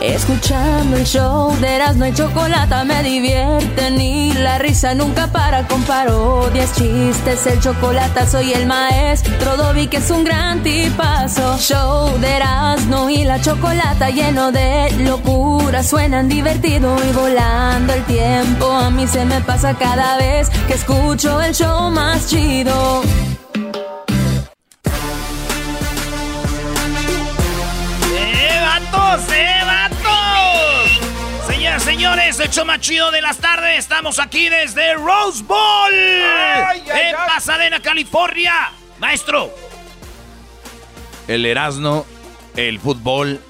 Escuchando el show de Erasmo y Chocolata me divierte ni la risa nunca para con parodias, chistes, el chocolate soy el maestro Dobby que es un gran tipazo. Show de Erasmo y la Chocolata lleno de locura, suenan divertido y volando el tiempo. A mí se me pasa cada vez que escucho el show más chido. El show más chido de las tardes. Estamos aquí desde Rose Bowl. en Pasadena, California. Maestro. El Erasmo, el fútbol,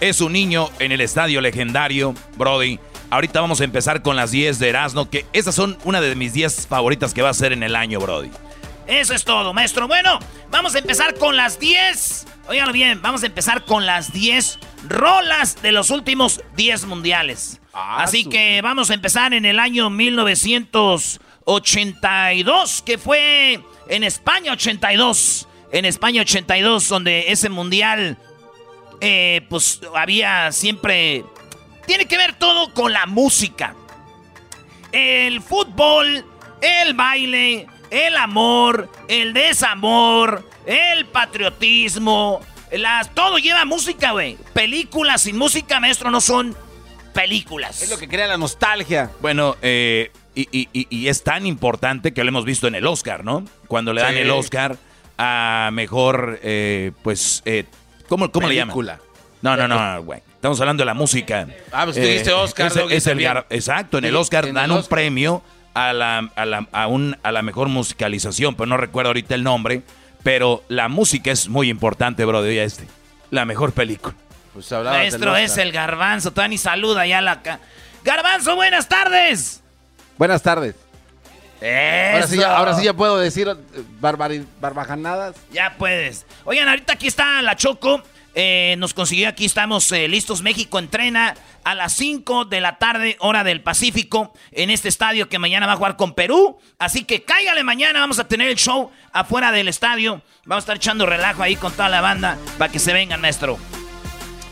es un niño en el estadio legendario, Brody. Ahorita vamos a empezar con las 10 de Erasmo, que esas son una de mis 10 favoritas que va a ser en el año, Brody. Eso es todo, maestro. Bueno, vamos a empezar con las 10. Óigalo bien, vamos a empezar con las 10 rolas de los últimos 10 mundiales. Así que vamos a empezar en el año 1982, que fue en España 82. En España 82, donde ese mundial, eh, pues había siempre... Tiene que ver todo con la música. El fútbol, el baile, el amor, el desamor, el patriotismo, las, todo lleva música, güey. Películas sin música, maestro, no son películas. Es lo que crea la nostalgia. Bueno, eh, y, y- y- y es tan importante que lo hemos visto en el Oscar, ¿no? Cuando le dan Sí. el Oscar a mejor, eh, pues, eh, ¿cómo, cómo le llaman? Película. No, no, no, güey. Estamos hablando de la música. Eh, Ah, pues tú dijiste Oscar, es- el exacto, en el Sí, Oscar en el dan un premio a la, a, la, a, un- a la mejor musicalización, pero no recuerdo ahorita el nombre. Pero la música es muy importante, bro, de hoy a este. La mejor película. Pues Maestro, es el garbanzo, todavía ni saluda ya la... ca- Garbanzo, buenas tardes. Buenas tardes. Ahora sí, ya, ahora sí ya puedo decir eh, barbajanadas. Ya puedes. Oigan, ahorita aquí está la Choco. Eh, nos consiguió, aquí estamos eh, listos. México entrena a las 5 de la tarde, hora del Pacífico, en este estadio que mañana va a jugar con Perú. Así que cáigale mañana, vamos a tener el show afuera del estadio. Vamos a estar echando relajo ahí con toda la banda para que se vengan, maestro.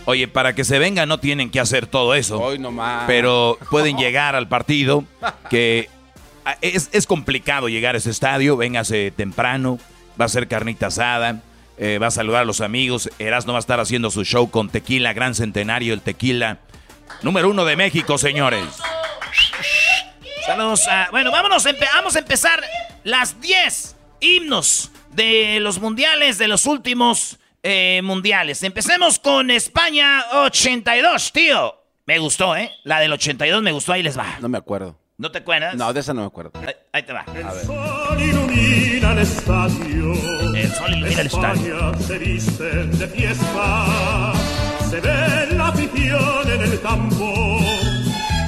Oye, para que se venga no tienen que hacer todo eso. Hoy nomás. Pero pueden llegar al partido, que es, es complicado llegar a ese estadio. Véngase temprano, va a ser carnita asada, eh, va a saludar a los amigos. Erasmo va a estar haciendo su show con tequila, gran centenario, el tequila. Número uno de México, señores. Saludos a- Bueno, vámonos, vamos a empezar las 10 himnos de los mundiales, de los últimos eh, mundiales. Empecemos con España 82, tío. Me gustó, ¿eh? La del 82 me gustó, ahí les va. No me acuerdo. ¿No te acuerdas? No, de esa no me acuerdo. Ahí, ahí te va. A ver. sol ilumina el estadio. El sol ilumina el estadio. España se viste de fiesta. Se ve la afición en el campo.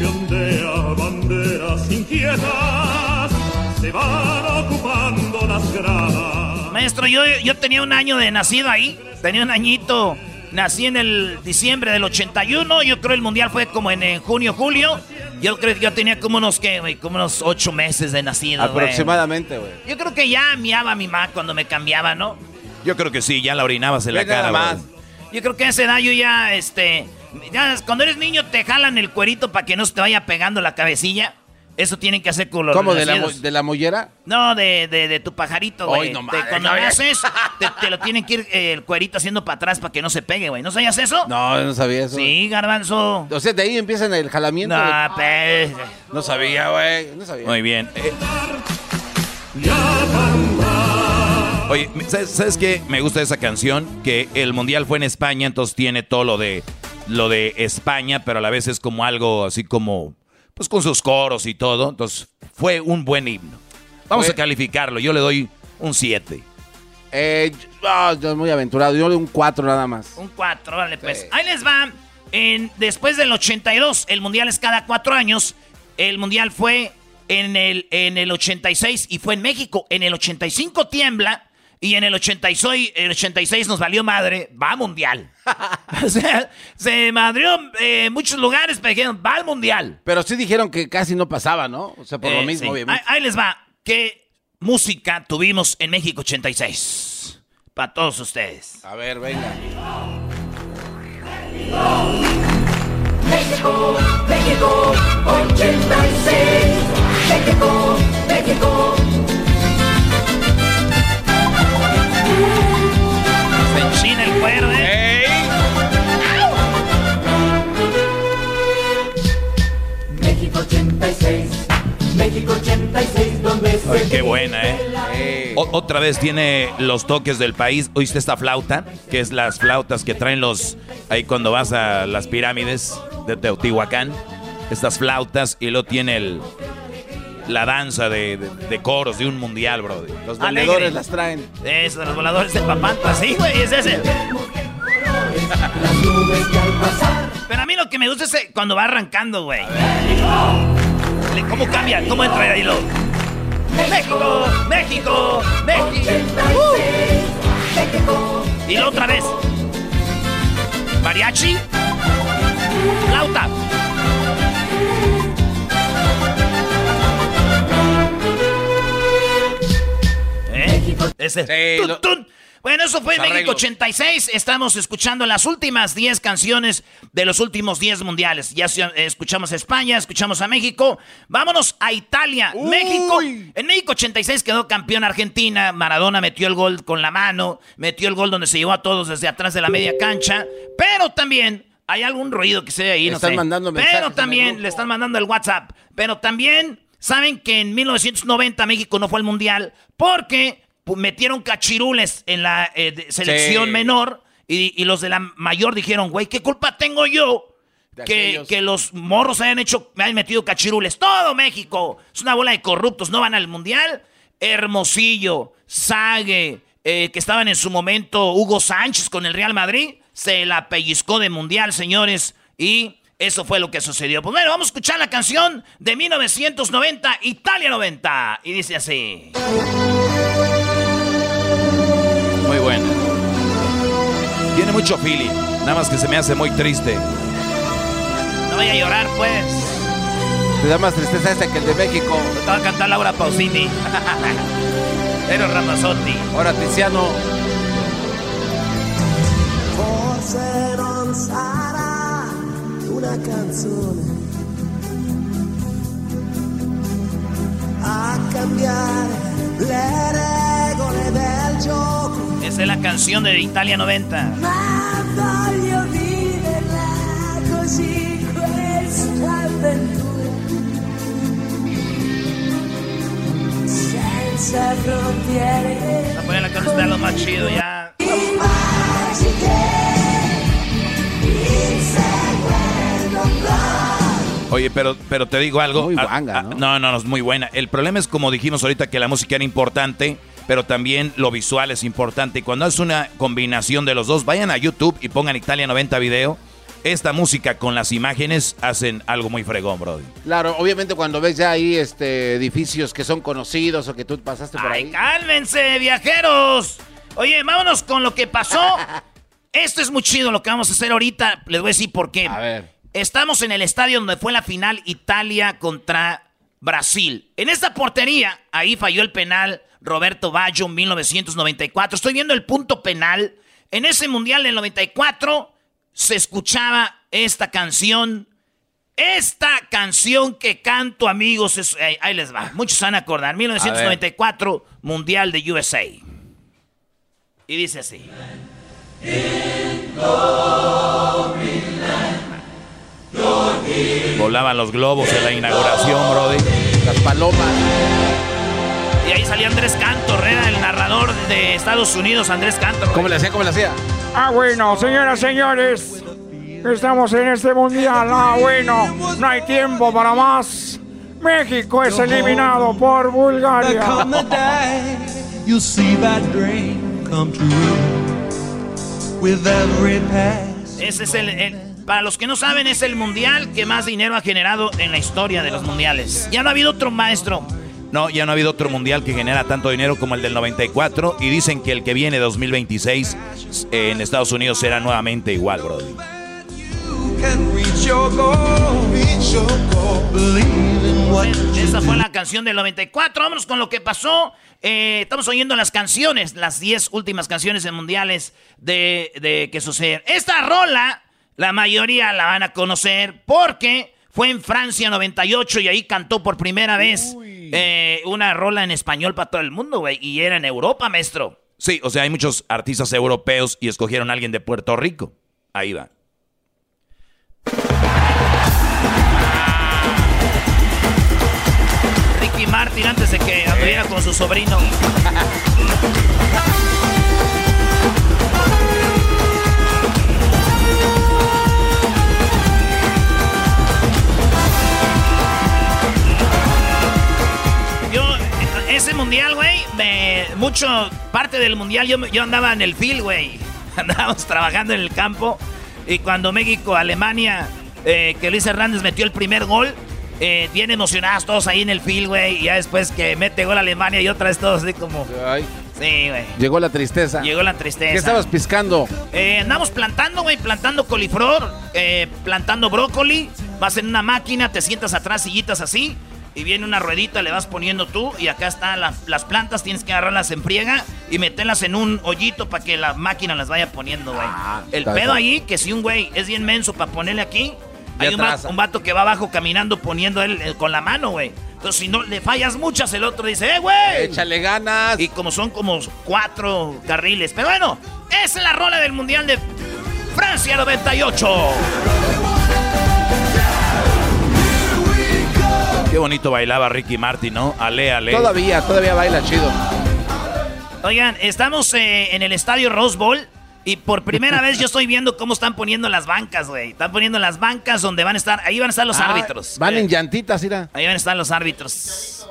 Que ondea banderas inquietas. Se van ocupando las gradas. Maestro, yo, yo tenía un año de nacido ahí. Tenía un añito. Nací en el diciembre del 81. Yo creo el mundial fue como en, eh, junio, julio. Yo creo que yo tenía como unos, ¿qué, güey? Como unos ocho meses de nacido, güey. Aproximadamente, güey. Yo creo que ya miaba mi mamá cuando me cambiaba, ¿no? Yo creo que sí, ya la orinabas en la cara. más. Yo creo que a esa edad yo ya, este... Ya, cuando eres niño te jalan el cuerito para que no se te vaya pegando la cabecilla. Eso tienen que hacer con los ¿Cómo? ¿De la, de la mollera? No, de, de, de tu pajarito, güey. Ay, no cuando naces, te, te lo tienen que ir eh, el cuerito haciendo para atrás para que no se pegue, güey. ¿No sabías eso? No, no sabía eso. Sí, garbanzo. O sea, de ahí empiezan el jalamiento. No, de- pues... No sabía, güey. No sabía. Muy bien. Eh, Oye, ¿sabes, ¿sabes qué? Me gusta esa canción, que el mundial fue en España, entonces tiene todo lo de lo de España, pero a la vez es como algo así como pues con sus coros y todo, entonces fue un buen himno. Vamos Fue- a calificarlo, yo le doy un 7. Eh, yo, ah, yo muy aventurado. Yo le doy un 4 nada más. Un 4, vale, pues. Sí. Ahí les va. En, después del 82, el mundial es cada cuatro años. El mundial fue en el, en el 86 y fue en México. En el 85 tiembla y en el 86, el 86 nos valió madre. Va mundial. o sea, se madrió en muchos lugares, pero dijeron, va al mundial. Pero sí dijeron que casi no pasaba, ¿no? O sea, por Eh, lo mismo, sí. obviamente. Ahí, ahí les va. ¿Qué música tuvimos en México 86? Para todos ustedes. A ver, venga. México, México, 86. México, México. El cuero, ¿eh? México 86. México 86, donde se. Ay, qué buena, ¿eh? O- otra vez tiene los toques del país. ¿Oíste esta flauta? Que es las flautas que traen los... Ahí cuando vas a las pirámides de Teotihuacán. Estas flautas y luego tiene el... La danza de, de- de coros de un mundial, bro. Los vendedores las traen. Eso, los voladores de papanta, sí, güey, es ese. Pero a mí lo que me gusta es eh, cuando va arrancando, güey. ¿Cómo cambia? ¿Cómo entra ahí lo? México, México, México. 86. México. Y la otra vez. Mariachi. Flauta. Ese. Sí, Tun, lo- tun. Bueno, eso fue México arreglos. 86. Estamos escuchando las últimas 10 canciones de los últimos 10 mundiales. Ya se- eh, escuchamos a España, escuchamos a México. Vámonos a Italia. Uy. México. En México 86 quedó campeón Argentina. Maradona metió el gol con la mano. Metió el gol donde se llevó a todos desde atrás de la media cancha. Pero también hay algún ruido que se ve ahí. no Están sé. mandando mensajes en Pero también le están mandando el WhatsApp. Pero también saben que en 1990 México no fue al mundial porque metieron cachirules en la eh, de- selección Sí. menor y, y los de la mayor dijeron, güey, ¿qué culpa tengo yo? Que, que los morros hayan hecho, me hayan metido cachirules. Todo México es una bola de corruptos, no van al mundial. Hermosillo, Sague, eh, que estaban en su momento Hugo Sánchez con el Real Madrid, se la pellizcó de mundial, señores, y eso fue lo que sucedió. Pues bueno, vamos a escuchar la canción de 1990, Italia 90, y dice así. Muy buena. Tiene mucho feeling. Nada más que se me hace muy triste. No vaya a llorar, pues. Te da más tristeza esta que el de México. Te va a cantar Laura Pausini. Eros Ramazotti. Ahora, Tiziano. Forse non sarà una canzone a cambiare le regole Esa es la canción de Italia 90. ma voglio viverla così questa avventura. Senza frontiere. La poner la canción de lo más chido ya. Oye, pero, pero te digo algo. Muy Ah, guanga, ah, ¿no? no, no, no, es muy buena. El problema es, como dijimos ahorita, que la música era importante, pero también lo visual es importante. Y cuando es una combinación de los dos, vayan a YouTube y pongan Italia 90 video. Esta música con las imágenes hacen algo muy fregón, bro. Claro, obviamente cuando ves ya ahí este edificios que son conocidos o que tú pasaste por ¡Ay, ahí. cálmense, viajeros! Oye, vámonos con lo que pasó. Esto es muy chido lo que vamos a hacer ahorita. Les voy a decir por qué. A ver. Estamos en el estadio donde fue la final Italia contra Brasil. En esta portería, ahí falló el penal Roberto Baggio 1994. Estoy viendo el punto penal En ese mundial del 94 se escuchaba esta canción. Esta canción que canto, amigos, es- eh, ahí les va. Muchos se van a acordar. 1994, Mundial de USA. Y dice así. Volaban los globos en la inauguración, Brody. Las palomas. Y ahí salía Andrés Cantor, era el narrador de Estados Unidos, Andrés Cantor. ¿Cómo le hacía? ¿Cómo le hacía? Ah, bueno, señoras, señores, estamos en este mundial. Ah, bueno, no hay tiempo para más. México es eliminado por Bulgaria. You'll see that dream come true with every pass. Ese es el, el- para los que no saben, es el mundial que más dinero ha generado en la historia de los mundiales. Ya no ha habido otro maestro. Ya no ha habido otro mundial que genera tanto dinero como el del 94 y dicen que el que viene 2026 eh, en Estados Unidos será nuevamente igual, you Esa fue la canción del 94. Vámonos con lo que pasó. Eh, estamos oyendo las canciones, las 10 últimas canciones en mundiales de, de que suceden. Esta rola, la mayoría la van a conocer porque fue en Francia 98 y ahí cantó por primera vez eh, una rola en español para todo el mundo, güey. Y era en Europa, maestro. Sí, o sea, hay muchos artistas europeos y escogieron a alguien de Puerto Rico. Ahí va. Ricky Martin antes de que anduviera con su sobrino. mundial, güey, mucho, parte del mundial, yo, yo andaba en el field, güey. Andábamos trabajando en el campo. Y cuando México, Alemania, eh, que Luis Hernández metió el primer gol, eh, bien emocionados todos ahí en el field, güey. Y ya después que mete gol Alemania y otra vez todos así como. Ay, Sí, güey. llegó la tristeza. Llegó la tristeza. ¿Qué estabas piscando? Eh, andamos plantando, güey, plantando coliflor, eh, plantando brócoli. Vas en una máquina, te sientas atrás, sillitas así, y viene una ruedita, le vas poniendo tú, y acá están la- las plantas, tienes que agarrarlas en friega y meterlas en un hoyito para que la máquina las vaya poniendo, güey. El está pedo bien. ahí, que si un güey es bien menso para ponerle aquí, hay un, va- traza. un vato que va abajo caminando poniendo él eh, con la mano, güey. Entonces, si no le fallas muchas, el otro dice, ¡eh, güey! Échale ganas. Y como son como cuatro carriles. Pero bueno, esa es la rola del Mundial de Francia 98. Qué bonito bailaba Ricky Martin, ¿no? Ale, ale. Todavía, todavía baila chido. Oigan, estamos eh, en el estadio Rose Bowl. Y por primera vez yo estoy viendo cómo están poniendo las bancas, güey. Están poniendo las bancas donde van a estar. Ahí van a estar los Ah, árbitros. Van Eh, en llantitas, mira. Ahí van a estar los árbitros.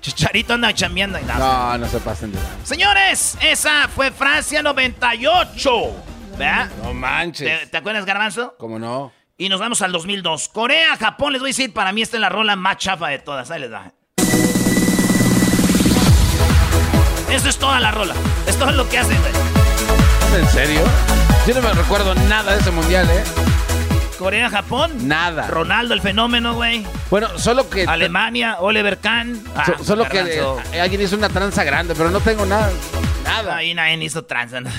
Chicharito anda chambeando. y nada. No, no se pasen de Señores, esa fue Francia 98. ¿Verdad? No manches. ¿Te, te acuerdas, Garbanzo? ¿Cómo no? Y nos vamos al 2002. Corea, Japón, les voy a decir, para mí esta es la rola más chafa de todas. Ahí les va. Eso es toda la rola. Es todo lo que hacen, güey. ¿Es en serio? Yo no me recuerdo nada de ese mundial, ¿eh? Corea, Japón. Nada. Ronaldo, el fenómeno, güey. Bueno, solo que. Alemania, Oliver Kahn. Ah, so- solo que eh, alguien hizo una tranza grande, pero no tengo nada. Nada. Ahí nadie hizo tranza.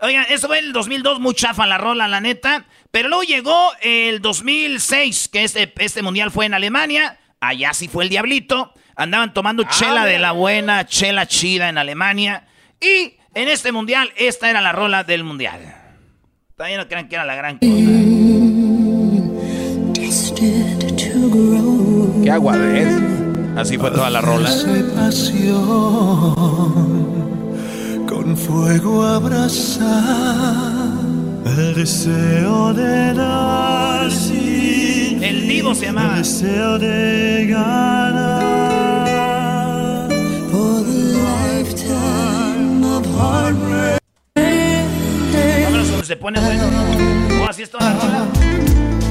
Oigan, eso fue el 2002, muy chafa la rola, la neta. Pero luego llegó el 2006, que este, este mundial fue en Alemania. Allá sí fue el diablito. Andaban tomando chela de la buena, chela chida en Alemania. Y en este mundial, esta era la rola del mundial. Todavía no crean que era la gran cosa. Qué aguadez. Así fue toda la rola. Con fuego abrazar el deseo de dar sin El Divo se llamaba. el deseo de ganar for the lifetime of heartbreak. Se pone bueno. Oh, así es toda la rola.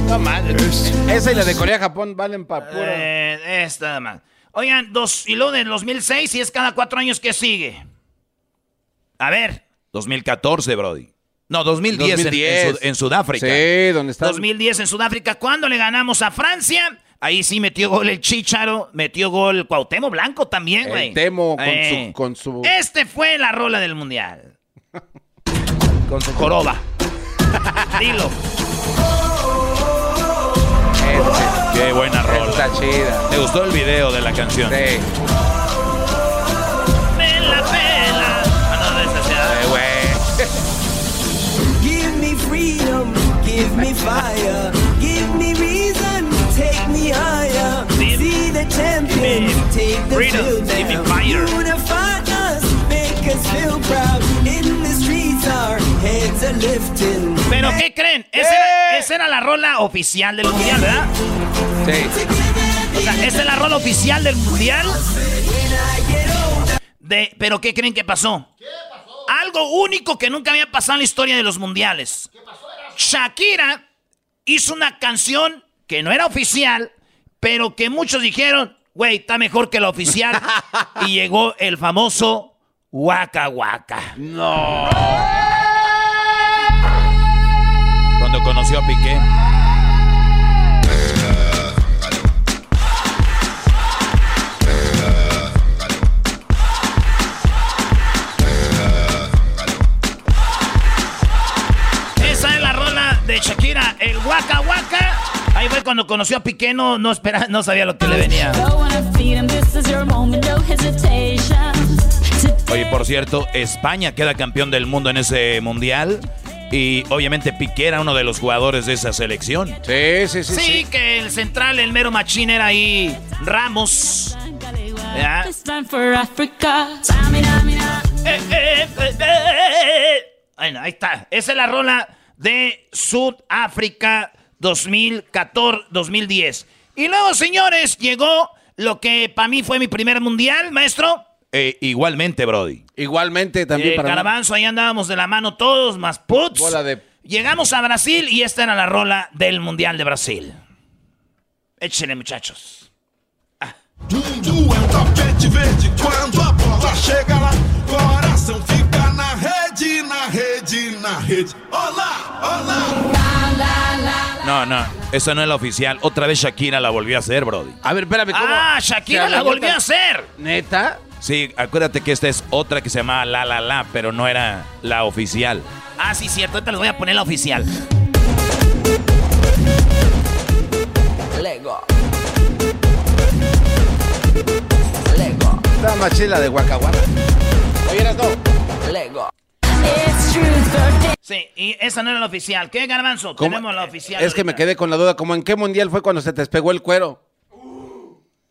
No manches. Esa y la de Corea-Japón valen para puro. Eh, esta más. Oigan, dos, y luego del 2006, y es cada cuatro años que sigue. A ver, 2014, Brody. No, 2010, en- En, 2010. Sud- en Sudáfrica. Sí, donde está. 2010 en Sudáfrica, cuando le ganamos a Francia. Ahí sí metió gol el Chicharo, metió gol Cuauhtémoc Blanco también, El güey. Temo con Eh, su- con su- Este fue la rola del Mundial. con su joroba. Dilo. Qué buena rola. Está chida. ¿Te gustó el video de la canción? Sí. Give me fire, give me reason, take me higher. Give- See the me take the freedom, field give me now. fire. Unify us, make us feel proud. In the streets, our heads are lifting. Pero ¿qué creen? Esa era, esa era la rola oficial del mundial, ¿verdad? Sí. O sea, esa es la rola oficial del mundial. De, pero ¿qué creen que pasó? Algo único que nunca había pasado en la historia de los mundiales. Shakira hizo una canción que no era oficial, pero que muchos dijeron, güey, está mejor que la oficial. y llegó el famoso Waka Waka. No. Cuando conoció a Piqué. Waka Waka. Ahí fue cuando conoció a Piqué, no, no, espera, no sabía lo que le venía. Oye, por cierto, España queda campeón del mundo en ese mundial. Y obviamente Piqué era uno de los jugadores de esa selección. Sí, sí, sí. Sí, que el central, el mero machín era ahí Ramos. ¿Ya? Eh, eh, eh, ahí está. Esa es la rola de Sudáfrica 2014-2010. Y luego, señores, llegó lo que para mí fue mi primer mundial, maestro. Eh, igualmente, Brody. Igualmente también Eh, para mí. Garbanzo, ahí andábamos de la mano todos, más puts. Bola de- Llegamos a Brasil y esta era la rola del Mundial de Brasil. Échenle, muchachos. Mundo é No, no, esa no es la oficial. Otra vez Shakira la volvió a hacer, Brody. A ver, espérame, ¿cómo? Ah, Shakira la volvió a hacer. ¿Neta? Sí, acuérdate que esta es otra que se llamaba La La La, pero no era la oficial. Ah, sí, cierto. Ahorita les voy a poner la oficial. Lego. Lego. Está más chila de Guacahuara. Oye, eras no. Sí, y esa no era la oficial. ¿Qué, Garbanzo? ¿Cómo? Tenemos la oficial. Es que me quedé con la duda, ¿cómo en qué mundial fue cuando se te despegó el cuero?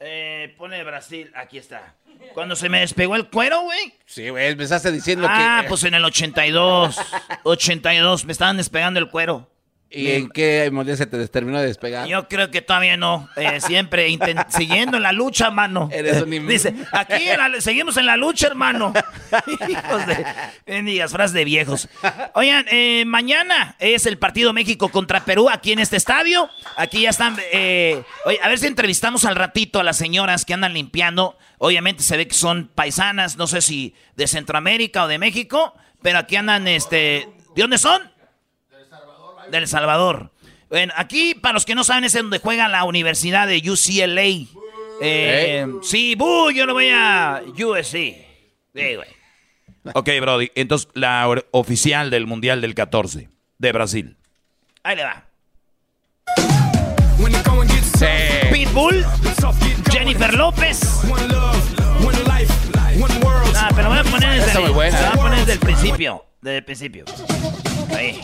Eh, pone Brasil. Aquí está. Cuando se me despegó el cuero, güey. Sí, güey, empezaste diciendo Ah, que... pues en el 82. 82. Me estaban despegando el cuero. ¿Y en qué mundial se te terminó de despegar? Yo creo que todavía no. Eh, siempre siguiendo en la lucha, mano. Eres un Dice, aquí en la- seguimos en la lucha, hermano. Hijos de... Bendigas, frases de viejos. Oigan, eh, mañana es el partido México contra Perú aquí en este estadio. Aquí ya están... eh, oye, a ver si entrevistamos al ratito a las señoras que andan limpiando. Obviamente se ve que son paisanas, no sé si de Centroamérica o de México, pero aquí andan, este... ¿De dónde son? Del Salvador. Bueno, aquí, para los que no saben, es donde juega la Universidad de UCLA. Eh, Sí, buh, yo lo voy a USC. Sí. Ok, Brody. Entonces, la oficial del Mundial del 14 de Brasil. Ahí le va. Sí. Pitbull, Jennifer López. Ah, pero voy a poner desde, Está muy buena, voy a ¿eh? poner desde el principio. Desde el principio. Ahí.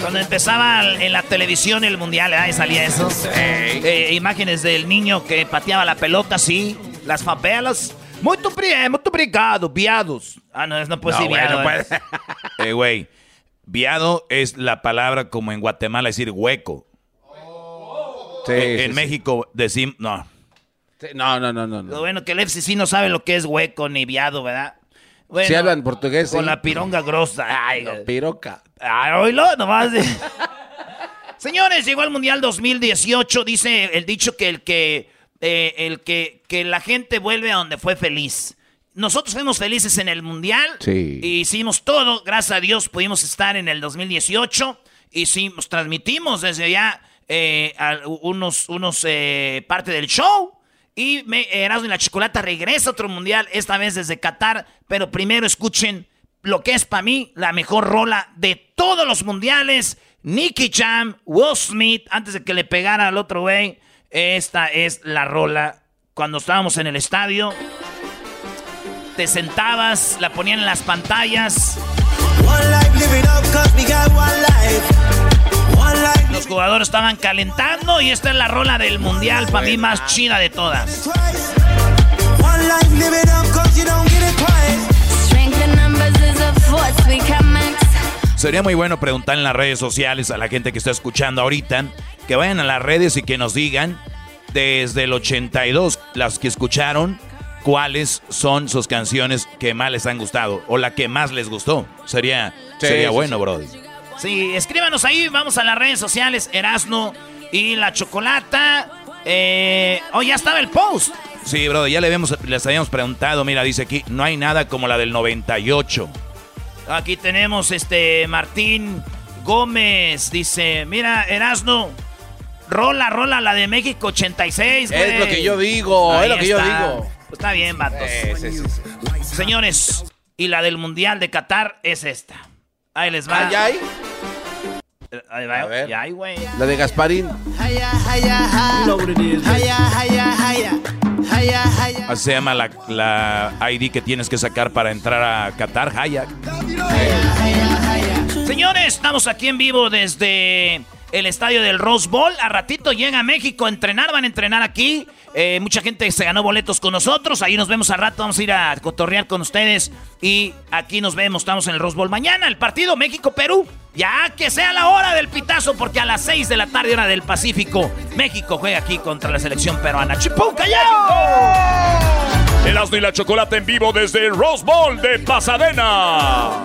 Cuando empezaba en la televisión el mundial, ahí salía eso. Eh, imágenes del niño que pateaba la pelota así, las favelas. Muito obrigado, viados. Ah, no, es- no puede No, ser güey, viado. no eh. puede. Eh, güey. Viado es la palabra como en Guatemala decir hueco. Sí, Eh, sí, en sí. México decimos. No. Sí, No, no, no, no. Bueno que el FCC no sabe lo que es hueco ni viado, ¿verdad? Bueno, Si hablan portugués, Con sí. la pironga grosa. Ay, güey. Piroca. Ay, oílo, nomás. de- Señores, llegó al Mundial 2018. Dice el dicho que el que, eh, el que, que la gente vuelve a donde fue feliz. nosotros fuimos felices en el Mundial. Sí. Y hicimos todo. Gracias a Dios pudimos estar en el 2018. Hicimos, transmitimos desde allá eh, unos, unos eh, parte del show. Y me, Erasmo y la Chocolata regresa a otro Mundial, esta vez desde Qatar. Pero primero escuchen lo que es para mí la mejor rola de todos los mundiales. Nicky Jam, Will Smith, antes de que le pegara al otro güey. Esta es la rola. Cuando estábamos en el estadio, te sentabas, la ponían en las pantallas. One life, Los jugadores estaban calentando y esta es la rola del mundial para mí más chida de todas. Sería muy bueno preguntar en las redes sociales a la gente que está escuchando ahorita, que vayan a las redes y que nos digan desde el 82, las que escucharon, cuáles son sus canciones que más les han gustado o la que más les gustó. Sería, Sí, sería sí, bueno, sí. Brody. Sí, escríbanos ahí, vamos a las redes sociales, Erasno y la Chocolata. Eh, oh, ya estaba el post. Sí, Brody, ya le habíamos, les habíamos preguntado, mira, dice aquí, no hay nada como la del 98. Aquí tenemos este Martín Gómez. Dice, mira, Erasno, rola, rola la de México 86. Es güey". lo que yo digo, Ahí es lo que yo está. digo. Pues está bien, vatos. Sí, sí, sí, sí. Señores, y la del Mundial de Qatar es esta. Ahí les va. Ah, ¿ya hay? Ahí va. A ver. Ya hay, güey. La de Gasparín. Haya, haya, ha. You know what it is. Haya, haya, haya. Haya, haya. Así se llama la, la ID que tienes que sacar para entrar a Qatar, Hayak. Señores, estamos aquí en vivo desde el estadio del Rose Bowl. A ratito llega a México a entrenar, van a entrenar aquí. Eh, mucha gente se ganó boletos con nosotros. Ahí nos vemos al rato, vamos a ir a cotorrear con ustedes. Y aquí nos vemos, estamos en el Rose Bowl. Mañana el partido México-Perú. Ya que sea la hora del pitazo, porque a las 6 de la tarde, hora del Pacífico, México juega aquí contra la selección peruana. ¡Chipú, callao! Erasmo y la Chocolate en vivo desde el Rose Bowl de Pasadena.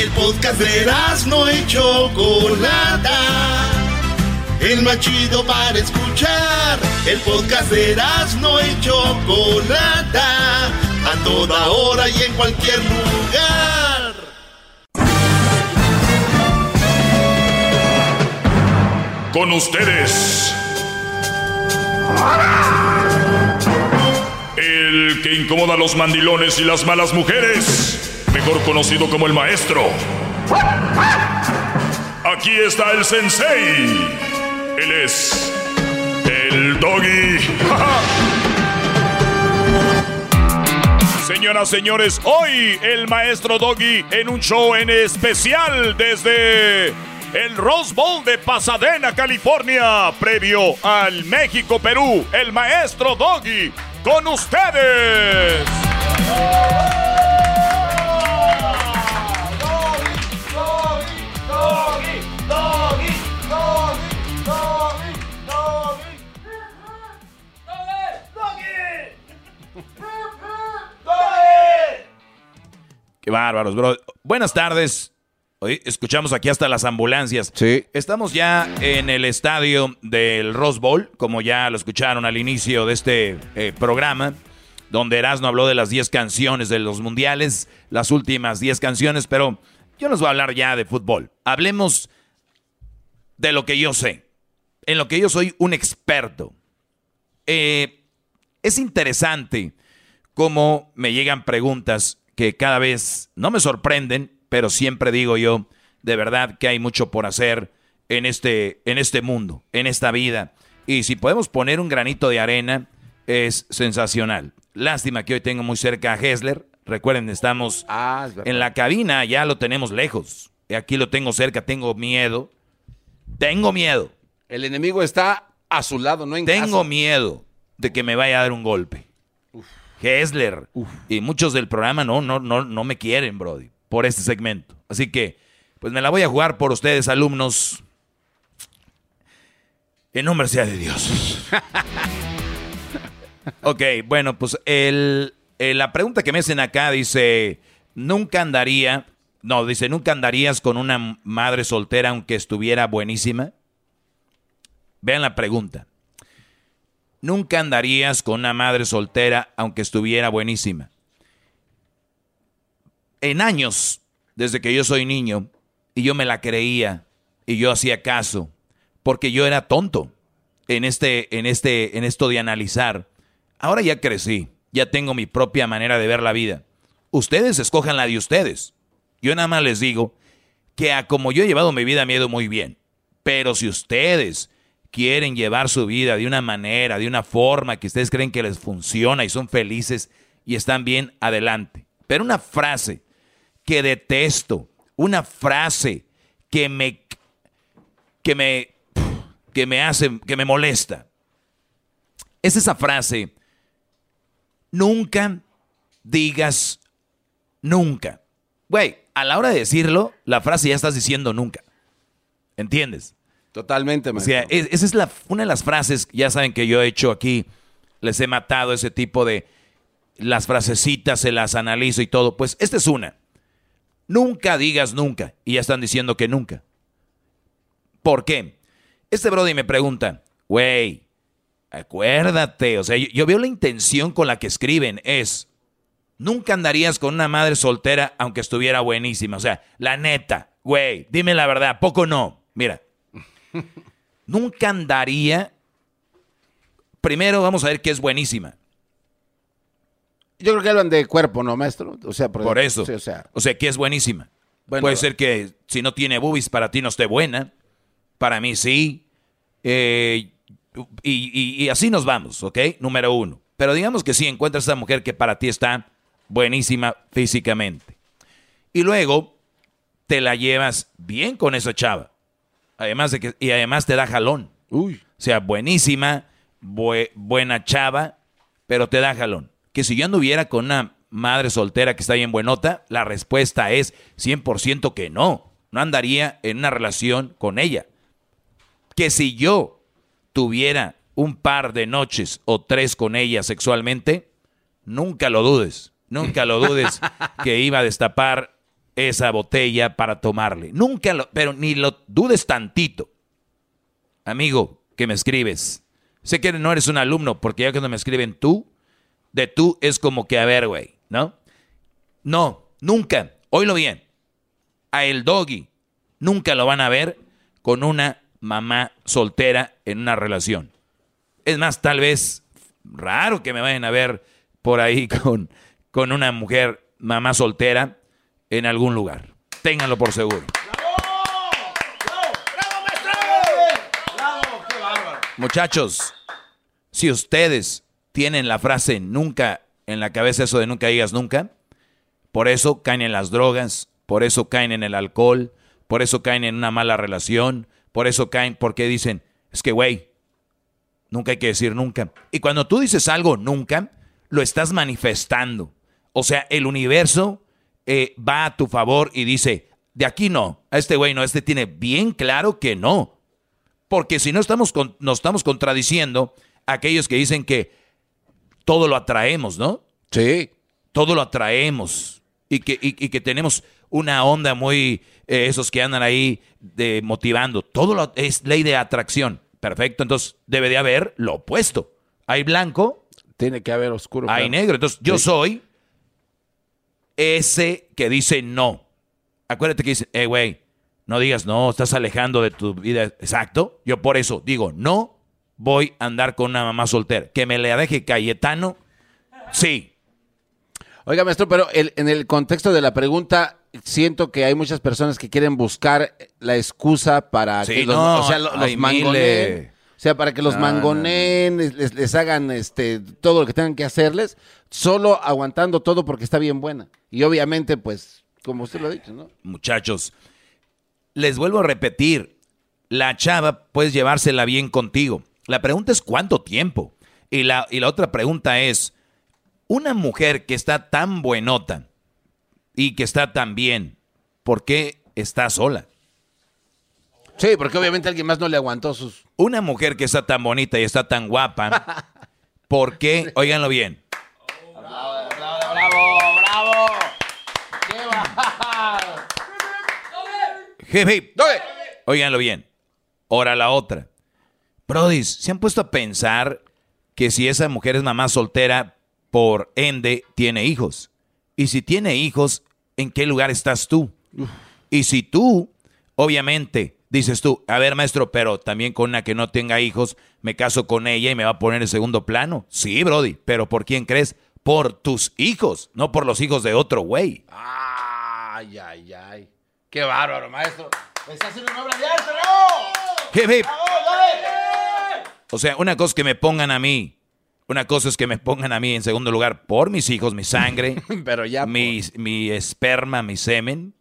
El podcast de no y Chocolata. El más chido para escuchar. El podcast de no y Chocolata. A toda hora y en cualquier lugar. Con ustedes. El que incomoda a los mandilones y las malas mujeres. Mejor conocido como el maestro. Aquí está el sensei. Él es el doggy. Señoras, señores, hoy el maestro Doggy en un show en especial desde el Rose Bowl de Pasadena, California, previo al México-Perú, el maestro Doggy con ustedes. Qué bárbaros, bro. Buenas tardes. Hoy escuchamos aquí hasta las ambulancias. Sí. Estamos ya en el estadio del Rose Bowl, como ya lo escucharon al inicio de este eh, programa, donde Erasmo habló de las 10 canciones de los mundiales, las últimas 10 canciones, pero yo les voy a hablar ya de fútbol. Hablemos de lo que yo sé, en lo que yo soy un experto. Eh, es interesante cómo me llegan preguntas que cada vez no me sorprenden, pero siempre digo yo, de verdad que hay mucho por hacer en este, en este mundo, en esta vida. Y si podemos poner un granito de arena, es sensacional. Lástima que hoy tengo muy cerca a Hessler. Recuerden, estamos Ah, es en la cabina, ya lo tenemos lejos. Y Aquí lo tengo cerca, tengo miedo. Tengo miedo. El enemigo está a su lado, no en Tengo casa. miedo de que me vaya a dar un golpe. Hessler y muchos del programa no, no, no, no me quieren, Brody, por este segmento. Así que, pues me la voy a jugar por ustedes, alumnos. En nombre sea de Dios. ok, bueno, pues el, eh, la pregunta que me hacen acá dice, nunca andaría, no, dice, nunca andarías con una madre soltera aunque estuviera buenísima. Vean la pregunta. Nunca andarías con una madre soltera aunque estuviera buenísima. En años, desde que yo soy niño, y yo me la creía, y yo hacía caso, porque yo era tonto en este, en este, en esto de analizar. Ahora ya crecí, ya tengo mi propia manera de ver la vida. Ustedes escojan la de ustedes. Yo nada más les digo que a como yo he llevado mi vida me ha ido muy bien. Pero si ustedes quieren llevar su vida de una manera, de una forma que ustedes creen que les funciona y son felices y están bien, adelante. Pero una frase que detesto, una frase que me que me que me hace que me molesta. Es esa frase nunca digas nunca. Güey, a la hora de decirlo, la frase ya estás diciendo nunca. ¿Entiendes? Totalmente, O sea, maestro. es- esa es la, una de las frases, ya saben que yo he hecho aquí, les he matado ese tipo de las frasecitas, se las analizo y todo. Pues esta es una. Nunca digas nunca. Y ya están diciendo que nunca. ¿Por qué? Este Brody me pregunta, güey, acuérdate. O sea, yo, yo veo la intención con la que escriben. Es, nunca andarías con una madre soltera aunque estuviera buenísima. O sea, la neta, güey, dime la verdad, ¿a poco no? Mira, nunca andaría. Primero vamos a ver qué es buenísima. Yo creo que hablan de cuerpo, ¿no, maestro? O sea, Por eso. sí, o sea, O sea, que es buenísima. Bueno, Puede ser que si no tiene boobies para ti no esté buena. Para mí sí. Eh, y, y- y así nos vamos, ¿ok? Número uno. Pero digamos que sí encuentras a esa mujer que para ti está buenísima físicamente. Y luego te la llevas bien con esa chava. Además de que, y además te da jalón. Uy. O sea, buenísima, bue- buena chava, pero te da jalón. Que si yo anduviera con una madre soltera que está bien buenota, la respuesta es 100% que no. No andaría en una relación con ella. Que si yo tuviera un par de noches o tres con ella sexualmente, nunca lo dudes. Nunca lo dudes que iba a destapar esa botella para tomarle. Nunca lo, pero ni lo dudes tantito amigo que me escribes. Sé que no eres un alumno, porque ya cuando me escriben tú, de tú es como que, a ver, güey, ¿no? No, nunca, oílo bien, a el doggy nunca lo van a ver con una mamá soltera en una relación. Es más, tal vez raro que me vayan a ver por ahí con, con una mujer mamá soltera en algún lugar. Ténganlo por seguro. Muchachos, si ustedes tienen la frase nunca en la cabeza, eso de nunca digas nunca, por eso caen en las drogas, por eso caen en el alcohol, por eso caen en una mala relación, por eso caen porque dicen, es que güey, nunca hay que decir nunca. Y cuando tú dices algo nunca, lo estás manifestando. O sea, el universo eh, va a tu favor y dice, de aquí no, a este güey no, este tiene bien claro que no. Porque si no estamos con- nos estamos contradiciendo a aquellos que dicen que todo lo atraemos, ¿no? Sí. Todo lo atraemos. y que, y, y que tenemos una onda muy, eh, esos que andan ahí de motivando. Todo lo, es ley de atracción. Perfecto, entonces debe de haber lo opuesto. Hay blanco. Tiene que haber oscuro. Hay claro. negro. Entonces yo Sí. soy ese que dice no. Acuérdate que dice, eh, güey, no digas no, estás alejando de tu vida. Exacto. Yo por eso digo, no voy a andar con una mamá soltera. Que me la deje Cayetano, sí. Oiga, maestro, pero el- en el contexto de la pregunta, siento que hay muchas personas que quieren buscar la excusa para Sí, que los, no, o sea, lo- los. O sea, para que los No, les, les hagan este todo lo que tengan que hacerles, solo aguantando todo porque está bien buena. Y obviamente, pues, como usted lo ha dicho, ¿no? Muchachos, les vuelvo a repetir, la chava puedes llevársela bien contigo. La pregunta es cuánto tiempo. Y la, y la otra pregunta es, una mujer que está tan buenota y que está tan bien, ¿por qué está sola? Sí, porque obviamente alguien más no le aguantó sus... Una mujer que está tan bonita y está tan guapa, ¿por qué? Óiganlo bien. ¡Bravo, bravo! ¡Qué bárbaro! Hip, hip. Óiganlo bien. Ahora la otra. Brodis, ¿se han puesto a pensar que si esa mujer es mamá soltera, por ende tiene hijos? Y si tiene hijos, ¿en qué lugar estás tú? Y si tú, obviamente, dices tú, a ver maestro, pero también con una que no tenga hijos, me caso con ella y me va a poner en segundo plano. Sí, Brody, pero ¿por quién crees? Por tus hijos, no por los hijos de otro güey. ¡Ay, ay, ay! ¡Qué bárbaro, maestro! ¡Está haciendo una obra de arte, Hip, hip. O sea, una cosa es que me pongan a mí, una cosa es que me pongan a mí en segundo lugar por mis hijos, mi sangre, Pero ya... mi, mi esperma, mi semen.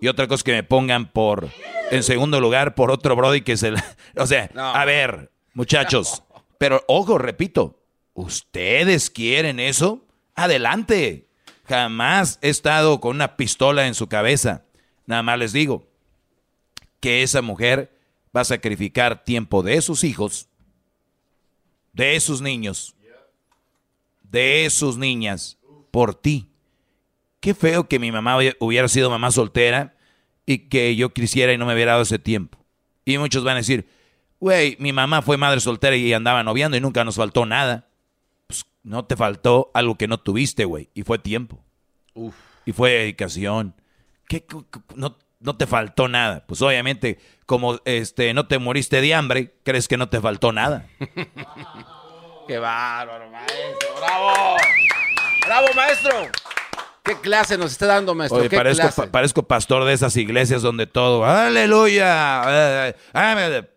Y otra cosa es que me pongan por, en segundo lugar, por otro Brody que se la... O sea, No. a ver, muchachos. Pero ojo, repito, ¿ustedes quieren eso? Adelante. Jamás he estado con una pistola en su cabeza. Nada más les digo que esa mujer va a sacrificar tiempo de sus hijos, de sus niños, de sus niñas, por ti. Qué feo que mi mamá hubiera- sido mamá soltera y que yo quisiera y no me hubiera dado ese tiempo. Y muchos van a decir, güey, mi mamá fue madre soltera y andaba noviando y nunca nos faltó nada. Pues no te faltó algo que no tuviste, güey, y fue tiempo. Y fue dedicación. ¿Qué, no, no te faltó nada. Pues obviamente, como este no te moriste de hambre, crees que no te faltó nada. ¡Qué bárbaro, maestro! ¡Bravo! ¡Bravo, maestro! ¿Qué clase nos está dando, maestro? Oye, ¿Qué parezco, clase? pa- parezco pastor de esas iglesias donde todo, aleluya. eh,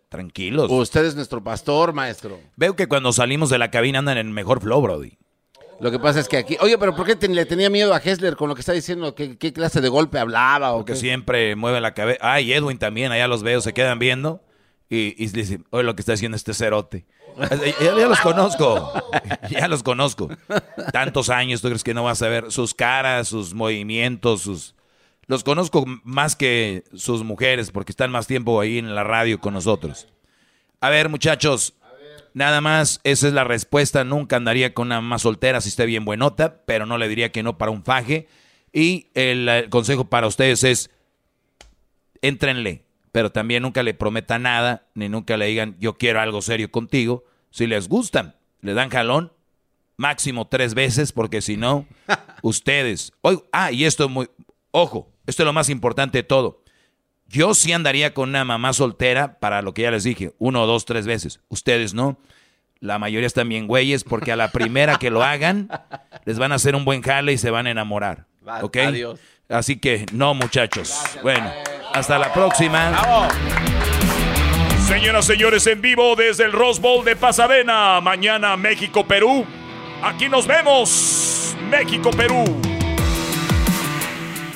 Tranquilos. Usted es nuestro pastor, maestro. Veo que cuando salimos de la cabina andan en el mejor flow, Brody. Lo que pasa es que aquí... Oye, pero ¿por qué te- le tenía miedo a Hessler con lo que está diciendo? ¿Qué, qué clase de golpe hablaba? O Porque qué? siempre mueve la cabeza. Ah, y Edwin también, allá los veo, se quedan viendo. Y, y dicen, oye, lo que está haciendo este cerote. ya, ya los conozco. ya los conozco. Tantos años, ¿tú crees que no vas a ver sus caras, sus movimientos, sus... Los conozco más que sus mujeres porque están más tiempo ahí en la radio con nosotros. A ver, muchachos, nada más, esa es la respuesta. Nunca andaría con una mamá soltera si esté bien buenota, pero no le diría que no para un faje. Y el, consejo para ustedes es, éntrenle, pero también nunca le prometa nada, ni nunca le digan, yo quiero algo serio contigo. Si les gustan, le dan jalón, máximo tres veces, porque si no, ustedes... Oy- ah, y esto es muy... Ojo, esto es lo más importante de todo. Yo sí andaría con una mamá soltera para lo que ya les dije, uno, dos, tres veces. Ustedes no. La mayoría están bien güeyes porque a la primera que lo hagan, les van a hacer un buen jale y se van a enamorar. ¿Ok? adiós. Así que no, muchachos. Bueno, hasta la próxima. Señoras, señores, en vivo desde el Rose Bowl de Pasadena. Mañana México-Perú. Aquí nos vemos. México-Perú.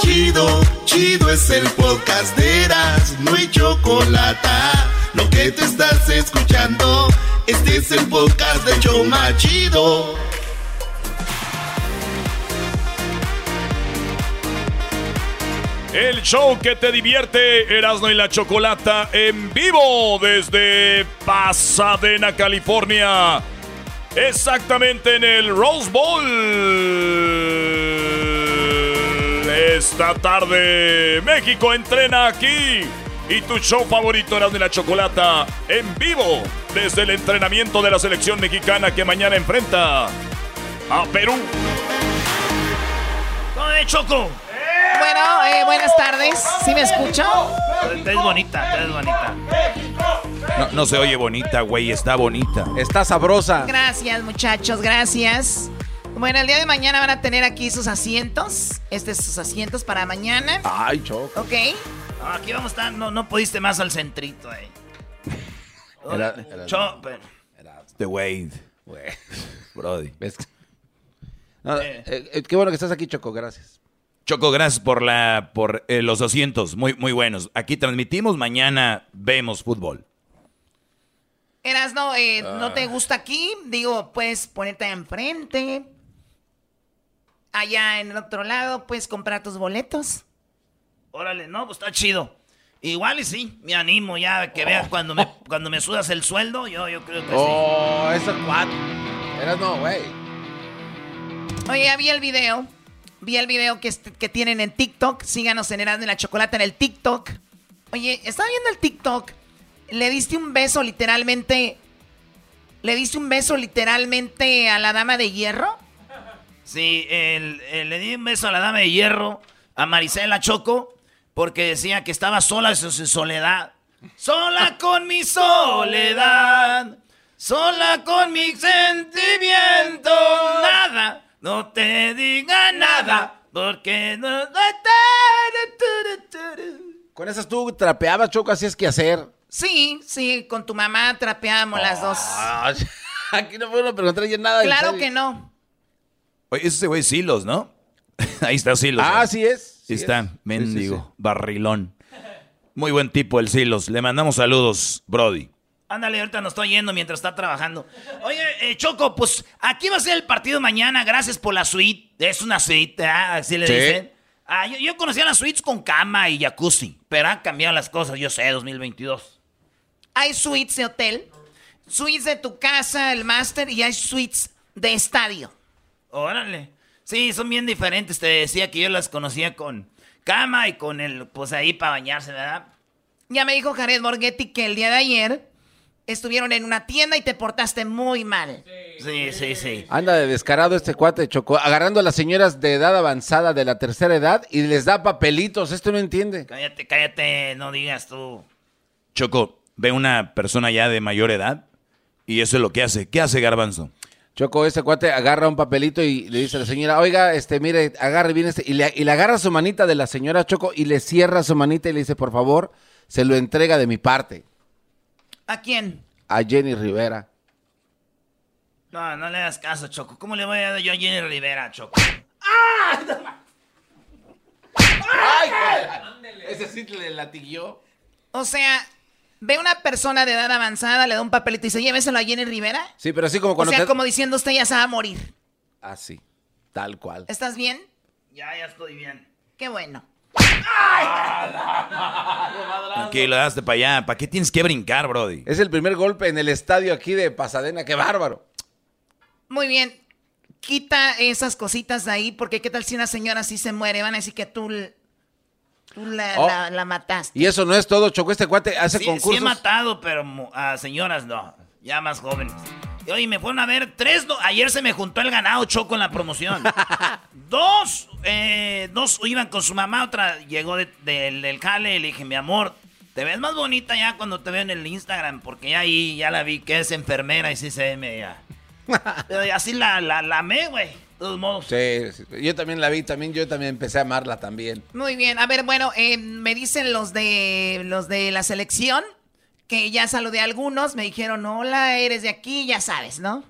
Chido, chido es el podcast de Eras, no hay chocolate. Lo que te estás escuchando, este es el podcast de Choma Chido. El show que te divierte, Erasmo y la Chocolata, en vivo desde Pasadena, California. Exactamente en el Rose Bowl. Esta tarde, México entrena aquí. Y tu show favorito, Erasmo y la Chocolata, en vivo desde el entrenamiento de la selección mexicana que mañana enfrenta a Perú. ¿Cómo de Choco? Bueno, eh, buenas tardes. ¿Sí me escucho? Te es bonita, te es bonita. No, no se oye bonita, güey, está bonita. Está sabrosa. Gracias, muchachos, gracias. Bueno, el día de mañana van a tener aquí sus asientos. Este es sus asientos para mañana. Ay, choco. Ok. Ah, aquí vamos a estar, no, no pudiste más al centrito, eh. Era- The Wade. Brody. No, eh, eh, qué bueno que estás aquí, Choco, gracias. Choco, gracias por la por eh, los asientos, muy muy buenos. Aquí transmitimos, mañana vemos fútbol. Erasno, eh, Ah. ¿no te gusta aquí? Digo, puedes ponerte enfrente. Allá en el otro lado, puedes comprar tus boletos. Órale, no, pues está chido. Igual y sí, me animo ya que veas cuando me, cuando me sudas el sueldo, yo, yo creo que Oh, eso cuatro. Eras no, güey. Oye, ya vi el video. Vi el video que, est- que tienen en TikTok. Síganos en Erasmo y la Chocolata en el TikTok. Oye, estaba viendo el TikTok. Le diste un beso literalmente. ¿Le diste un beso literalmente a la dama de hierro? Sí, el- el- le di un beso a la dama de hierro, a Marisela Choco, porque decía que estaba sola en su su soledad. Sola con mi soledad, sola con mi sentimiento. Nada, no te diga nada, porque no... Con esas tú trapeabas, Choco, así es que hacer. Sí, sí, con tu mamá trapeábamos las dos. Aquí no puedo preguntar ya nada. Claro que no. Oye, ese güey es Silos, ¿no? Ahí está Silos. Ah, ¿eh? sí es. Sí está, es. mendigo, Sí, sí, sí. barrilón. Muy buen tipo el Silos. Le mandamos saludos, Brody. Ándale, ahorita nos estoy yendo mientras está trabajando. Oye, eh, Choco, pues aquí va a ser el partido mañana. Gracias por la suite. Es una suite, ¿ah? Así le Sí. dicen. Ah, yo, yo conocía las suites con cama y jacuzzi, pero han cambiado las cosas, yo sé, 2022. Hay suites de hotel, suites de tu casa, el máster, y hay suites de estadio. Órale. Sí, son bien diferentes. Te decía que yo las conocía con cama y con el, pues ahí para bañarse, ¿verdad? Ya me dijo Jared Borghetti que el día de ayer estuvieron en una tienda y te portaste muy mal. Sí, sí, sí. Anda de descarado este cuate, Choco, agarrando a las señoras de edad avanzada de la tercera edad y les da papelitos. Esto no entiende. Cállate, cállate, no digas tú. Choco, ve una persona ya de mayor edad y eso es lo que hace. ¿Qué hace Garbanzo? Choco, este cuate agarra un papelito y le dice a la señora, oiga, este, mire, agarre bien este, y le, y le agarra su manita de la señora Choco y le cierra su manita y le dice, por favor, se lo entrega de mi parte ¿A quién? a Jenny Rivera. No, no le das caso, Choco. ¿Cómo le voy a dar yo a Jenny Rivera, Choco? ¡Ay, Ese sí le latiguió. O sea, ve una persona de edad avanzada, le da un papelito y dice, lléveselo a Jenny Rivera. Sí, pero así como O cuando sea, te... como diciendo usted ya se va a morir. Así. Tal cual. ¿Estás bien? Ya, ya estoy bien. Qué bueno. Tranquilo, daste para allá. ¿Para qué tienes que brincar, Brody? Es el primer golpe en el estadio aquí de Pasadena. ¡Qué bárbaro! Muy bien. Quita esas cositas de ahí, porque qué tal si una señora así se muere. Van a decir que tú, tú la, Oh. la- la mataste. Y eso no es todo, Choco. Este cuate hace Sí, sí he concursos. matado, pero a señoras no. Ya más jóvenes. Y oye, me fueron a ver tres. no- Ayer se me juntó el ganado choco en la promoción. dos, eh, dos iban con su mamá, otra llegó de- del del jale y le dije, mi amor, te ves más bonita ya cuando te veo en el Instagram, porque ya ahí ya la vi que es enfermera y sí se ve media. Así la, la, la amé, güey. Todos modos. Sí, sí, yo también la vi, también yo también empecé a amarla también. Muy bien. A ver, bueno, eh, me dicen los de los de la selección que ya saludé a algunos. Me dijeron, hola, eres de aquí, ya sabes, ¿no?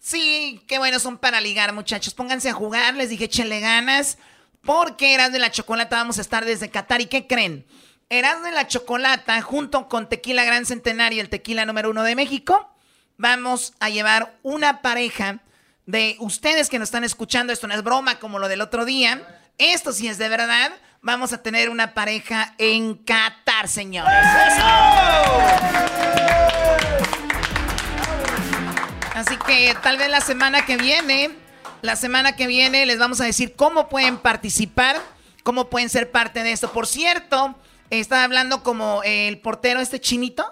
Sí, qué bueno, son para ligar, muchachos. Pónganse a jugar, les dije, échenle ganas. Porque Eras de la Chocolata vamos a estar desde Qatar. ¿Y qué creen? Eras de la Chocolata, junto con Tequila Gran Centenario, el tequila número uno de México, vamos a llevar una pareja de ustedes que nos están escuchando. Esto no es broma como lo del otro día. Esto sí es de verdad. Vamos a tener una pareja en Qatar, señores. Así que tal vez la semana que viene, la semana que viene les vamos a decir cómo pueden participar, cómo pueden ser parte de esto. Por cierto, estaba hablando como el portero este chinito.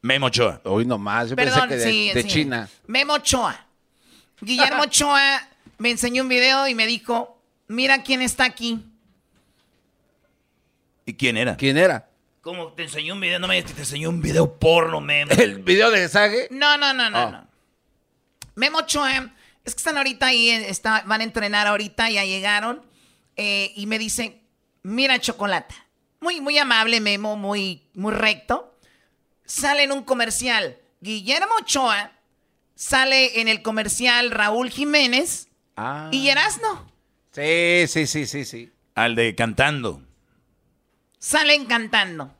Memo Ochoa. Hoy nomás, yo Perdón, pensé que de, sí, de sí. China. Memo Ochoa. Guillermo Ochoa me enseñó un video y me dijo, mira quién está aquí. ¿Y quién era? ¿Quién era? Como te enseñó un video, no me digas que te enseñó un video porno, meme. ¿El video de Sage? No, no, no, no, Ah. no. Memo Ochoa, es que están ahorita ahí, eh, está- van a entrenar ahorita, ya llegaron. eh, y me dice, mira Chocolata. Muy, muy amable Memo, muy, muy recto. Sale en un comercial. Guillermo Ochoa sale en el comercial Raúl Jiménez Ah. y Erasno. Sí, sí, sí, sí, sí. Al de cantando. Salen cantando.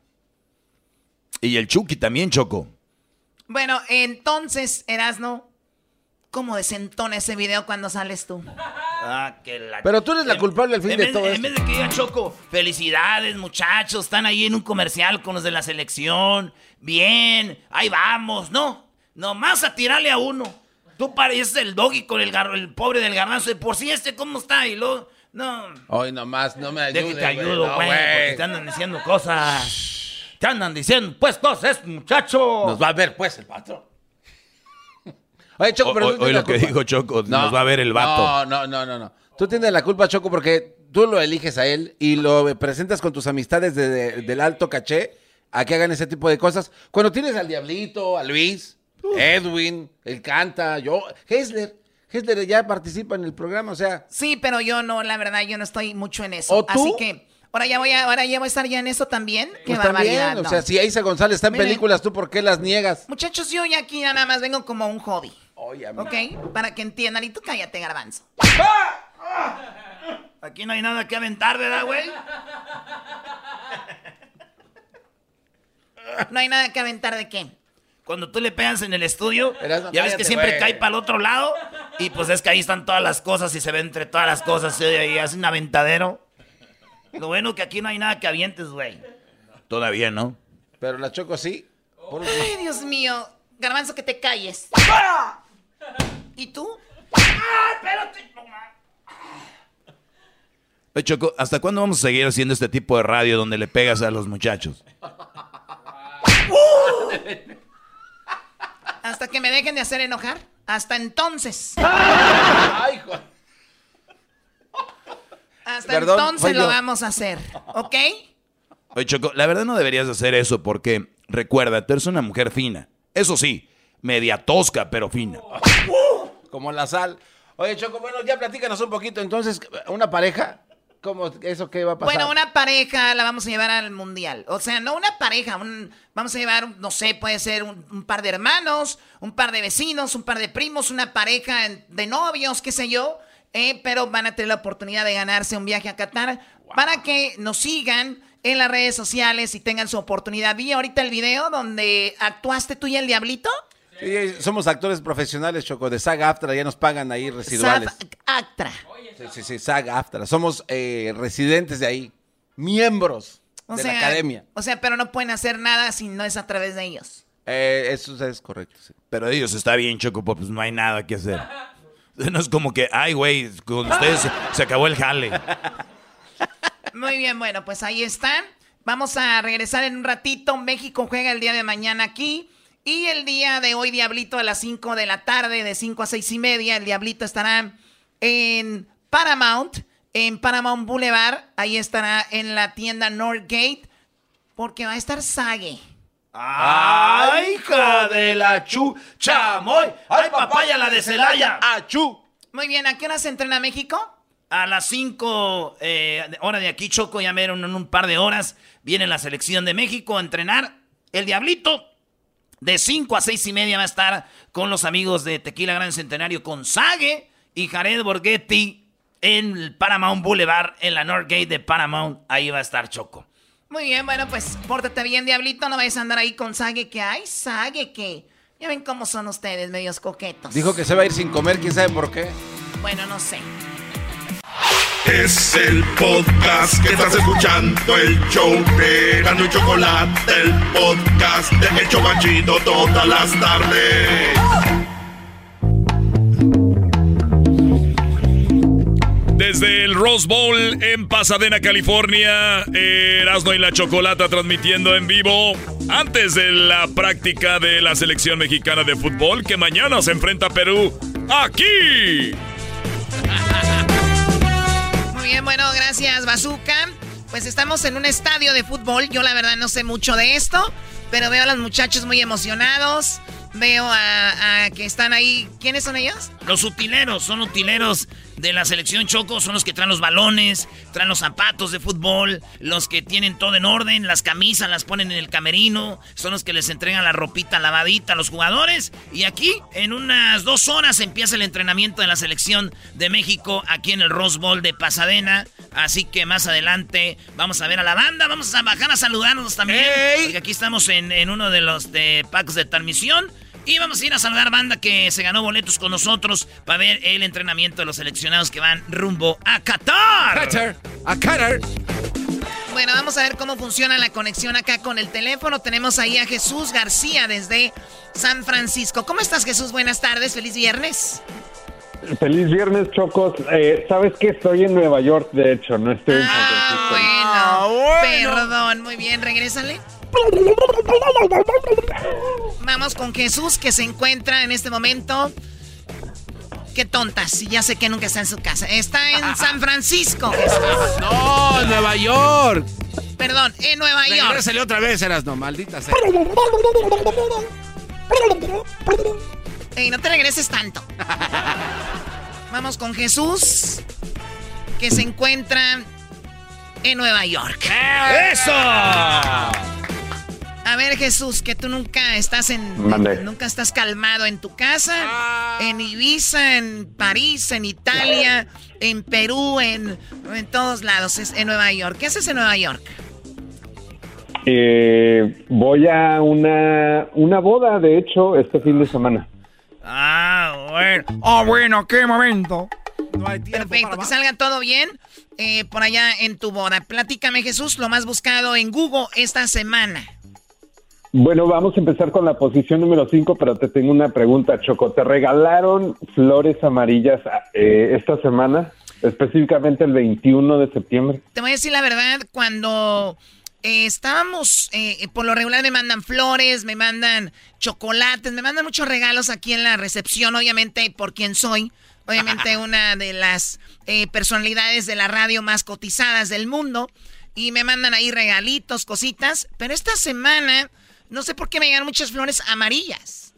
Y el Chucky también, Choco. Bueno, entonces, Erasno, ¿cómo desentona ese video cuando sales tú? Ah, que la- Pero tú eres la culpable al fin de vez, todo En esto. vez de que diga Choco, felicidades muchachos, están ahí en un comercial con los de la selección, bien, ahí vamos, no, nomás a tirarle a uno. Tú pareces el doggy con el, gar- el pobre del garbanzo, de por sí este cómo está y luego, no, Hoy nomás, no me de ayudes. que te ayudo, no, güey, porque te andan diciendo cosas, te andan diciendo pues cosas, muchacho. Nos va a ver, pues, el patrón. Oye, Choco, pero Hoy- hoy lo que dijo Choco, nos va a ver el vato. No, no, no, no, no. Tú tienes la culpa, Choco, porque tú lo eliges a él y lo presentas con tus amistades de- de- del alto caché a que hagan ese tipo de cosas. Cuando tienes al Diablito, a Luis, Edwin, el Canta, yo, Hesler. Hesler ya participa en el programa, o sea. Sí, pero yo no, la verdad, yo no estoy mucho en eso. ¿O tú? Así que, ahora ya voy a, ahora ya voy a estar ya en eso también. Qué Pues barbaridad. también, o no. sea, si Isa González está en Miren. películas, ¿tú por qué las niegas? Muchachos, yo ya aquí ya nada más vengo como un hobby. Oye, amigo. ¿Ok? Para que entiendan. Y tú cállate, garbanzo. Aquí no hay nada que aventar, ¿verdad, güey? No hay nada que aventar de qué. Cuando tú le pegas en el estudio, Erasmo, ya ves que siempre cae para el otro lado. Y pues es que ahí están todas las cosas y se ve entre todas las cosas. Y ahí hace un aventadero. Lo bueno que aquí no hay nada que avientes, güey. Todavía, ¿no? Pero la Choco sí. Por- Ay, Dios mío. Garbanzo, que te calles. ¿Y tú? Oye, Choco, ¿hasta cuándo vamos a seguir haciendo este tipo de radio donde le pegas a los muchachos? Hasta que me dejen de hacer enojar. Hasta entonces. Ay, hijo. Hasta Perdón, entonces lo yo. vamos a hacer. ¿Ok? Oye, Choco, la verdad no deberías hacer eso porque, recuerda, tú eres una mujer fina. Eso sí, media tosca, pero fina. Como la sal. Oye, Choco, bueno, ya platícanos un poquito. Entonces, ¿una pareja? ¿Cómo, ¿Eso qué va a pasar? Bueno, una pareja la vamos a llevar al mundial. O sea, no una pareja, un- vamos a llevar, no sé, puede ser un, un par de hermanos, un par de vecinos, un par de primos, una pareja de novios, qué sé yo. eh, pero van a tener la oportunidad de ganarse un viaje a Qatar para que nos sigan en las redes sociales y tengan su oportunidad. Vi ahorita el video donde actuaste tú y el diablito. Sí, somos actores profesionales, Choco, de Saga Aftra, ya nos pagan ahí residuales. Sab Actra. Sí, sí, sí, SAG AFTRA. Somos eh, residentes de ahí, miembros O de sea, la academia. O sea, pero no pueden hacer nada si no es a través de ellos. Eh, eso es correcto, sí. Pero ellos está bien, Choco, pues no hay nada que hacer. No es como que, ay, güey, con ustedes se, se acabó el jale. Muy bien, bueno, pues ahí están. Vamos a regresar en un ratito. México juega el día de mañana aquí. Y el día de hoy, Diablito, a las 5 de la tarde, de 5 a 6 y media, el Diablito estará en Paramount, en Paramount Boulevard. Ahí estará en la tienda Northgate, porque va a estar Sage. ¡Ay, hija de la chu! ¡Chamoy! ¡Ay, papaya, la de Celaya! ¡Achú! Muy bien, ¿a qué hora se entrena México? A las 5 eh, hora de aquí, Choco, ya me en un par de horas viene la selección de México a entrenar. El Diablito, de 5 a 6 y media va a estar con los amigos de Tequila Gran Centenario, con Sage y Jared Borghetti en el Paramount Boulevard, en la Northgate de Paramount. Ahí va a estar Choco. Muy bien, bueno, pues pórtate bien, Diablito. No vayas a andar ahí con Sage, que hay Sage, que... Ya ven cómo son ustedes, medios coquetos. Dijo que se va a ir sin comer, quién sabe por qué. Bueno, no sé. Es el podcast que estás escuchando, el show de y Chocolate, el podcast de El Chobachito todas las tardes. Desde el Rose Bowl en Pasadena, California, Erasmo y la Chocolata transmitiendo en vivo antes de la práctica de la selección mexicana de fútbol que mañana se enfrenta a Perú aquí. Muy bien, bueno, gracias, Bazooka. Pues estamos en un estadio de fútbol. Yo la verdad no sé mucho de esto, pero veo a los muchachos muy emocionados. Veo a, a que están ahí. ¿Quiénes son ellos? Los utileros, son utileros de la selección Choco, son los que traen los balones, traen los zapatos de fútbol, los que tienen todo en orden, las camisas las ponen en el camerino, son los que les entregan la ropita lavadita a los jugadores. Y aquí, en unas dos horas, empieza el entrenamiento de la selección de México aquí en el Rose Bowl de Pasadena. Así que más adelante vamos a ver a la banda, vamos a bajar a saludarnos también. Porque aquí estamos en, en uno de los de packs de transmisión. Y vamos a ir a saludar banda que se ganó boletos con nosotros para ver el entrenamiento de los seleccionados que van rumbo a Qatar. Qatar, a Qatar. Bueno, vamos a ver cómo funciona la conexión acá con el teléfono. Tenemos ahí a Jesús García desde San Francisco. ¿Cómo estás, Jesús? Buenas tardes, feliz viernes. Feliz viernes, Chocos. Eh, ¿Sabes que Estoy en Nueva York, de hecho, no estoy en San Ah, Francisco. bueno, perdón, muy bien, regrésale. Vamos con Jesús que se encuentra en este momento. Qué tontas, ya sé que nunca está en su casa. Está en San Francisco. Jesús. No, en Nueva York. Perdón, en Nueva York. Regrésale otra vez, Erasno, maldita sea. Ey, no te regreses tanto. Vamos con Jesús que se encuentra en Nueva York. ¡Eso! A ver, Jesús, que tú nunca estás en. Nunca estás calmado en tu casa. En Ibiza, en París, en Italia, en Perú, en, en todos lados. Es en Nueva York. ¿Qué haces en Nueva York? Eh, voy a una, una boda, de hecho, este fin de semana. Ah, bueno. Ah, bueno, qué momento. Perfecto, que salga todo bien eh, por allá en tu boda. Platícame, Jesús, lo más buscado en Google esta semana. Bueno, vamos a empezar con la posición número 5, pero te tengo una pregunta, Choco. ¿Te regalaron flores amarillas eh, esta semana? Específicamente el 21 de septiembre. Te voy a decir la verdad, cuando eh, estábamos, eh, por lo regular me mandan flores, me mandan chocolates, me mandan muchos regalos aquí en la recepción, obviamente por quien soy. Obviamente una de las eh, personalidades de la radio más cotizadas del mundo. Y me mandan ahí regalitos, cositas. Pero esta semana, no sé por qué me llegan muchas flores amarillas.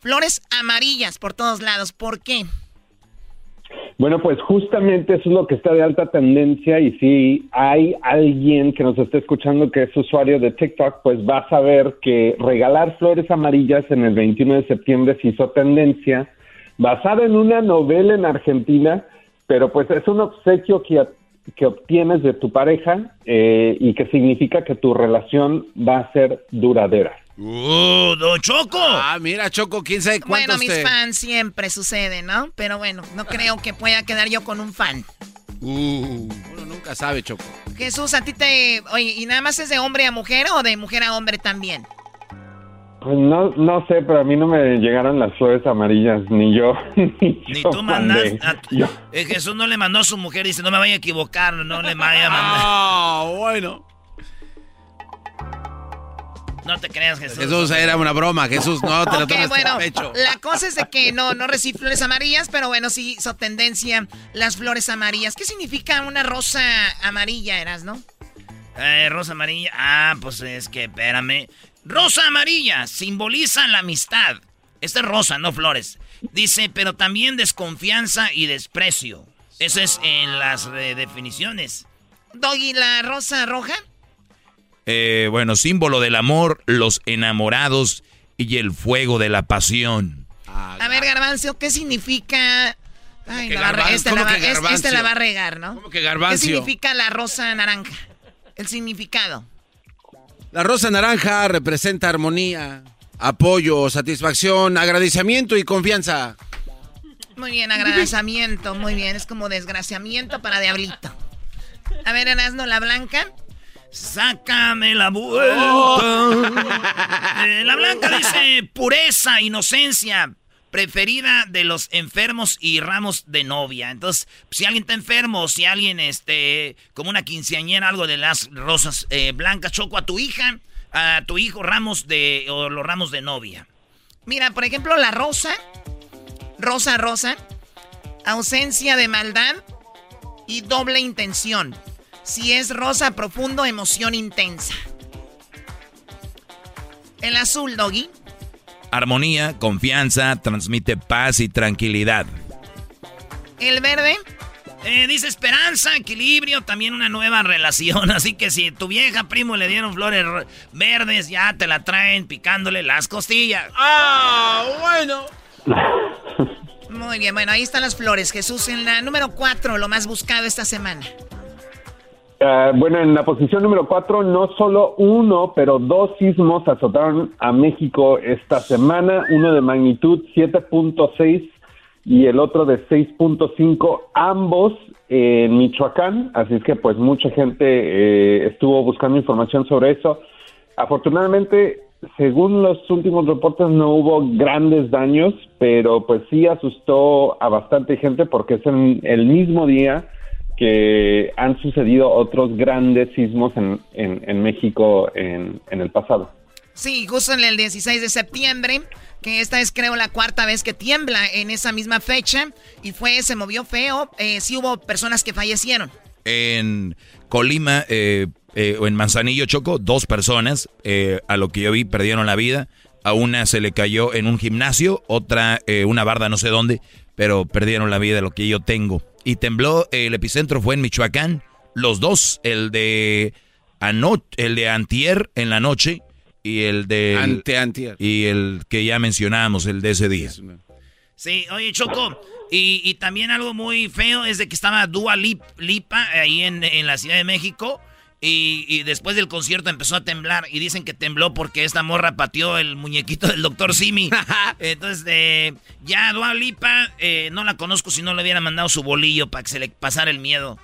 Flores amarillas por todos lados. ¿Por qué? Bueno, pues justamente eso es lo que está de alta tendencia y si hay alguien que nos esté escuchando que es usuario de TikTok, pues va a saber que regalar flores amarillas en el 21 de septiembre se hizo tendencia basada en una novela en Argentina, pero pues es un obsequio que, que obtienes de tu pareja eh, y que significa que tu relación va a ser duradera. ¡Uh, Don Choco! Ah, mira, Choco, quién sabe Bueno, cuántos mis te- fans siempre sucede, ¿no? Pero bueno, no creo que pueda quedar yo con un fan. Uh, uno nunca sabe, Choco. Jesús, a ti te... Oye, ¿y nada más es de hombre a mujer o de mujer a hombre también? Pues no, no sé, pero a mí no me llegaron las flores amarillas, ni yo. Ni, Ni yo tú mandas. mandé. a- Yo- Eh, Jesús no le mandó a su mujer, dice, no me vaya a equivocar, no le vaya a mandar. Ah, bueno. No te creas, Jesús. Jesús, era una broma. Jesús, no te lo Ok, tomes bueno, pecho. la cosa es de que no, no recibí flores amarillas, pero bueno, sí hizo tendencia las flores amarillas. ¿Qué significa una rosa amarilla, Eras, no? Eh, rosa amarilla. Ah, pues es que, espérame. Rosa amarilla simboliza la amistad. Esta es rosa, no flores. Dice, pero también desconfianza y desprecio. Eso es en las definiciones. Doggy, la rosa roja. Eh, bueno, símbolo del amor, los enamorados y el fuego de la pasión. A ver, Garbanzo, ¿qué significa? Ay, la va a re- garban- este, la va, este garbancio? la va a regar, ¿no? ¿Cómo que garbancio? ¿Qué significa la rosa naranja? El significado. La rosa naranja representa armonía, apoyo, satisfacción, agradecimiento y confianza. Muy bien, agradecimiento, muy bien. Es como desgraciamiento para diablito. A ver, Erasno, la blanca. Sácame la vuelta. Eh, la blanca dice pureza, inocencia, preferida de los enfermos y ramos de novia. Entonces, si alguien está enfermo, si alguien, este, como una quinceañera, algo de las rosas eh, blancas, choco a tu hija, a tu hijo, ramos de, o los ramos de novia. Mira, por ejemplo, la rosa. Rosa, rosa. Ausencia de maldad y doble intención. Si es rosa profundo, emoción intensa. El azul, Doggy. Armonía, confianza, transmite paz y tranquilidad. El verde. Eh, dice esperanza, equilibrio, también una nueva relación. Así que si tu vieja primo le dieron flores verdes, ya te la traen picándole las costillas. ¡Ah, bueno! Muy bien, bueno, ahí están las flores. Jesús, en la número 4, lo más buscado esta semana. Ah, bueno, en la posición número 4, no solo uno, pero dos sismos azotaron a México esta semana, uno de magnitud 7.6 y el otro de 6.5, ambos en Michoacán, así es que pues mucha gente eh, estuvo buscando información sobre eso. Afortunadamente, según los últimos reportes, no hubo grandes daños, pero pues sí asustó a bastante gente porque es en el mismo día que han sucedido otros grandes sismos en, en- en México en, en el pasado. Sí, justo en el 16 de septiembre, que esta es creo la cuarta vez que tiembla en esa misma fecha y fue, se movió feo, eh, sí hubo personas que fallecieron. En Colima eh, eh, o en Manzanillo Choco, dos personas, eh, a lo que yo vi, perdieron la vida. A una se le cayó en un gimnasio, otra eh, una barda no sé dónde, pero perdieron la vida, lo que yo tengo. Y tembló, el epicentro fue en Michoacán, los dos, el de anoche, el de antier en la noche y el de Ante antier. y el que ya mencionábamos, el de ese día. Sí, oye, Choco, y, y también algo muy feo es de que estaba Dua Lip- Lipa ahí en, en la Ciudad de México y, y después del concierto empezó a temblar y dicen que tembló porque esta morra pateó el muñequito del doctor Simi. Entonces, eh, ya Dua Lipa eh, no la conozco si no le hubiera mandado su bolillo para que se le pasara el miedo.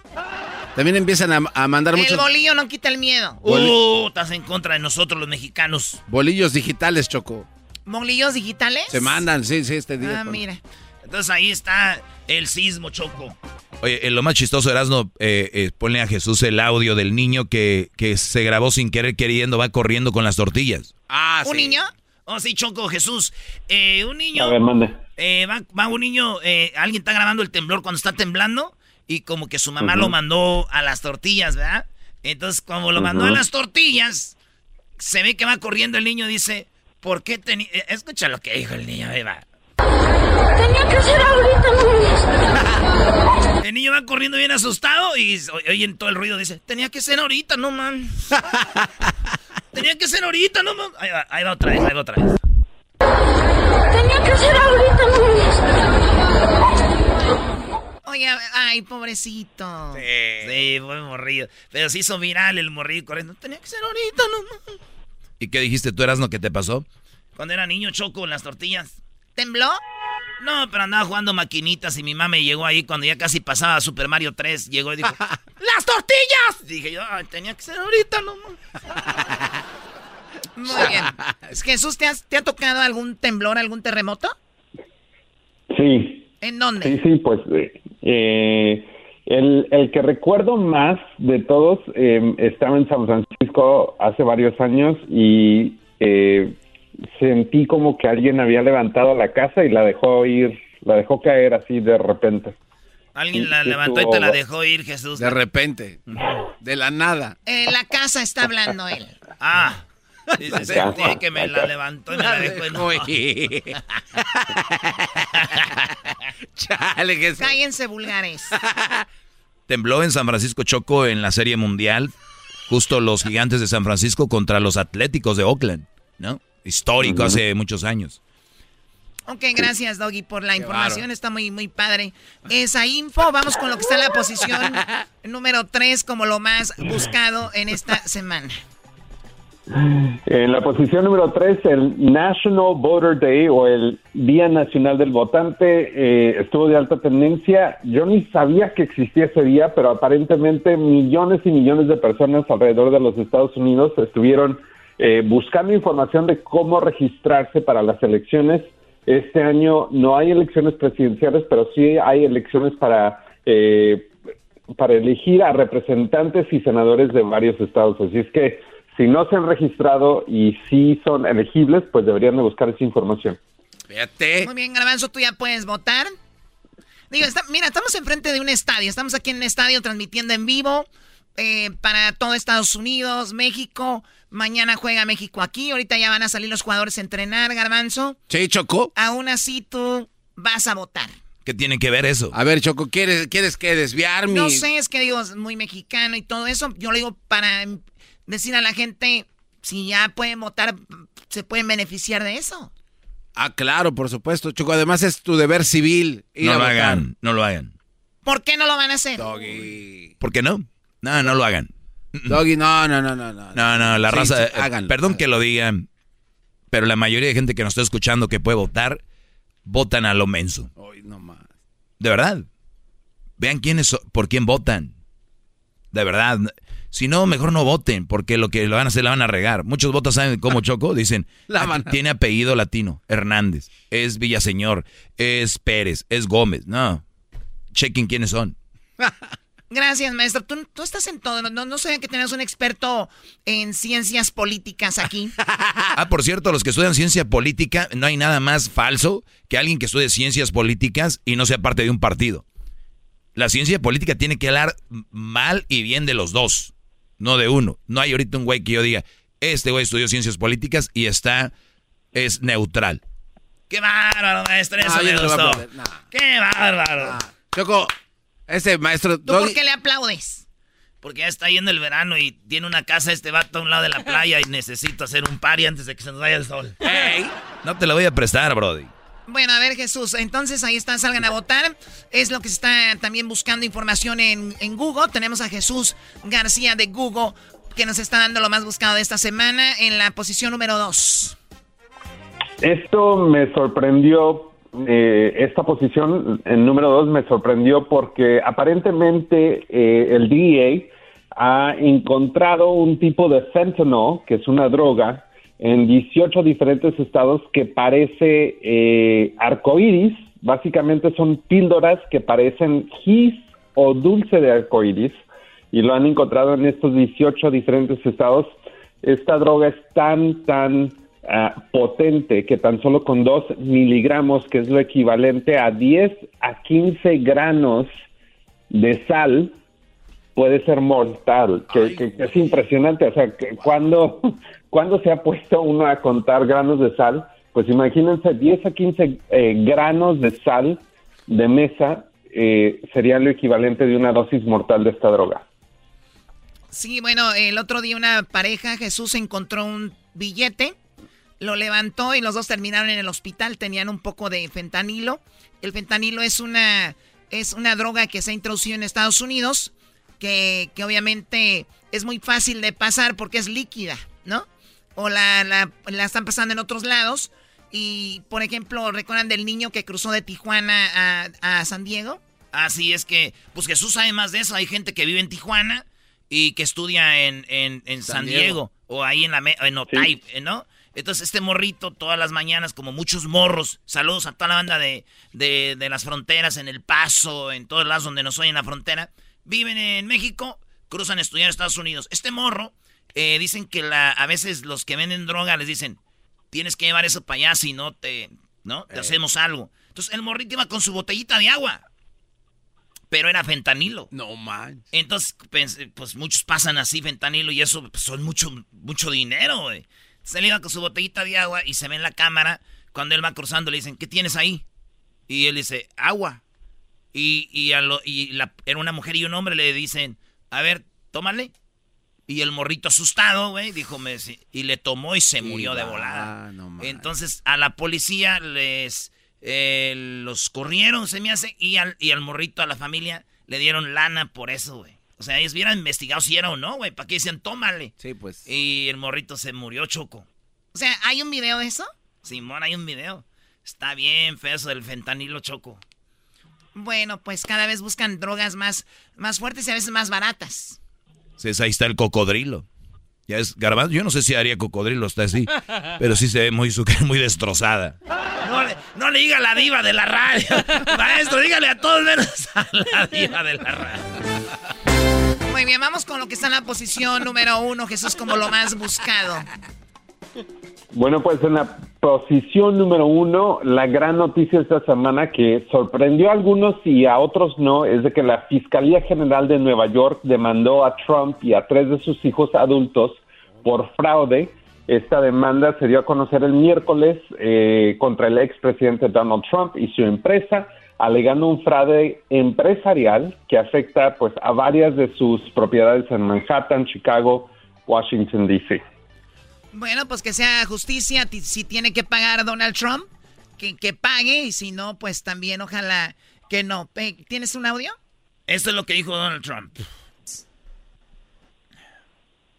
También empiezan a, a mandar El muchos bolillo no quita el miedo. Uh, estás en contra de nosotros los mexicanos. bolillos digitales, Choco. ¿Bolillos digitales? Se mandan, sí, sí, este día. Ah, mira. Entonces ahí está el sismo, Choco. Oye, eh, lo más chistoso, Erasno, eh, eh, ponle a Jesús el audio del niño que, que se grabó sin querer queriendo, va corriendo con las tortillas. Ah, ¿Un niño? Oh, sí, Choco, Jesús. Eh, un niño. A ver, mande. Eh, va, va un niño, eh, alguien está grabando el temblor cuando está temblando y como que su mamá lo mandó a las tortillas, ¿verdad? Entonces, como lo mandó a las tortillas, se ve que va corriendo el niño, dice, ¿por qué tenía... Escucha lo que dijo el niño, ahí va. Tenía que ser ahorita, El niño va corriendo bien asustado y oyen todo el ruido, dice, tenía que ser ahorita, no man. tenía que ser ahorita, no man. Ahí va, ahí va otra vez, ahí va otra vez. Tenía que ser ahorita, Oye, ay, pobrecito. Sí, fue morrido. Pero se hizo viral el morrido corriendo. Tenía que ser ahorita, no man. ¿Y qué dijiste tú, Erasno, que te pasó? Cuando era niño, choco en las tortillas. ¿Tembló? No, pero andaba jugando maquinitas y mi mamá me llegó ahí cuando ya casi pasaba Super Mario 3. Llegó y dijo, ¡Las tortillas! Dije yo, "Ay, tenía que ser ahorita nomás. Muy bien. Jesús, ¿te, has- ¿te ha tocado algún temblor, algún terremoto? Sí. ¿En dónde? Sí, sí, pues eh, eh, el, el que recuerdo más de todos eh, estaba en San Francisco hace varios años y eh, sentí como que alguien había levantado la casa y la dejó ir, la dejó caer así de repente. Alguien la levantó y te la dejó ir, Jesús. De repente. De la nada. Eh, la casa está hablando él. Ah. Dice, sentí que me la levantó y me la dejó ir. Chale, Jesús. Cállense vulgares. Tembló en San Francisco Choco en la Serie Mundial. Justo los gigantes de San Francisco contra los Atléticos de Oakland, ¿no? Histórico hace muchos años. Ok, gracias, Doggy, por la información. Está muy, muy padre. Esa info, vamos con lo que está en la posición número 3 como lo más buscado en esta semana. En la posición número 3, el National Voter Day o el Día Nacional del Votante eh, estuvo de alta tendencia. Yo ni sabía que existía ese día, pero aparentemente millones y millones de personas alrededor de los Estados Unidos estuvieron eh, buscando información de cómo registrarse para las elecciones. Este año no hay elecciones presidenciales, pero sí hay elecciones para eh, para elegir a representantes y senadores de varios estados. Así es que si no se han registrado y sí son elegibles, pues deberían de buscar esa información. Fíjate. Muy bien, Garbanzo, tú ya puedes votar. Digo, está- mira, estamos enfrente de un estadio. Estamos aquí en un estadio transmitiendo en vivo eh, para todo Estados Unidos, México. Mañana juega México aquí. Ahorita ya van a salir los jugadores a entrenar, Garbanzo. Sí, Choco. Aún así, tú vas a votar. ¿Qué tiene que ver eso? A ver, Choco, ¿quieres, quieres que desviar mi...? No sé, es que digo, es muy mexicano y todo eso. Yo lo digo para decir a la gente, si ya pueden votar, se pueden beneficiar de eso. Ah, claro, por supuesto, Choco. Además es tu deber civil ir No a lo votar. hagan, no lo hagan. ¿Por qué no lo van a hacer? ¿Por qué no? No, no lo hagan. Doggy, no, no, no, no. no. No, no, la Sí, raza. sí, eh, háganlo, perdón que lo digan, pero la mayoría de gente que nos está escuchando que puede votar, votan a lo menso. Ay, no más. De verdad. Vean quiénes so- por quién votan. De verdad. Si no, mejor no voten, porque lo que lo van a hacer la van a regar. Muchos votos saben cómo Choco, dicen, La "Ah, tiene apellido latino, Hernández, es Villaseñor, es Pérez, es Gómez. No. Chequen quiénes son. Gracias, maestro. Tú, tú estás en todo. No, no sabía que tenías un experto en ciencias políticas aquí. Ah, por cierto, los que estudian ciencia política, no hay nada más falso que alguien que estudie ciencias políticas y no sea parte de un partido. La ciencia política tiene que hablar mal y bien de los dos, no de uno. No hay ahorita un güey que yo diga, este güey estudió ciencias políticas y está, es neutral. ¡Qué bárbaro, maestro! Eso Ah, me no a gustó. no. ¡Qué bárbaro! Choco, ese maestro... ¿Tú por qué le aplaudes? Porque ya está yendo el verano y tiene una casa este vato a un lado de la playa y necesito hacer un party antes de que se nos vaya el sol. No te lo voy a prestar, Brody. Bueno, a ver, Jesús. Entonces ahí están, salgan a votar. Es lo que se está también buscando información en, en Google. Tenemos a Jesús García de Google que nos está dando lo más buscado de esta semana en la posición número 2. Esto me sorprendió, eh, esta posición en número dos me sorprendió porque aparentemente eh, el DEA ha encontrado un tipo de fentanyl, que es una droga, en 18 diferentes estados que parece eh, arcoíris. Básicamente son píldoras que parecen gis o dulce de arcoíris y lo han encontrado en estos 18 diferentes estados. Esta droga es tan, tan ah, potente que tan solo con 2 miligramos, que es lo equivalente a 10 a 15 granos de sal, puede ser mortal, que, que- que es impresionante. O sea, que cuando, cuando se ha puesto uno a contar granos de sal, pues imagínense 10 a 15 eh, granos de sal de mesa eh, sería lo equivalente de una dosis mortal de esta droga. Sí, bueno, el otro día una pareja, Jesús, encontró un billete, lo levantó y los dos terminaron en el hospital. Tenían un poco de fentanilo. El fentanilo es una, es una droga que se ha introducido en Estados Unidos, que, que obviamente es muy fácil de pasar porque es líquida, ¿no? O la, la, la están pasando en otros lados. Y, por ejemplo, ¿recuerdan del niño que cruzó de Tijuana a, a San Diego? Así es que, pues Jesús sabe más de eso. Hay gente que vive en Tijuana y que estudia en, en, en San, San Diego. Diego. o ahí en la me- en Otay, ¿no? Entonces este morrito todas las mañanas, como muchos morros, saludos a toda la banda de, de, de las fronteras, en El Paso, en todos lados donde nos oyen la frontera, viven en México, cruzan a estudiar a Estados Unidos. Este morro, eh, dicen que la, a veces los que venden droga les dicen, tienes que llevar eso para allá, si no te, ¿no? Te Eh. hacemos algo. Entonces el morrito iba con su botellita de agua, pero era fentanilo. No man. Entonces, pensé, pues muchos pasan así fentanilo y eso pues, son mucho, mucho dinero, güey. Se le iba con su botellita de agua y se ve en la cámara, cuando él va cruzando le dicen, ¿qué tienes ahí? Y él dice, agua. Y, y, a lo- y la- era una mujer y un hombre le dicen, a ver, tómale. Y el morrito asustado, güey, dijo, me, sí", y le tomó y se murió de volada. no. Entonces a la policía les eh, los corrieron, se me hace, y al, y al morrito, a la familia, le dieron lana por eso, güey. O sea, ellos hubieran investigado si era o no, güey. ¿Para qué decían, tómale? Sí, pues. Y el morrito se murió, Choco. O sea, ¿hay un video de eso? Simón, hay un video. Está bien feo eso del fentanilo, Choco. Bueno, pues cada vez buscan drogas más, más fuertes y a veces más baratas. Sí, ahí está el cocodrilo. Ya es garbanzo. Yo no sé si haría cocodrilo, está así. Pero sí se ve muy, muy destrozada. No le, no le diga a la diva de la radio. Maestro, dígale a todos menos a la diva de la radio. Muy bien, vamos con lo que está en la posición número uno, Jesús, como lo más buscado. Bueno, pues en la posición número uno, la gran noticia esta semana que sorprendió a algunos y a otros no, es de que la Fiscalía General de Nueva York demandó a Trump y a tres de sus hijos adultos por fraude. Esta demanda se dio a conocer el miércoles eh, contra el expresidente Donald Trump y su empresa, alegando un fraude empresarial que afecta pues a varias de sus propiedades en Manhattan, Chicago, Washington, D.C. Bueno, pues que sea justicia, ti- si tiene que pagar Donald Trump, que, que pague, y si no, pues también ojalá que no. Pe- ¿Tienes un audio? Esto es lo que dijo Donald Trump.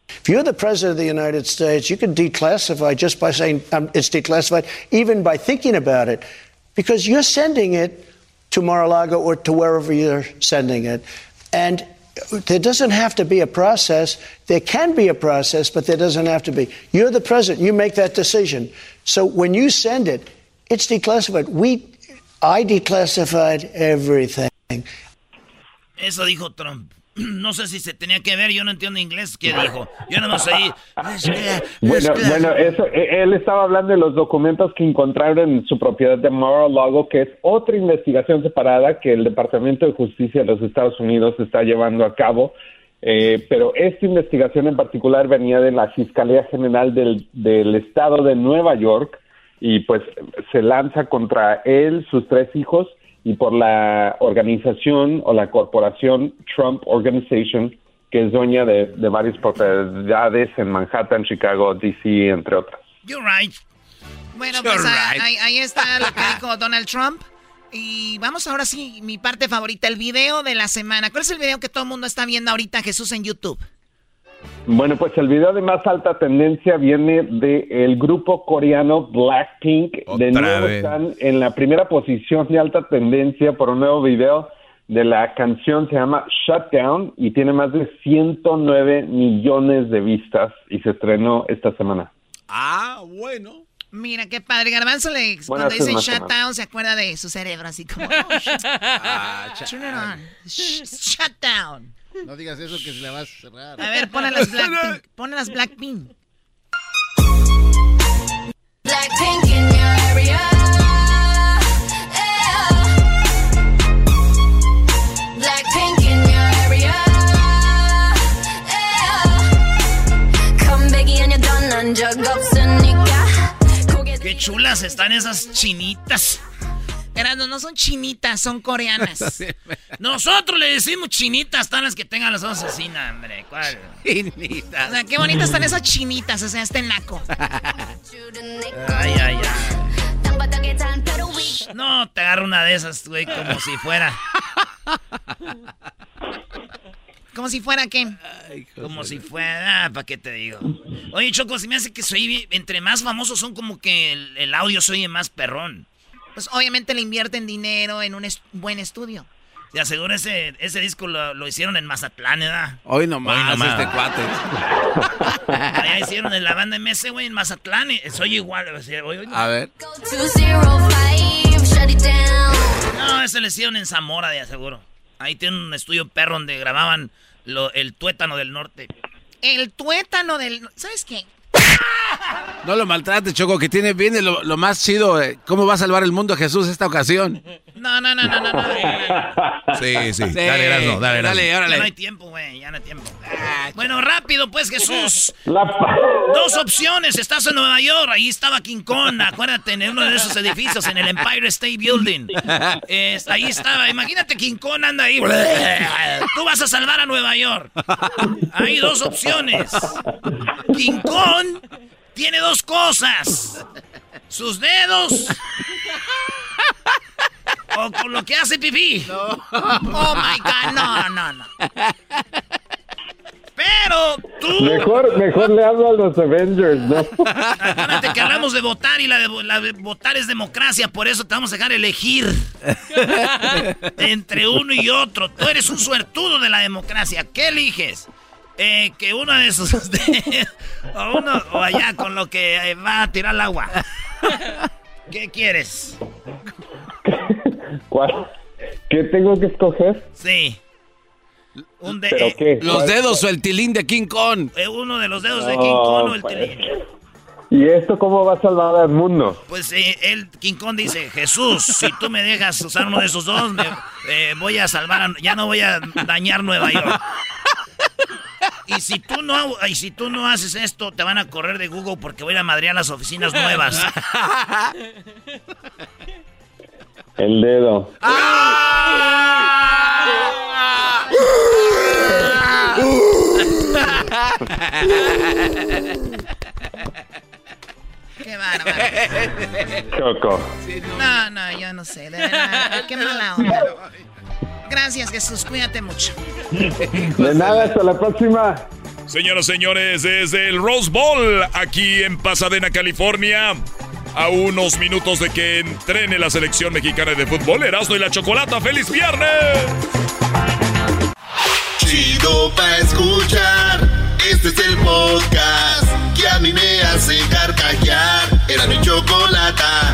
If you're the president of the United States, you can declassify just by saying um, it's declassified, even by thinking about it, because you're sending it to Mar-a-Lago or to wherever you're sending it. And there doesn't have to be a process. There can be a process, but there doesn't have to be. You're the president. You make that decision. So when you send it, it's declassified. We, I declassified everything. Eso dijo Trump. No sé si se tenía que ver, yo no entiendo inglés. ¿Qué dijo? Yo no sé. Bueno, bueno, eso, eh, él estaba hablando de los documentos que encontraron en su propiedad de Mar-a-Lago, que es otra investigación separada que el Departamento de Justicia de los Estados Unidos está llevando a cabo. Eh, pero esta investigación en particular venía de la Fiscalía General del, del Estado de Nueva York y pues se lanza contra él, sus tres hijos y por la organización o la corporación Trump Organization, que es dueña de, de varias propiedades en Manhattan, Chicago, D.C., entre otras. You're right. Bueno, You're pues right. ahí, ahí está lo que dijo Donald Trump. Y vamos ahora sí, mi parte favorita, el video de la semana. ¿Cuál es el video que todo el mundo está viendo ahorita, Jesús, en YouTube? Bueno, pues el video de más alta tendencia viene del grupo coreano Blackpink. de Otra nuevo vez. están en la primera posición de alta tendencia por un nuevo video de la canción, se llama Shutdown y tiene más de 109 millones de vistas y se estrenó esta semana. Ah, bueno. Mira, qué padre. Garbanzo, le, Bueno, cuando dicen shutdown, se acuerda de su cerebro, así como... "Oh, shut- Turn it on. Sh- Shutdown. No digas eso que se le va a cerrar. A ver, pon a las Blackpink. Pon a las Blackpink. Blackpink in your area. Yeah. Blackpink in your. Yeah. Qué chulas están esas chinitas. Erasmo, no son chinitas, son coreanas. Nosotros le decimos chinitas, están las que tengan los ojos así, no, hombre. ¿Cuál? O sea, qué bonitas están esas chinitas, o sea, este naco. Ay, ay, ay. No, te agarro una de esas, güey, como si fuera. Como si fuera qué. Como si fuera, ¿para qué te digo? Oye, Choco, si me hace que soy, entre más famosos son como que el, el audio se oye más perrón. Pues obviamente le invierten dinero en un est- buen estudio. Te aseguro ese, ese disco lo, lo hicieron en Mazatlán, ¿verdad? Hoy nomás, Hoy nomás. este cuate. Allá hicieron en la banda MS, güey, en Mazatlán. y Soy igual. o sea, oye, oye. A ver. 205, shut it down. No, ese lo hicieron en Zamora, de aseguro. Ahí tienen un estudio perro donde grababan lo- el tuétano del norte. El tuétano del... ¿Sabes qué? No lo maltrates, Choco, que tiene, viene lo, lo más chido. eh, ¿Cómo va a salvar el mundo Jesús esta ocasión? No, no, no, no, no. no. Sí, sí. Dale, Erasmo, dale, Erasmo. Dale, Ya órale. no hay tiempo, güey, ya no hay tiempo. Bueno, rápido, pues, Jesús. Dos opciones. Estás en Nueva York, ahí estaba King Kong, acuérdate, en uno de esos edificios, en el Empire State Building. Ahí estaba, imagínate King Kong anda ahí. Tú vas a salvar a Nueva York. Hay dos opciones. King Kong tiene dos cosas. Sus dedos. O con lo que hace pipí. Oh my God, no, no, no. Pero tú. Mejor, mejor le hablo a los Avengers, ¿no? Acuérdate que hablamos de votar y la de, la de votar es democracia, por eso te vamos a dejar elegir entre uno y otro. Tú eres un suertudo de la democracia. ¿Qué eliges? Eh, que uno de esos o uno o allá con lo que eh, va a tirar el agua. ¿Qué quieres? ¿Cuál? ¿Qué tengo que escoger? Sí. Un de- ¿Pero qué? Los ¿Cuál? dedos o el tilín de King Kong. eh, uno de los dedos de King Kong o el pues. tilín. ¿Y esto cómo va a salvar al mundo? Pues eh, el King Kong dice, Jesús, si tú me dejas usar uno de esos dos, me, eh, voy a salvar, a- ya no voy a dañar Nueva York. Y si tú no y si tú no haces esto, te van a correr de Google porque voy a ir a madrear las oficinas nuevas. El dedo. Qué bárbaro. Choco. No, no, yo no sé, de verdad. Qué mala onda. Gracias, Jesús. Cuídate mucho. De nada, hasta la próxima. Señoras y señores, desde el Rose Bowl, aquí en Pasadena, California, a unos minutos de que entrene la selección mexicana de fútbol, Erasmo y la Chocolata. ¡Feliz viernes! Chido pa' escuchar. Este es el podcast que a mí me hace carcajear. Era mi chocolata.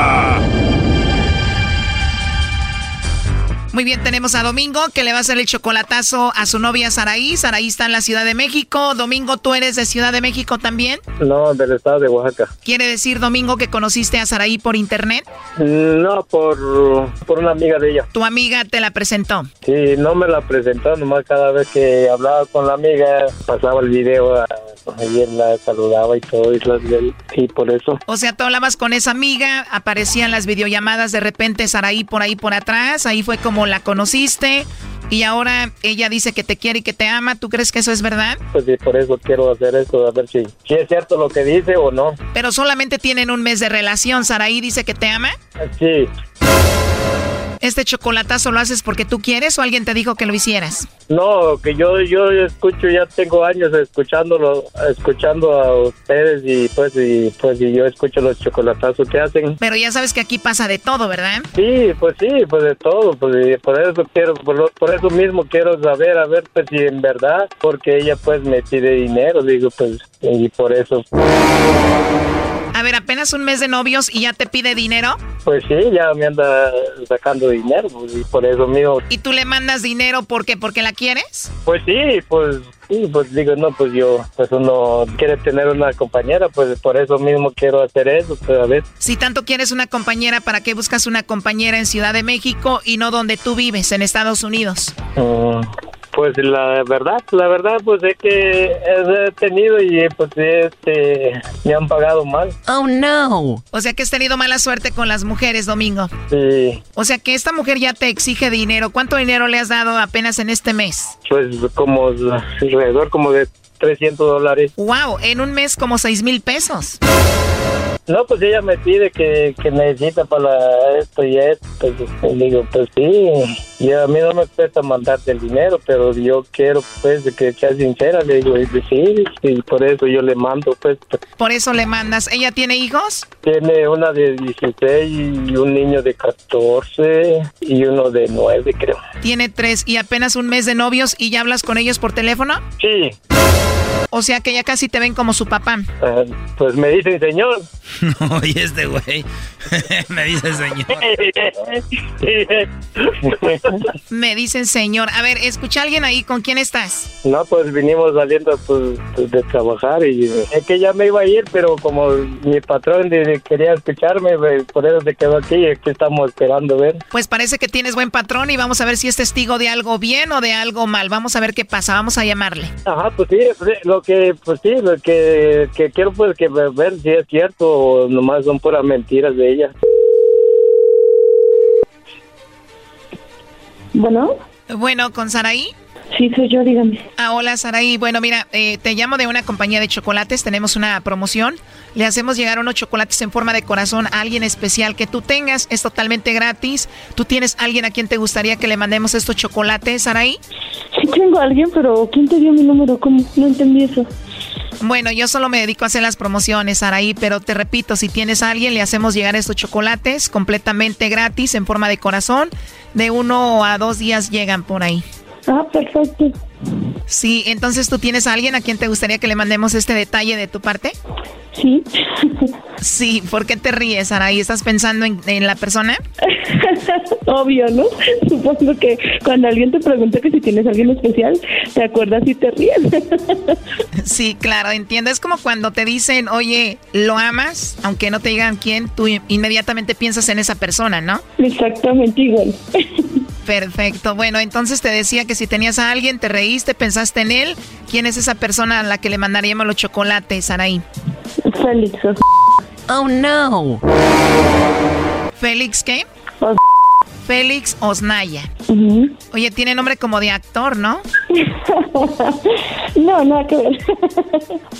Muy bien, tenemos a Domingo que le va a hacer el chocolatazo a su novia Saraí. Saraí está en la Ciudad de México. Domingo, ¿tú eres de Ciudad de México también? No, del estado de Oaxaca. ¿Quiere decir, Domingo, que conociste a Saraí por internet? Mm, No, por, por una amiga de ella. Tu amiga te la presentó. Sí, no me la presentó, nomás cada vez que hablaba con la amiga pasaba el video, a- él la saludaba y todo, y, y por eso. O sea, tú hablabas con esa amiga, aparecían las videollamadas, de repente Saraí por ahí por atrás, ahí fue como la conociste y ahora ella dice que te quiere y que te ama. ¿Tú crees que eso es verdad? Pues sí, por eso quiero hacer esto, a ver si, si es cierto lo que dice o no. Pero solamente tienen un mes de relación. Saraí dice que te ama. Sí, ¿Este chocolatazo lo haces porque tú quieres o alguien te dijo que lo hicieras? No, que yo yo escucho, ya tengo años escuchándolo, escuchando a ustedes y pues y pues y yo escucho los chocolatazos que hacen. Pero ya sabes que aquí pasa de todo, ¿verdad? Sí, pues sí, pues de todo, pues por eso quiero, por, lo- por eso mismo quiero saber, a ver, pues si en verdad, porque ella pues me pide dinero, digo, pues y por eso, A ver, apenas un mes de novios y ya te pide dinero pues sí, ya me anda sacando dinero, pues, y por eso mismo, y tú le mandas dinero ¿por qué? ¿Porque la quieres? pues sí, pues sí, pues digo, no, pues yo, pues uno quiere tener una compañera, pues por eso mismo quiero hacer eso, pues a ver. Si tanto quieres una compañera, ¿para qué buscas una compañera en Ciudad de México y no donde tú vives, en Estados Unidos? Mm, Pues la verdad, la verdad, pues es que he tenido y pues este me han pagado mal. Oh no. O sea que has tenido mala suerte con las mujeres, Domingo. Sí, O sea que esta mujer ya te exige dinero. ¿Cuánto dinero le has dado apenas en este mes? pues como alrededor como de 300 dólares. Wow, en un mes como seis mil pesos. No, pues ella me pide que, que necesita para esto y esto. Pues, y digo, pues sí. Y a mí no me cuesta mandarte el dinero, pero yo quiero, pues, que sea sincera. Le digo, y pues, sí, y por eso yo le mando, pues. Por eso le mandas. ¿Ella tiene hijos? Tiene una de 16 y un niño de 14 y uno de 9, creo. Tiene tres y apenas un mes de novios y ya hablas con ellos por teléfono. Sí. O sea que ya casi te ven como su papá. Ah, pues me dicen, señor. No, y este güey me dice señor. Me dicen señor. A ver, escucha a alguien ahí. ¿Con quién estás? No, pues vinimos saliendo pues, pues, de trabajar y es que ya me iba a ir, pero como mi patrón quería escucharme, pues, por eso se quedó aquí y aquí estamos esperando ver. Pues parece que tienes buen patrón y vamos a ver si es testigo de algo bien o de algo mal. Vamos a ver qué pasa. Vamos a llamarle. Ajá, pues sí, pues, sí, lo que, pues sí, lo que, que quiero pues que ver si es cierto o nomás son puras mentiras de ella. Bueno, Bueno, ¿con Saraí? Sí, soy yo, dígame. Ah, hola Saraí. Bueno, mira, eh, te llamo de una compañía de chocolates. Tenemos una promoción. Le hacemos llegar unos chocolates en forma de corazón a alguien especial que tú tengas. Es totalmente gratis. ¿Tú tienes alguien a quien te gustaría que le mandemos estos chocolates, Saraí? Sí tengo a alguien, pero ¿quién te dio mi número? ¿Cómo? No entendí eso. Bueno, yo solo me dedico a hacer las promociones, Saraí, pero te repito, si tienes a alguien, le hacemos llegar estos chocolates completamente gratis en forma de corazón. De uno a dos días llegan por ahí. Ah, perfecto. Sí, entonces tú tienes a alguien a quien te gustaría que le mandemos este detalle de tu parte. Sí. Sí, ¿por qué te ríes, Saraí? ¿Estás pensando en, en la persona? Obvio, ¿no? Supongo que cuando alguien te pregunta que si tienes a alguien especial, te acuerdas y te ríes. Sí, claro, entiendo. Es como cuando te dicen, oye, ¿lo amas? Aunque no te digan quién, tú inmediatamente piensas en esa persona, ¿no? Exactamente igual. Perfecto. Bueno, entonces te decía que si tenías a alguien, te reíste, pensaste en él. ¿Quién es esa persona a la que le mandaríamos los chocolates, Saraí? Félix. Oh, no. ¿Félix qué? Félix Osnaya. Oye, tiene nombre como de actor, ¿no? no, nada que ver.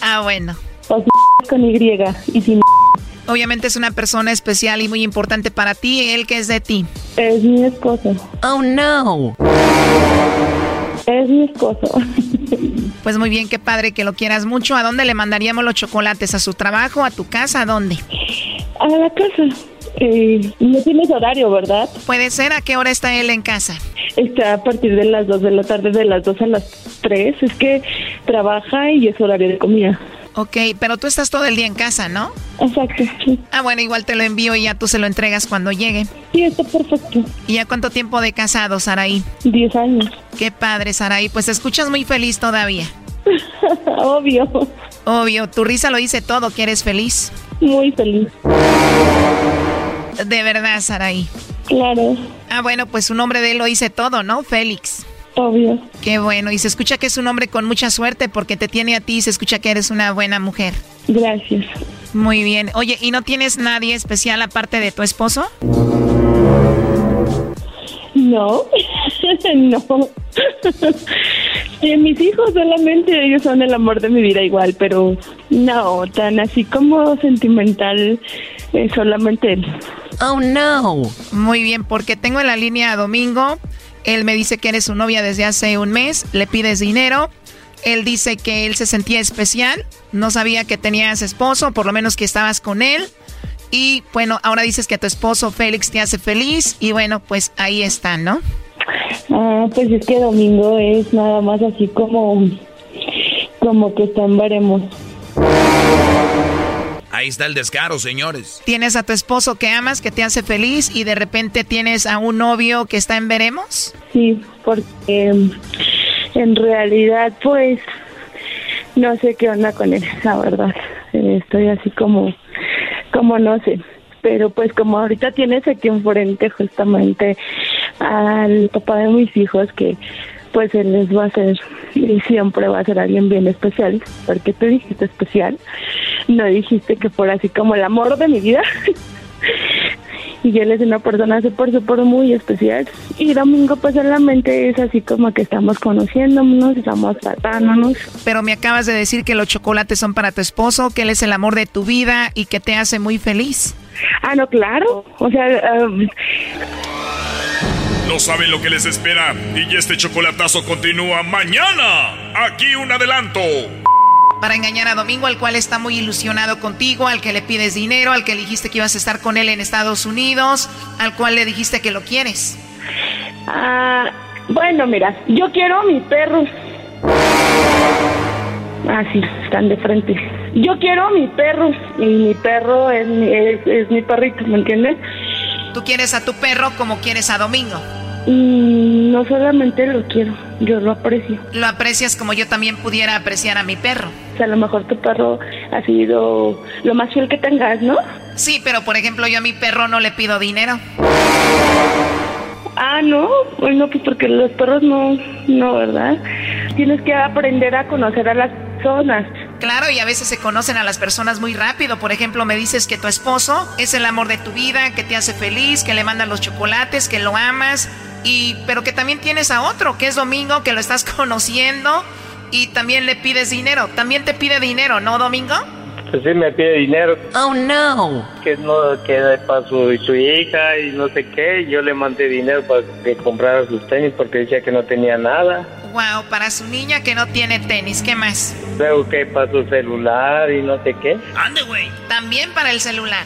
Ah, bueno. con Y y sin Obviamente es una persona especial y muy importante para ti. ¿Él que es de ti? Es mi esposo. Oh, no. Es mi esposo. Pues muy bien, qué padre que lo quieras mucho. ¿A dónde le mandaríamos los chocolates? ¿A su trabajo? ¿A tu casa? ¿A dónde? A la casa. Eh, no tienes horario, ¿verdad? Puede ser. ¿A qué hora está él en casa? Está a partir de las 2 de la tarde, de las 2 a las 3. Es que trabaja y es horario de comida. Ok, pero tú estás todo el día en casa, ¿no? Exacto, sí. Ah, bueno, igual te lo envío y ya tú se lo entregas cuando llegue. Sí, está perfecto. ¿Y ya cuánto tiempo de casado, Saraí? Diez años. Qué padre, Saraí. Pues te escuchas muy feliz todavía. Obvio. Obvio, tu risa lo dice todo, que eres feliz. Muy feliz. De verdad, Saraí. Claro. Ah, bueno, pues su nombre de él lo dice todo, ¿no? Félix. Obvio. Qué bueno. Y se escucha que es un hombre con mucha suerte porque te tiene a ti y se escucha que eres una buena mujer. Gracias. Muy bien. Oye, ¿y no tienes nadie especial aparte de tu esposo? No. no. Mis hijos solamente, ellos son el amor de mi vida igual, pero no, tan así como sentimental, eh, solamente él. Oh, no. Muy bien, porque tengo en la línea a Domingo. Él me dice que eres su novia desde hace un mes, le pides dinero. Él dice que él se sentía especial, no sabía que tenías esposo, por lo menos que estabas con él. Y bueno, ahora dices que tu esposo Félix te hace feliz y bueno, pues ahí está, ¿no? Ah, pues es que domingo es nada más así como, como que están veremos. Ahí está el descaro, señores. Tienes a tu esposo que amas, que te hace feliz y de repente tienes a un novio que está en veremos. Sí, porque en realidad pues no sé qué onda con él, la verdad. Eh, Estoy así como, como no sé. Pero pues como ahorita tienes aquí enfrente justamente al papá de mis hijos que pues él les va a ser y siempre va a ser alguien bien especial, porque tú dijiste especial, no dijiste que fuera así como el amor de mi vida. y él es una persona súper, súper muy especial. Y Domingo, pues solamente es así como que estamos conociéndonos, estamos tratándonos. Pero me acabas de decir que los chocolates son para tu esposo, que él es el amor de tu vida y que te hace muy feliz. Ah, no, claro. O sea, um, No saben lo que les espera y este chocolatazo continúa mañana. Aquí un adelanto. Para engañar a Domingo, al cual está muy ilusionado contigo, al que le pides dinero, al que le dijiste que ibas a estar con él en Estados Unidos, al cual le dijiste que lo quieres. ah, bueno, mira, yo quiero a mi perro. Ah, sí, están de frente. Yo quiero a mi perro y mi perro es mi, es, es mi perrito, ¿me entiendes? Tú quieres a tu perro como quieres a Domingo. No solamente lo quiero, yo lo aprecio. Lo aprecias como yo también pudiera apreciar a mi perro. O sea, a lo mejor tu perro ha sido lo más fiel que tengas, ¿no? Sí, pero por ejemplo yo a mi perro no le pido dinero. Ah, no, bueno, pues porque los perros no, no, ¿verdad? Tienes que aprender a conocer a las personas. Claro, y a veces se conocen a las personas muy rápido. Por ejemplo, me dices que tu esposo es el amor de tu vida, que te hace feliz, que le mandan los chocolates, que lo amas, y pero que también tienes a otro, que es Domingo, que lo estás conociendo y también le pides dinero. También te pide dinero, ¿no, Domingo? Pues sí, me pide dinero. Oh, no. Que no queda para su, su hija y no sé qué. Yo le mandé dinero para que comprara sus tenis porque decía que no tenía nada. Wow, para su niña que no tiene tenis, ¿qué más? Luego que para su celular y no sé qué. Ande, güey. También para el celular.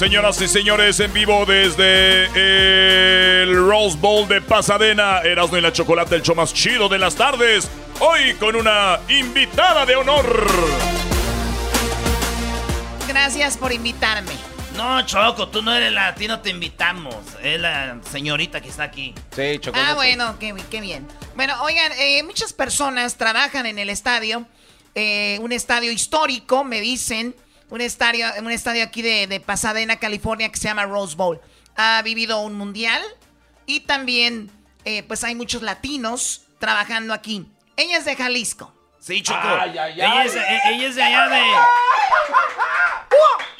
Señoras y señores, en vivo desde el Rose Bowl de Pasadena, Erasmo y la Chocolate, el show más chido de las tardes. Hoy con una invitada de honor. Gracias por invitarme. No, Choco, tú no eres la, a ti no te invitamos. Es la señorita que está aquí. Sí, Ah, bueno, qué, qué bien. Bueno, oigan, eh, muchas personas trabajan en el estadio, eh, un estadio histórico, me dicen, un estadio, un estadio aquí de, de Pasadena, California, que se llama Rose Bowl. Ha vivido un mundial y también, eh, pues hay muchos latinos trabajando aquí. Ella es de Jalisco. Sí, Choco. Ay, ay, ella, ay. es, eh, ella es de allá de.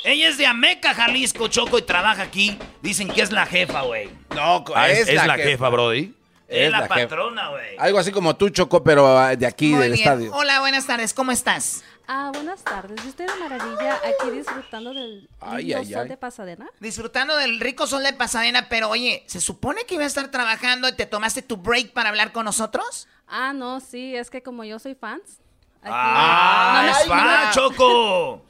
Ella es de Ameca, Jalisco, Choco, y trabaja aquí. Dicen que es la jefa, güey. No, Ah, es, es la, jefa, Brody. Es la, la jefa. patrona, güey. Algo así como tú, Choco, pero ah, de aquí, Muy del bien. estadio. Hola, buenas tardes. ¿Cómo estás? Ah, buenas tardes. Yo estoy de maravilla aquí disfrutando del Ay, ay, sol ay. de Pasadena. Disfrutando del rico sol de Pasadena, pero oye, ¿se supone que iba a estar trabajando y te tomaste tu break para hablar con nosotros? Ah, no, sí, es que como yo soy fans. aquí- ¡Ah, No es fan, Choco!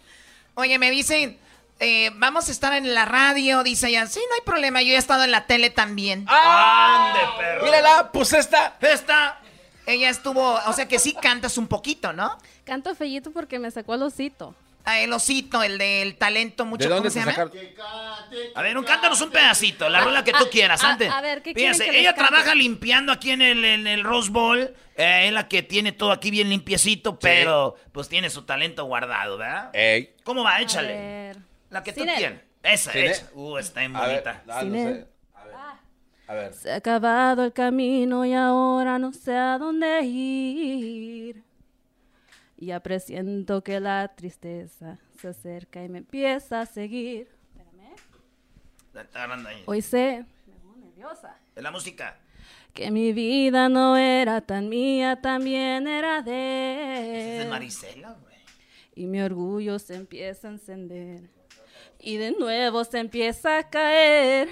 Oye, me dicen, eh, vamos a estar en la radio, dice ella. Sí, no hay problema, yo he estado en la tele también. ¡Ande, perro! Mírala, pues esta. Esta. Ella estuvo, o sea que sí cantas un poquito, ¿no? Canto fellito porque me sacó el osito. Ah, el osito, el del talento mucho, ¿De ¿cómo dónde se sacaron? A ver, un, cántanos un pedacito, la rola que tú quieras, ah, antes. a ver, ¿qué Fíjense, que ella trabaja limpiando aquí en el, en el Rose Bowl. eh, es la que tiene todo aquí bien limpiecito, pero pues tiene su talento guardado, ¿verdad? Ey. ¿Cómo va? A Échale. ver. La que tú Cine. quieres. Esa, Cine. esa. Uh, está bien A ver, bonita. ah. A ver. A ver. Se ha acabado el camino y ahora no sé a dónde ir. Ya presiento que la tristeza se acerca y me empieza a seguir. Ahí. Hoy sé, me pongo nerviosa, Es la música. que mi vida no era tan mía, también era Es de de él. Marisela, güey. Y mi orgullo se empieza a encender. Y de nuevo se empieza a caer.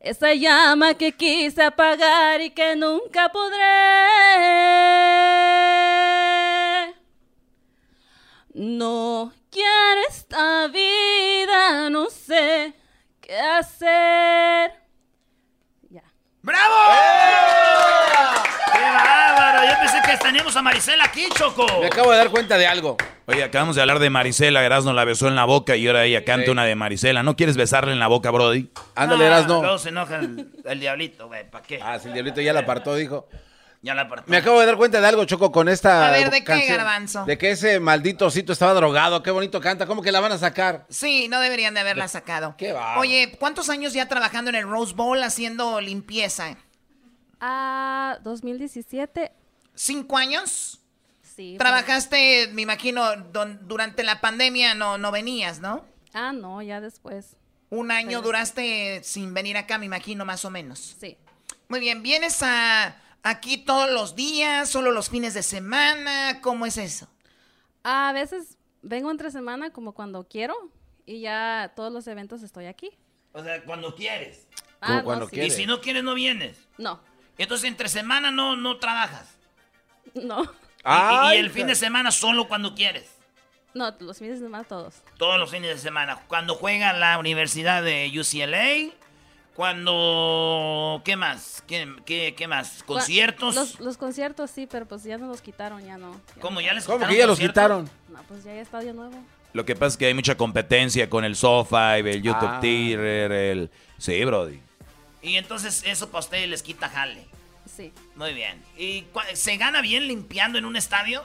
Esa llama que quise apagar y que nunca podré. No quiero esta vida, no sé qué hacer. ¡Bravo! ¡Qué bárbaro! Yo pensé que teníamos a Marisela aquí, Choco. Me acabo de dar cuenta de algo. Oye, acabamos de hablar de Marisela, Erasno la besó en la boca y ahora ella canta Sí. una de Marisela. ¿No quieres besarle en la boca, Brody? Ándale, Ah, Erasno. Luego se enoja el, el diablito, güey. ¿Para qué? Ah, si el diablito ya la apartó, dijo. Ya la apartó. Me acabo de dar cuenta de algo, Choco, con esta A ver, ¿de qué. Garbanzo? De que ese maldito osito estaba drogado. Qué bonito canta. ¿Cómo que la van a sacar? Sí, no deberían de haberla sacado. Qué va. Oye, ¿cuántos años ya trabajando en el Rose Bowl haciendo limpieza? Ah, 2017. ¿Cinco años? Sí. Trabajaste, me imagino, don- durante la pandemia no, no venías, ¿no? Ah, no, ya después. Un año Pero- duraste sin venir acá, me imagino, más o menos. Sí. Muy bien, ¿vienes a aquí todos los días, solo los fines de semana? ¿Cómo es eso? A veces vengo entre semana como cuando quiero y ya todos los eventos estoy aquí. O sea, cuando quieres. Ah, no, sí. Y si no quieres, no vienes. No, Entonces, entre semana no, no trabajas. no, Y- y, Ay, el fin de semana solo cuando quieres. no, los fines de semana todos. Todos los fines de semana. Cuando juega la Universidad de UCLA. Cuando... ¿Qué más? ¿Qué, qué, qué más? ¿Conciertos? Los, los conciertos sí, pero pues ya no los quitaron, ya no. ¿Cómo? ¿Ya les ¿Cómo quitaron que ya los quitaron? No, pues ya hay estadio nuevo. Lo que pasa es que hay mucha competencia con el Sofa, el YouTube Ah. Theater, el... Sí, Brody. Y entonces eso para ustedes les quita jale. Sí. Muy bien. ¿Y se gana bien limpiando en un estadio?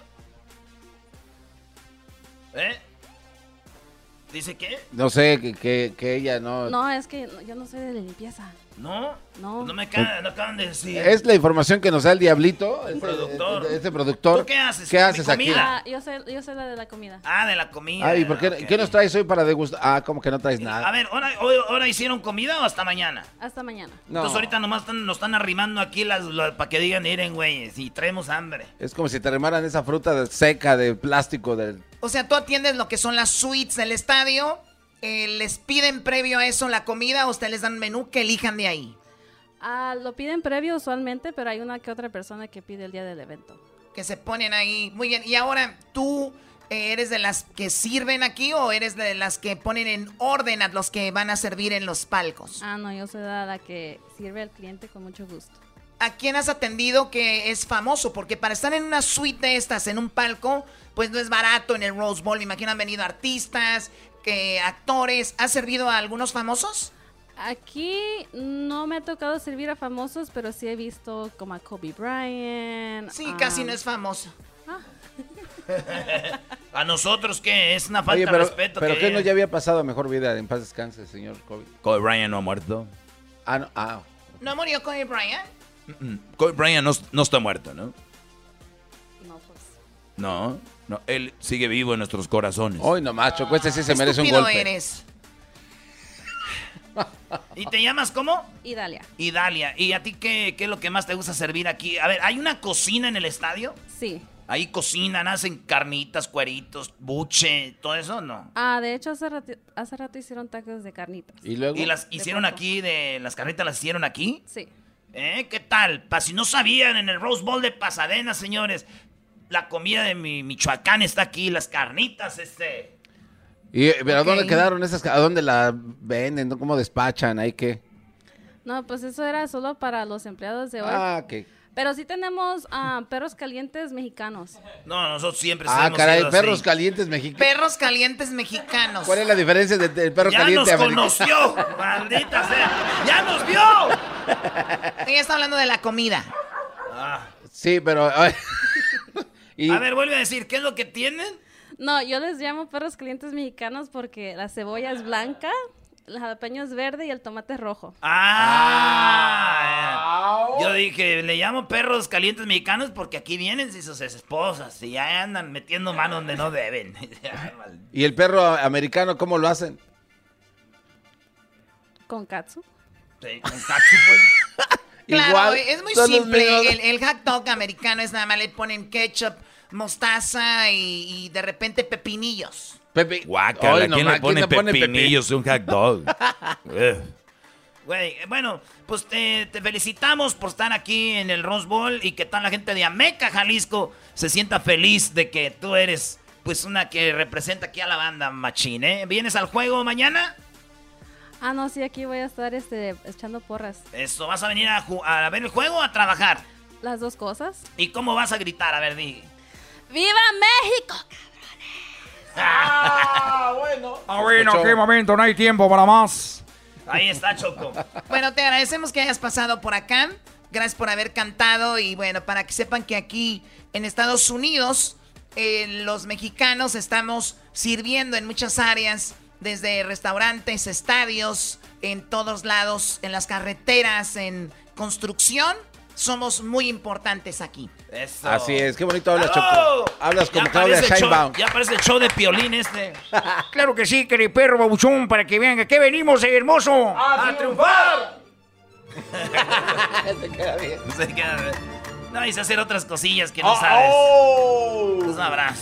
¿Eh? ¿Dice qué? No sé, que, que, que ella no... No, es que yo no soy de limpieza. ¿No? No. No me acaban, no acaban de decir. Es la información que nos da el diablito. Este, productor. este productor. ¿Tú qué haces? ¿Qué ¿Mi haces aquí? comida? Ah, yo soy, yo soy la de la comida. Ah, de la comida. Ay, ¿por qué, qué nos traes hoy para degustar? Ah, como que no traes nada. A ver, ¿ahora, hoy- ahora hicieron comida o hasta mañana? Hasta mañana. No. Entonces ahorita nomás están- nos están arrimando aquí las, para que digan, miren, güey, si traemos hambre. Es como si te remaran esa fruta de- seca de plástico del... O sea, tú atiendes lo que son las suites del estadio. Eh, ¿Les piden previo a eso la comida o ustedes les dan menú que elijan de ahí? Ah, lo piden previo usualmente, pero hay una que otra persona que pide el día del evento. Que se ponen ahí. Muy bien. Y ahora, ¿tú eh, eres de las que sirven aquí o eres de las que ponen en orden a los que van a servir en los palcos? Ah, no, yo soy la la que sirve al cliente con mucho gusto. ¿A quién has atendido que es famoso? Porque para estar en una suite de estas, en un palco, pues no es barato en el Rose Bowl. Me imagino han venido artistas, que actores. ¿Has servido a algunos famosos? Aquí no me ha tocado servir a famosos, pero sí he visto como a Kobe Bryant. Sí, ah, casi no es famoso. ¿A nosotros qué? Es una falta Oye, de pero, respeto. pero que ¿qué no ya había pasado a mejor vida? En paz descanse, señor Kobe. Kobe Bryant no ha muerto. Ah, no, ah. ¿No murió Kobe Bryant? Mm, Kobe Bryant no, no está muerto, ¿no? No, pues. No, no, él sigue vivo en nuestros corazones. Hoy nomás, Choco, este sí se merece un golpe. eres. ¿Y te llamas cómo? Idalia. Idalia. ¿Y a ti qué, qué es lo que más te gusta servir aquí? A ver, ¿hay una cocina en el estadio? Sí. Ahí cocinan, hacen carnitas, cueritos, buche, todo eso, ¿no? Ah, de hecho, hace rato, hace rato hicieron tacos de carnitas. ¿Y luego? ¿Y las hicieron aquí, de las carnitas las hicieron aquí? Sí. ¿Eh? ¿Qué tal? Pa' si no sabían, en el Rose Bowl de Pasadena, señores, la comida de mi Michoacán está aquí, las carnitas, este... ¿Y pero a dónde Ok. quedaron esas? ¿A dónde la venden? ¿Cómo despachan? ¿Ahí qué? No, pues eso era solo para los empleados de hoy. Ah, que... Pero sí tenemos ah, perros calientes mexicanos. No, nosotros siempre Ah, caray, perros así. calientes mexicanos. Perros calientes mexicanos. ¿Cuál es la diferencia de- del perro ¡Ya caliente nos americano? conoció! ¡Maldita sea! ¡Ya nos vio! Ella está hablando de la comida. Ah. Sí, pero... y- A ver, vuelve a decir, ¿qué es lo que tienen? No, yo les llamo perros calientes mexicanos porque la cebolla es blanca, el jalapeño es verde y el tomate es rojo. Ah, yo dije, le llamo perros calientes mexicanos porque aquí vienen sus esposas y ya andan metiendo mano donde no deben. ¿Y el perro americano cómo lo hacen? Con katsu. Sí, con katsu, pues. Claro, Igual, es muy simple. El, el hot dog americano es nada más le ponen ketchup, mostaza y, y de repente pepinillos. Pepe. Guácala, Ay, no, ¿quién le pone ¿quién le pone pepinillos a un hot dog? Güey, bueno, pues te, te felicitamos por estar aquí en el Rose Bowl y que tal la gente de Ameca, Jalisco, se sienta feliz de que tú eres pues una que representa aquí a la banda machín, ¿eh? ¿Vienes al juego mañana? Ah, no, sí, aquí voy a estar este, echando porras. Eso, ¿vas a venir a, ver el juego o a trabajar? Las dos cosas. ¿Y cómo vas a gritar? A ver, di. ¡Viva México! Ah, bueno. Ah, bueno, qué momento, no hay tiempo para más. Ahí está, Choco. Bueno, te agradecemos que hayas pasado por acá. Gracias por haber cantado y bueno, para que sepan que aquí en Estados Unidos eh, los mexicanos estamos sirviendo en muchas áreas, desde restaurantes, estadios, en todos lados, en las carreteras, en construcción. Somos muy importantes aquí. Eso. Así es, qué bonito hablas. Choco. Hablas como Claudia Sheinbaum. Ya parece el show de Piolín este. Claro que sí, querido perro babuchón, para que vean que aquí venimos, eh, hermoso. ¡A triunfar! Se queda bien. Se queda bien. No, y se hacer otras cosillas que no Oh, sabes. oh. Tú sabrás.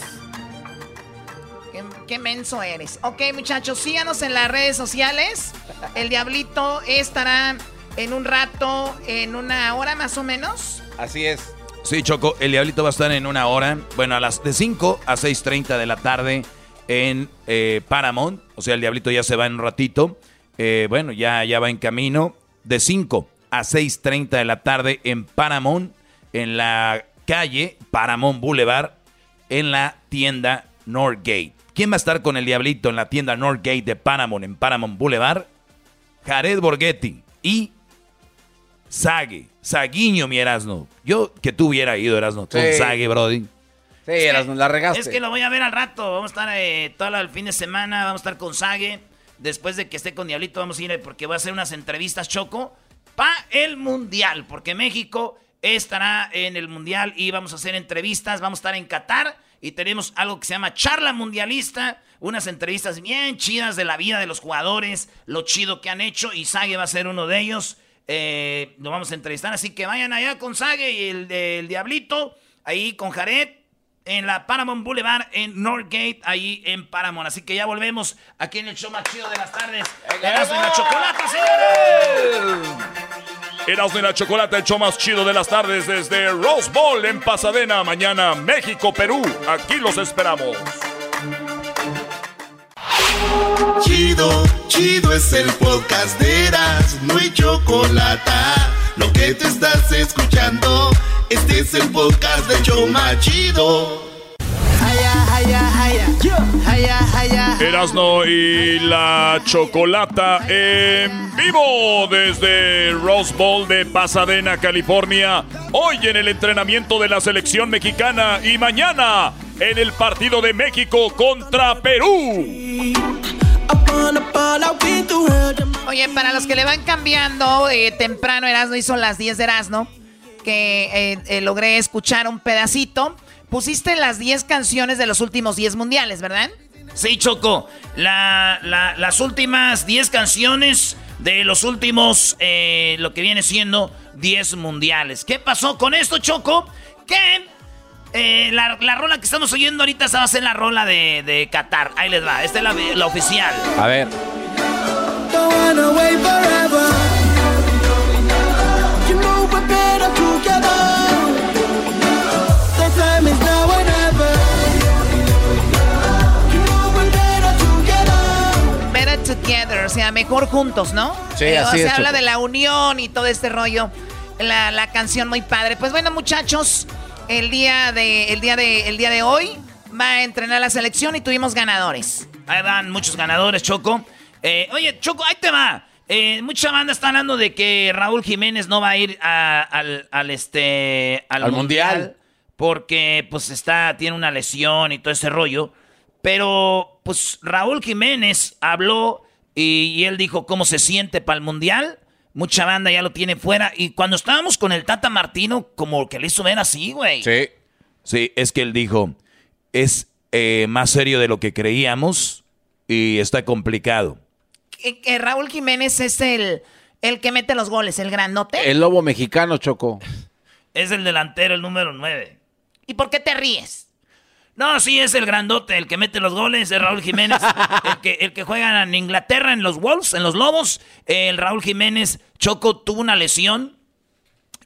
Qué, qué menso eres. Ok, muchachos, síganos en las redes sociales. El Diablito estará en un rato, en una hora más o menos. Así es. Sí, Choco, el Diablito va a estar en una hora, bueno, a las de 5 a 6.30 de la tarde en eh, Paramount. O sea, el Diablito ya se va en un ratito. Eh, bueno, ya, ya va en camino. De 5 a 6.30 de la tarde en Paramount, en la calle Paramount Boulevard, en la tienda Northgate. ¿Quién va a estar con el Diablito en la tienda Northgate de Paramount, en Paramount Boulevard? Jared Borghetti y Sague, Saguiño, mi Erasno. Yo que tú hubiera ido, Erasno, con Sí. Sague, Brody. Sí, eras, la regaste. Es que lo voy a ver al rato. Vamos a estar eh, todo el fin de semana. Vamos a estar con Sage. Después de que esté con Diablito, vamos a ir eh, porque voy a hacer unas entrevistas, Choco, para el Mundial. Porque México estará en el Mundial y vamos a hacer entrevistas. Vamos a estar en Qatar y tenemos algo que se llama Charla Mundialista. Unas entrevistas bien chidas de la vida de los jugadores, lo chido que han hecho. Y Sage va a ser uno de ellos. Eh, lo vamos a entrevistar. Así que vayan allá con Sage y el, el Diablito. Ahí con Jared en la Paramount Boulevard en Northgate, ahí en Paramount. Así que ya volvemos aquí en el show más chido de las tardes. Y la chocolate, señores. Erasmo y la Chocolata, el show más chido de las tardes desde Rose Bowl en Pasadena. Mañana, México, Perú. Aquí los esperamos. Chido, chido es el podcast de Eras, no hay chocolate. Lo que te estás escuchando, este es el podcast de Choma Chido. Erasno y la Chocolata en vivo desde Rose Bowl de Pasadena, California. Hoy en el entrenamiento de la selección mexicana y mañana en el partido de México contra Perú. Oye, para los que le van cambiando, eh, temprano Erasno hizo las 10 de Erasno, que eh, eh, logré escuchar un pedacito. Pusiste las 10 canciones de los últimos 10 mundiales, ¿verdad? Sí, Choco. La, la- las últimas 10 canciones de los últimos, eh, lo que viene siendo 10 mundiales. ¿Qué pasó con esto, Choco? Que eh, la, la rola que estamos oyendo ahorita esa va a ser la rola de, de Qatar. Ahí les va, esta es la, la oficial. A ver. Sea, mejor juntos, ¿no? Sí, Eh, así o sea, es, habla Choco. de la unión y todo este rollo. La, la canción muy padre. Pues bueno, muchachos, el día de, el día de, el día de hoy va a entrenar la selección y tuvimos ganadores. Ahí van muchos ganadores, Choco. Eh, oye, Choco, ahí te va. Eh, mucha banda está hablando de que Raúl Jiménez no va a ir a- al, al, este al, Al Mundial. porque pues está tiene una lesión y todo ese rollo. Pero pues Raúl Jiménez habló y, y él dijo cómo se siente para el mundial. Mucha banda ya lo tiene fuera y cuando estábamos con el Tata Martino como que le hizo ver así, güey. Sí. Sí, es que él dijo, es eh, más serio de lo que creíamos y está complicado. Que, que Raúl Jiménez es el, el que mete los goles, el grandote. El lobo mexicano, Choco. Es el delantero, el número 9. ¿Y por qué te ríes? No, sí, es el grandote, el que mete los goles, es Raúl Jiménez. el, que, el que juega en Inglaterra, en los Wolves, en los Lobos. El Raúl Jiménez Choco tuvo una lesión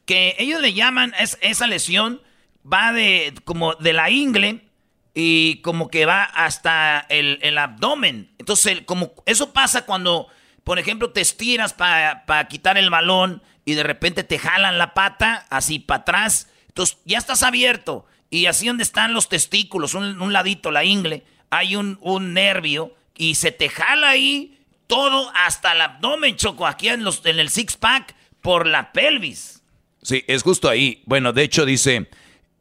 que ellos le llaman, es, esa lesión va de como de la ingle y como que va hasta el, el abdomen. Entonces, el- como eso pasa cuando, por ejemplo, te estiras para quitar el balón y de repente te jalan la pata así para atrás. Entonces, ya estás abierto. Y así donde están los testículos, un, ladito, la ingle, hay un, un nervio y se te jala ahí todo hasta el abdomen, Choco, aquí en, los, en el six-pack por la pelvis. Sí, es justo ahí. Bueno, de hecho dice,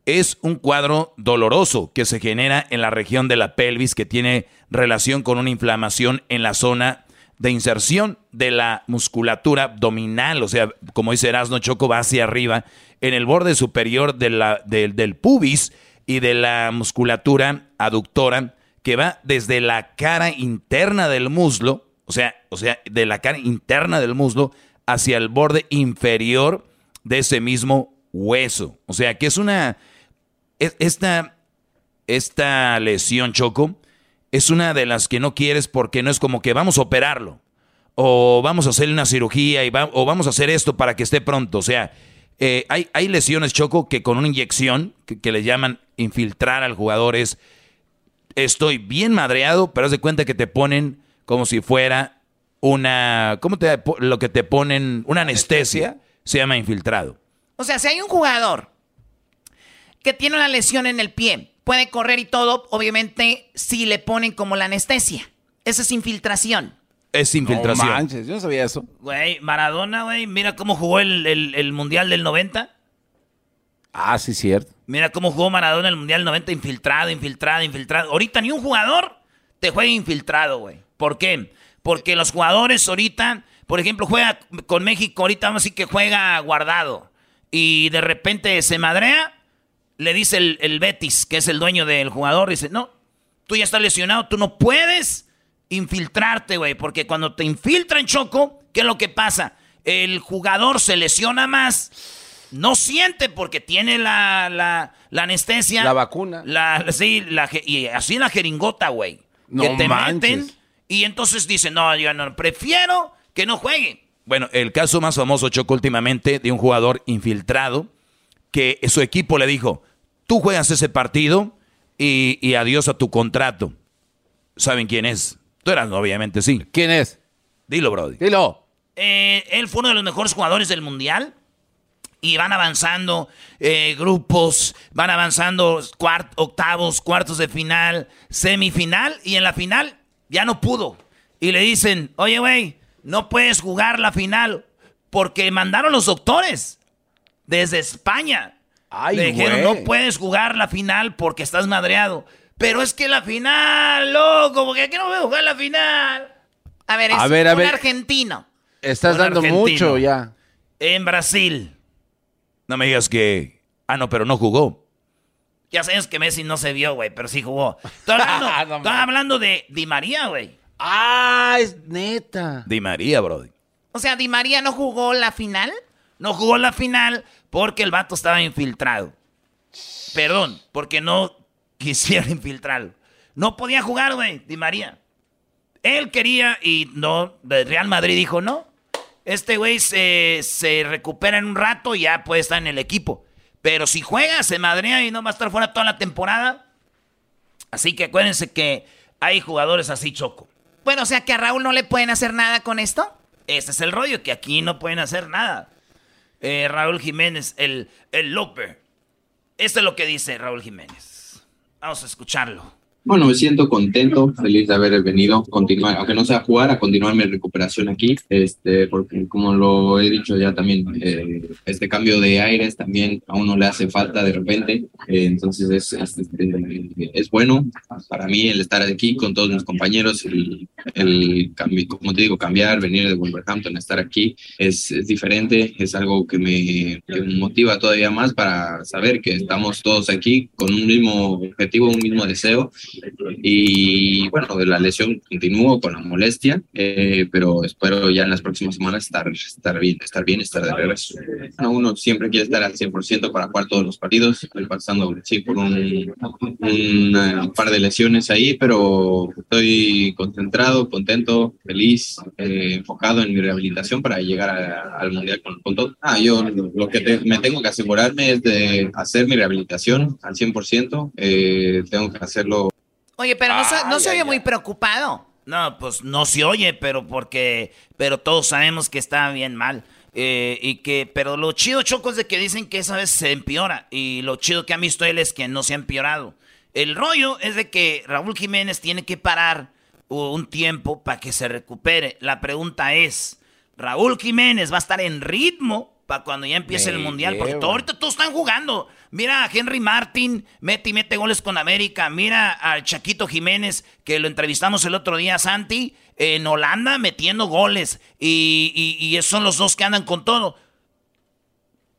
es un cuadro doloroso que se genera en la región de la pelvis que tiene relación con una inflamación en la zona de inserción de la musculatura abdominal, o sea, como dice Erasno Choco, va hacia arriba, en el borde superior del- pubis y de la musculatura aductora que va desde la cara interna del muslo, o sea, o sea, de la cara interna del muslo hacia el borde inferior de ese mismo hueso. O sea, que es una es- esta esta lesión choco es una de las que no quieres porque no es como que vamos a operarlo o vamos a hacerle una cirugía y va- o vamos a hacer esto para que esté pronto. O sea, eh, hay, hay lesiones choco que con una inyección que, que le llaman infiltrar al jugador es estoy bien madreado, pero haz de cuenta que te ponen como si fuera una, ¿cómo te lo que te ponen? Una anestesia, se llama infiltrado. O sea, si hay un jugador que tiene una lesión en el pie, puede correr y todo, obviamente si le ponen como la anestesia. Esa es infiltración. Es infiltración. No manches, yo no sabía eso. Güey, Maradona, güey, mira cómo jugó el, el- el Mundial del 90. Ah, sí, cierto. Mira cómo jugó Maradona el Mundial 90, infiltrado, infiltrado, infiltrado. Ahorita ni un jugador te juega infiltrado, güey. ¿Por qué? Porque los jugadores ahorita, por ejemplo, juega con México, ahorita vamos a decir que juega guardado. Y de repente se madrea, le dice el, el Betis, que es el dueño del jugador, dice, no, tú ya estás lesionado, tú no puedes infiltrarte, güey. Porque cuando te infiltran, Choco, ¿qué es lo que pasa? El jugador se lesiona más no siente porque tiene la, la, la anestesia. La vacuna. La, sí, la y así la jeringota, güey. No que te manches. meten y entonces dicen, no, yo no, prefiero que no juegue. Bueno, el caso más famoso, Choco, últimamente, de un jugador infiltrado que su equipo le dijo, tú juegas ese partido y, y adiós a tu contrato. ¿Saben quién es? Tú eras, obviamente, sí. ¿Quién es? Dilo, Brody. Dilo. Eh, él fue uno de los mejores jugadores del mundial. Y van avanzando eh, grupos, van avanzando cuart- octavos, cuartos de final, semifinal. Y en la final ya no pudo. Y le dicen, oye, güey, no puedes jugar la final porque mandaron los doctores desde España. Ay, le dijeron, güey. no puedes jugar la final porque estás madreado. Pero es que la final, loco, porque aquí no voy a jugar la final. A ver, es A ver, a un ver. argentino. Estás Un dando argentino. mucho ya. En Brasil. No me digas que... Ah, no, pero no jugó. Ya sabes que Messi no se vio, güey, pero sí jugó. Estoy hablando, estoy hablando de Di María, güey. Ah, es neta. Di María, Brody. O sea, Di María no jugó la final. No jugó la final porque el vato estaba infiltrado. Perdón, porque no quisiera infiltrarlo. No podía jugar, güey, Di María. Él quería y no, Real Madrid dijo no. Este güey se, se recupera en un rato y ya puede estar en el equipo. Pero si juega, se madrea y no va a estar fuera toda la temporada. Así que acuérdense que hay jugadores así, Choco. Bueno, o sea que a Raúl no le pueden hacer nada con esto. Ese es el rollo, que aquí no pueden hacer nada. Eh, Raúl Jiménez, el, el López. Esto es lo que dice Raúl Jiménez. Vamos a escucharlo. Bueno, me siento contento, feliz de haber venido, continuar, aunque no sea jugar, a continuar mi recuperación aquí, este, porque como lo he dicho ya también, eh, este cambio de aires también a uno le hace falta de repente, eh, entonces es, es, este, es, bueno para mí el estar aquí con todos mis compañeros, el, el como te digo, cambiar, venir de Wolverhampton, estar aquí, es, es diferente, es algo que me, que me motiva todavía más para saber que estamos todos aquí con un mismo objetivo, un mismo deseo y bueno, de la lesión continúo con la molestia, eh, pero espero ya en las próximas semanas estar, estar bien, estar bien, estar de regreso. Bueno, uno siempre quiere estar al 100% para jugar todos los partidos. Estoy pasando sí, por un, un par de lesiones ahí, pero estoy concentrado, contento, feliz, eh, enfocado en mi rehabilitación para llegar a, al Mundial con, con, todo. Ah, yo lo que te, me tengo que asegurarme es de hacer mi rehabilitación al 100%. Eh, tengo que hacerlo Oye, pero no, se, no se oye muy preocupado. No, pues no se oye, pero porque, pero todos sabemos que está bien mal. Eh, y que, pero lo chido, Choco, es de que dicen que esa vez se empeora. Y lo chido que ha visto él es que no se ha empeorado. El rollo es de que Raúl Jiménez tiene que parar un tiempo para que se recupere. La pregunta es, ¿Raúl Jiménez va a estar en ritmo para cuando ya empiece el mundial? Porque todo, ahorita todos están jugando. Mira a Henry Martin, mete y mete goles con América. Mira al Chaquito Jiménez, que lo entrevistamos el otro día, Santi, en Holanda metiendo goles. Y, y, y esos son los dos que andan con todo.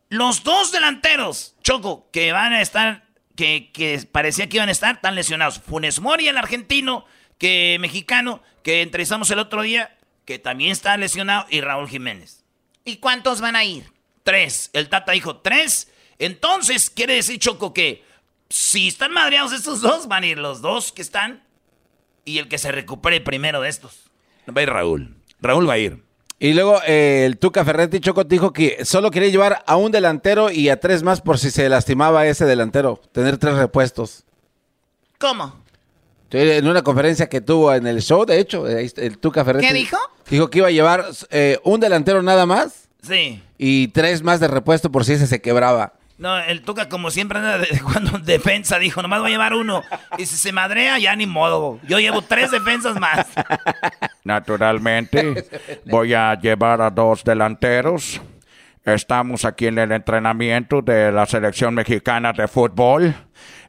Los dos delanteros, Choco, que van a estar, que, que parecía que iban a estar tan lesionados. Funes Mori, el argentino, que mexicano, que entrevistamos el otro día, que también está lesionado, y Raúl Jiménez. ¿Y cuántos van a ir? Tres. El Tata dijo tres. Entonces, quiere decir, Choco, que si están madreados estos dos, van a ir los dos que están y el que se recupere primero de estos. Va a ir Raúl. Raúl va a ir. Y luego eh, el Tuca Ferretti Choco dijo que solo quería llevar a un delantero y a tres más por si se lastimaba ese delantero. Tener tres repuestos. ¿Cómo? En una conferencia que tuvo en el show, de hecho, el Tuca Ferretti. ¿Qué dijo? Dijo que iba a llevar eh, un delantero nada más. Sí. Y tres más de repuesto por si ese se quebraba. No, el Tuca como siempre anda de, cuando defensa dijo, nomás voy a llevar uno. Y si se madrea, ya ni modo. Yo llevo tres defensas más. Naturalmente, voy a llevar a dos delanteros. Estamos aquí en el entrenamiento de la selección mexicana de fútbol.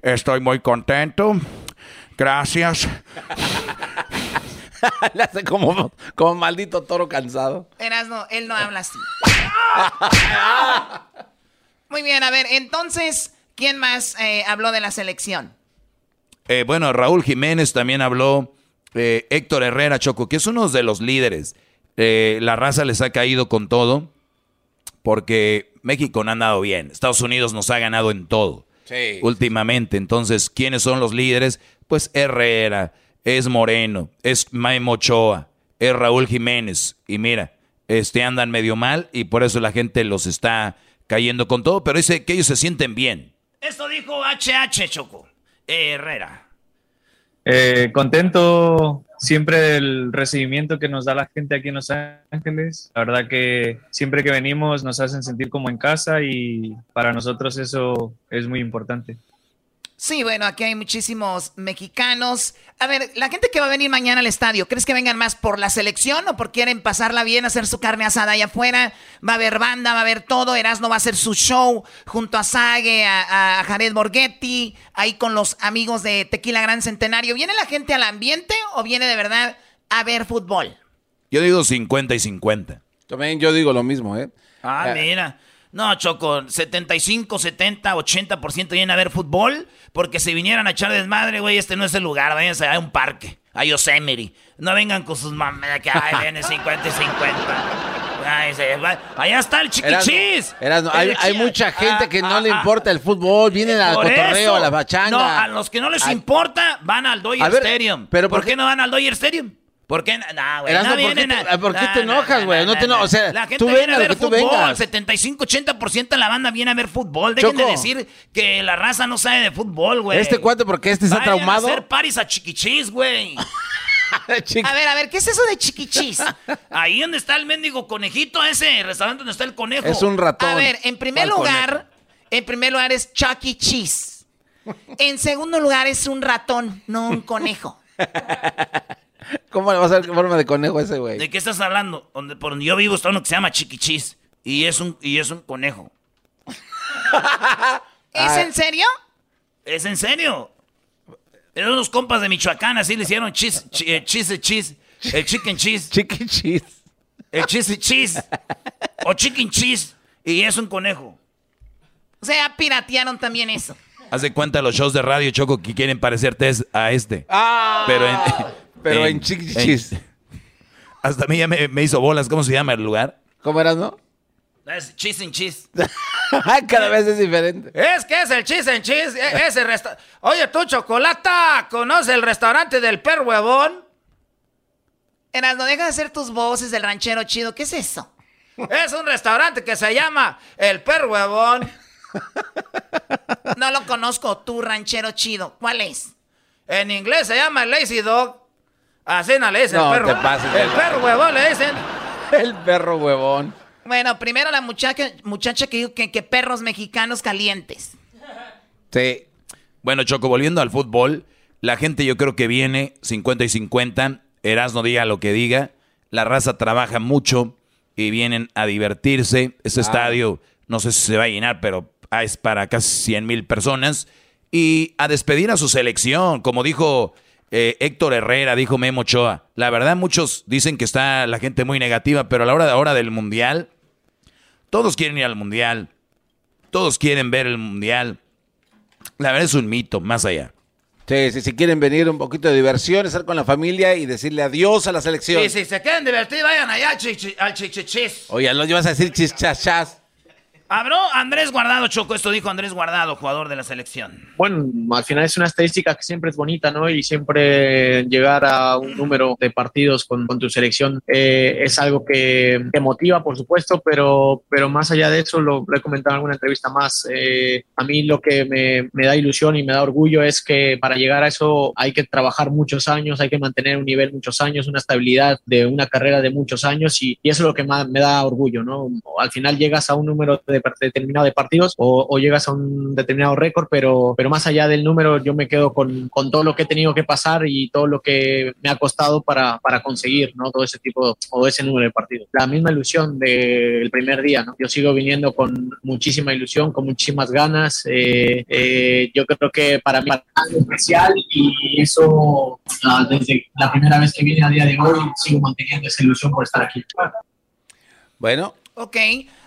Estoy muy contento. Gracias. Le hace como, como maldito toro cansado. Erasno, él no habla así. Muy bien, a ver, entonces, ¿quién más eh, habló de la selección? Eh, bueno, Raúl Jiménez también habló. Eh, Héctor Herrera Choco, que es uno de los líderes. Eh, la raza les ha caído con todo. Porque México no ha andado bien. Estados Unidos nos ha ganado en todo. Sí. Últimamente. Entonces, ¿quiénes son los líderes? Pues Herrera, es Moreno, es Memo Ochoa, es Raúl Jiménez. Y mira, este andan medio mal y por eso la gente los está cayendo con todo, pero dice que ellos se sienten bien. Esto dijo HH Choco. Eh, Herrera. Eh, contento siempre del recibimiento que nos da la gente aquí en Los Ángeles. La verdad que siempre que venimos nos hacen sentir como en casa y para nosotros eso es muy importante. Sí, bueno, aquí hay muchísimos mexicanos. A ver, la gente que va a venir mañana al estadio, ¿crees que vengan más por la selección o por quieren pasarla bien, hacer su carne asada allá afuera? Va a haber banda, va a haber todo. Erasmo va a hacer su show junto a Sage, a, a Jared Borghetti, ahí con los amigos de Tequila Gran Centenario. ¿Viene la gente al ambiente o viene de verdad a ver fútbol? Yo digo 50 y 50. También yo digo lo mismo, ¿eh? Ah, mira. No, Choco, 75, 70, 80% vienen a ver fútbol porque si vinieran a echar desmadre, güey, este no es el lugar, váyanse a un parque, a Yosemite. No vengan con sus mamás que ay, viene 50 y 50. Ay, se va- allá está el chiquichis. Erasmo, hay, mucha gente ah, que no ah, le ah. importa el fútbol, vienen al cotorreo, a la bachanga. No, a los que no les Ay, importa, van al Dodger Stadium. pero ¿por ¿por qué qué- no van al Dodger Stadium? ¿Por qué? Nah, güey, no ¿por qué te- a- por qué te nah, enojas, güey? nah, No o sea, la gente tú viene a ver que tú fútbol. vengas. 75-80% de la banda viene a ver fútbol. Dejen de Choco. decir que la raza no sabe de fútbol, güey. Este cuate, porque este está Vayan traumado. a hacer paris a chiquichis, güey. A ver, a ver, ¿qué es eso de chiquichis? Ahí donde está el mendigo conejito, ese restaurante donde está el conejo. Es un ratón. A ver, en primer ¿Cuál lugar, en primer lugar es Chuck E. Cheese. En segundo lugar es un ratón, no un conejo. ¿Cómo le vas a dar forma de conejo a ese güey? ¿De qué estás hablando? Donde, por donde yo vivo está uno que se llama Chiquichis. Y es un, y es un conejo. ¿Es Ah. en serio? ¿Es en serio? Eran unos compas de Michoacán, así le hicieron cheese, chi- eh, cheese, cheese, el chicken cheese. Chicken cheese. El cheese cheese. O chicken cheese. Y es un conejo. O sea, piratearon también eso. Haz de cuenta los shows de radio, Choco, que quieren parecerte a este. Ah, Pero en... pero en chiquichis. Hasta a mí ya me, me hizo bolas. ¿Cómo se llama el lugar? ¿Cómo eras, no? Es cheese and cheese. Cada vez es diferente. Es que es el cheese and cheese. e- Ese resta Oye, tú, Chocolata, ¿conoces el restaurante del perro huevón? Erasmo, deja de hacer tus voces del ranchero chido. ¿Qué es eso? Es un restaurante que se llama El Perro Huevón. No lo conozco, tú, ranchero chido. ¿Cuál es? En inglés se llama el Lazy Dog. Así no le dicen No, el perro. te pases de el perro huevón le dicen. El perro huevón. Bueno, primero la muchacha, muchacha que dijo que, que perros mexicanos calientes. Sí. Bueno, Choco, volviendo al fútbol, la gente yo creo que viene 50 y 50. Erasno diga lo que diga. La raza trabaja mucho y vienen a divertirse. Ese Ah. estadio, no sé si se va a llenar, pero ah, es para casi 100 mil personas. Y a despedir a su selección, como dijo eh, Héctor Herrera, dijo Memo Ochoa. La verdad, muchos dicen que está la gente muy negativa, pero a la hora de ahora del mundial, todos quieren ir al mundial. Todos quieren ver el mundial. La verdad es un mito, más allá. Sí, sí, si quieren venir un poquito de diversión, estar con la familia y decirle adiós a la selección. Y si se quieren divertir, vayan allá al chichi- al chichichis. Oye, lo llevas a decir chichachas. Habló Andrés Guardado, Choco. Esto dijo Andrés Guardado, jugador de la selección. Bueno, al final es una estadística que siempre es bonita, ¿no? Y siempre llegar a un número de partidos con, con tu selección eh, es algo que, que motiva, por supuesto, pero, pero más allá de eso, lo, lo he comentado en alguna entrevista más, eh, a mí lo que me, me da ilusión y me da orgullo es que para llegar a eso hay que trabajar muchos años, hay que mantener un nivel muchos años, una estabilidad de una carrera de muchos años y, y eso es lo que más me da orgullo, ¿no? Al final llegas a un número de, determinado de partidos o, o llegas a un determinado récord, pero, pero más allá del número yo me quedo con, con todo lo que he tenido que pasar y todo lo que me ha costado para, para conseguir, ¿no? Todo ese tipo o ese número de partidos. La misma ilusión del primer día, ¿no? Yo sigo viniendo con muchísima ilusión, con muchísimas ganas. eh, eh, yo creo que para mí es algo especial y eso ah, desde la primera vez que vine a día de hoy sigo manteniendo esa ilusión por estar aquí. Bueno. Ok.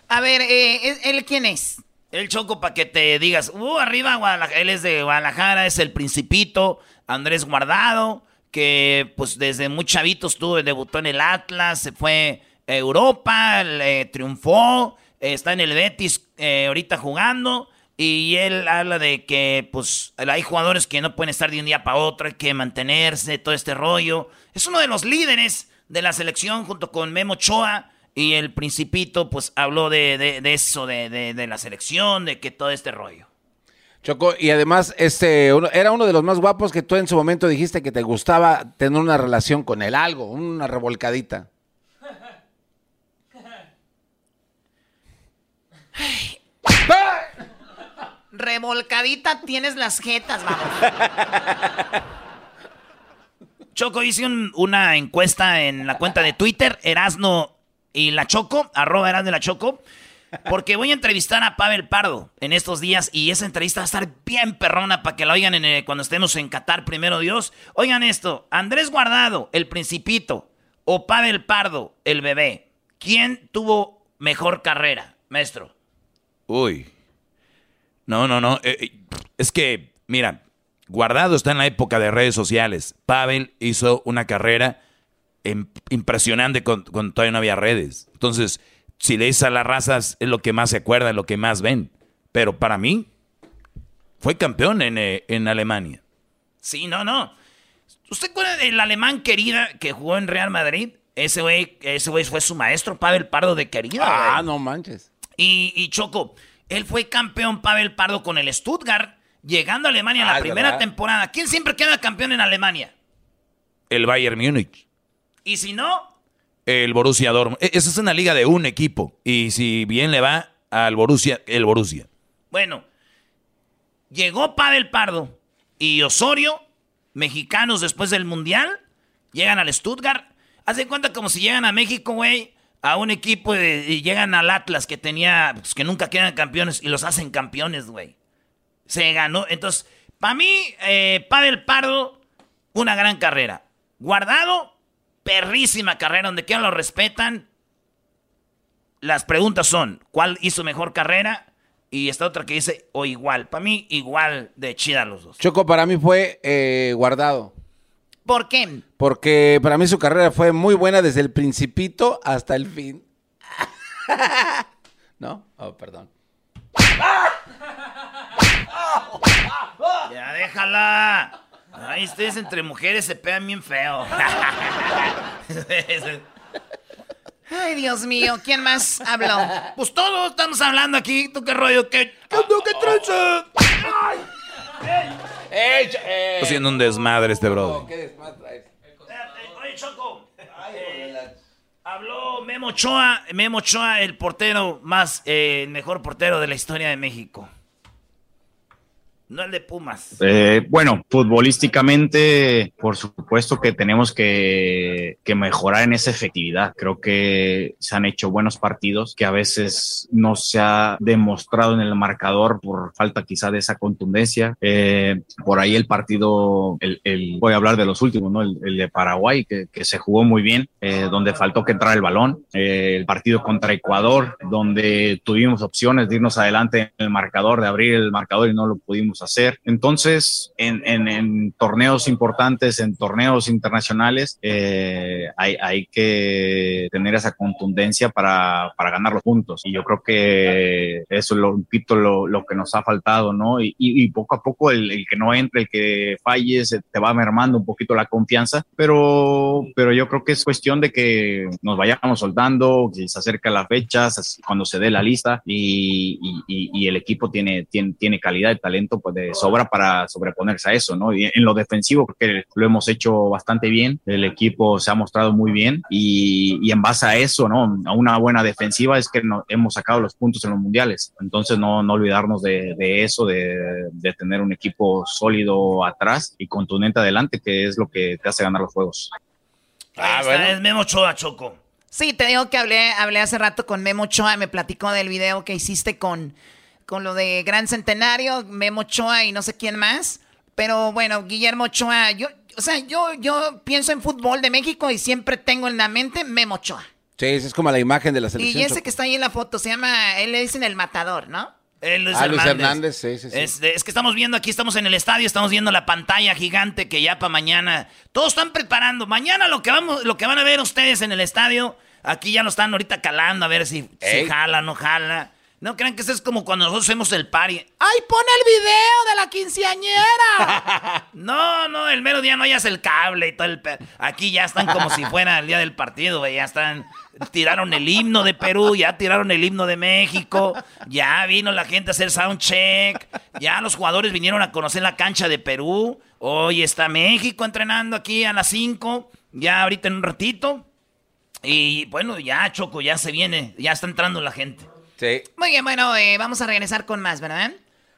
A ver, eh, ¿él quién es? El Choco para que te digas, uh, arriba Guadalajara, él es de Guadalajara, es el principito, Andrés Guardado, que pues desde muy chavito estuvo, debutó en el Atlas, se fue a Europa, triunfó, eh, está en el Betis eh, ahorita jugando, y él habla de que pues hay jugadores que no pueden estar de un día para otro, hay que mantenerse, todo este rollo. Es uno de los líderes de la selección junto con Memo Ochoa. Y el principito, pues, habló de, de- de eso, de, de- de la selección, de que todo este rollo. Choco, y además, este, uno- era uno de los más guapos que tú en su momento dijiste que te gustaba tener una relación con él, algo, una revolcadita. Revolcadita tienes las jetas, vamos. Choco, hice un- una encuesta en la cuenta de Twitter, Erasno y la Choco, arroba Erasno y la Choco, porque voy a entrevistar a Pavel Pardo en estos días y esa entrevista va a estar bien perrona para que la oigan eh, cuando estemos en Qatar, primero Dios. Oigan esto, Andrés Guardado, el principito, o Pavel Pardo, el bebé. ¿Quién tuvo mejor carrera, maestro? Uy. No, no, no. eh, eh, es que, mira, Guardado está en la época de redes sociales. Pavel hizo una carrera impresionante con- cuando todavía no había redes. Entonces, si le dices a las razas, es lo que más se acuerdan, lo que más ven. Pero para mí, fue campeón en, eh, en Alemania. Sí, no, no. ¿Usted acuerda del alemán querida que jugó en Real Madrid? Ese güey, ese güey fue su maestro, Pavel Pardo de querida. Ah, no manches. Y, y Choco, él fue campeón Pavel Pardo con el Stuttgart, llegando a Alemania en la es primera verdad. temporada. ¿Quién siempre queda campeón en Alemania? El Bayern Múnich. Y si no, El Borussia Dortmund. E- Esa es una liga de un equipo. Y si bien le va al Borussia, el Borussia. bueno, llegó Pavel Pardo y Osorio, mexicanos después del Mundial, llegan al Stuttgart. Haz de cuenta como si llegan a México, güey, a un equipo de- y llegan al Atlas que tenía, pues, que nunca quedan campeones y los hacen campeones, güey. Se ganó. Entonces, para mí, eh, Pavel Pardo, una gran carrera. Guardado, perrísima carrera, donde quiera lo respetan. Las preguntas son, ¿cuál hizo mejor carrera? Y esta otra que dice, o igual. Para mí, igual de chida los dos. Choco, para mí fue eh, guardado. ¿Por qué? Porque para mí su carrera fue muy buena desde el principito hasta el fin. ¿No? Oh, perdón. Ya déjala. Ay, ustedes entre mujeres se pegan bien feo. Ay, Dios mío, ¿quién más habló? Pues todos estamos hablando aquí. ¿Tú qué rollo? ¿Qué, qué, qué tranza? Está haciendo un desmadre este brother. Oye, Choco. eh, habló Memo Ochoa. Memo Ochoa, el portero más, eh, el mejor portero de la historia de México. No el de Pumas. Eh, bueno, futbolísticamente, por supuesto que tenemos que, mejorar en esa efectividad. Creo que se han hecho buenos partidos que a veces no se ha demostrado en el marcador por falta quizá de esa contundencia. Eh, por ahí el partido, voy a hablar de los últimos, ¿no? El, de Paraguay, que, se jugó muy bien, eh, donde faltó que entrara el balón. El partido contra Ecuador, donde tuvimos opciones de irnos adelante en el marcador, de abrir el marcador y no lo pudimos hacer. Entonces, en, en- en torneos importantes, en torneos internacionales, eh, hay, hay que tener esa contundencia para, para ganar los puntos. Y yo creo que eso es lo, repito, lo, lo que nos ha faltado, ¿no? Y, y- y poco a poco el, el que no entre, el que falle, se te va mermando un poquito la confianza, pero, pero yo creo que es cuestión de que nos vayamos soltando, que se acerca la fecha, cuando se dé la lista y, y- el equipo tiene, tiene, tiene calidad y talento pues de sobra para sobreponerse a eso, ¿no? Y en lo defensivo creo que lo hemos hecho bastante bien, el equipo se ha mostrado muy bien y, y en base a eso, ¿no? A una buena defensiva es que no- hemos sacado los puntos en los mundiales, entonces no, no olvidarnos de, de eso, de, de tener un equipo sólido atrás y contundente adelante, que es lo que te hace ganar los juegos. Ahí está, es Memo Ochoa, Choco. Sí, te digo que hablé, hablé hace rato con Memo Ochoa, me platicó del video que hiciste con, con lo de Gran Centenario, Memo Ochoa y no sé quién más. Pero bueno, Guillermo Ochoa, yo, o sea, yo, yo pienso en fútbol de México y siempre tengo en la mente Memo Ochoa. Sí, esa es como la imagen de la Y selección. ese Choco. que está ahí en la foto se llama, él le dicen el matador, ¿no? Eh, Luis ah, Luis Hernández. Hernández, sí, sí, sí. Es, que estamos viendo aquí, estamos en el estadio, estamos viendo la pantalla gigante que ya para mañana. Todos están preparando. Mañana lo que vamos, lo que van a ver ustedes en el estadio, aquí ya lo están ahorita calando a ver si, si jala, no jala. No crean que eso es como cuando nosotros hacemos el party. ¡Ay, pon el video de la quinceañera! no, no, el mero día no hayas el cable y todo el... pe- Aquí ya están como si fuera el día del partido, güey. Ya están... Tiraron el himno de Perú, ya tiraron el himno de México, ya vino la gente a hacer soundcheck, ya los jugadores vinieron a conocer la cancha de Perú. Hoy está México entrenando aquí a las 5, ya ahorita en un ratito. Y bueno, ya Choco, ya se viene, ya está entrando la gente. Sí. Muy bien, bueno, eh, vamos a regresar con más, ¿verdad?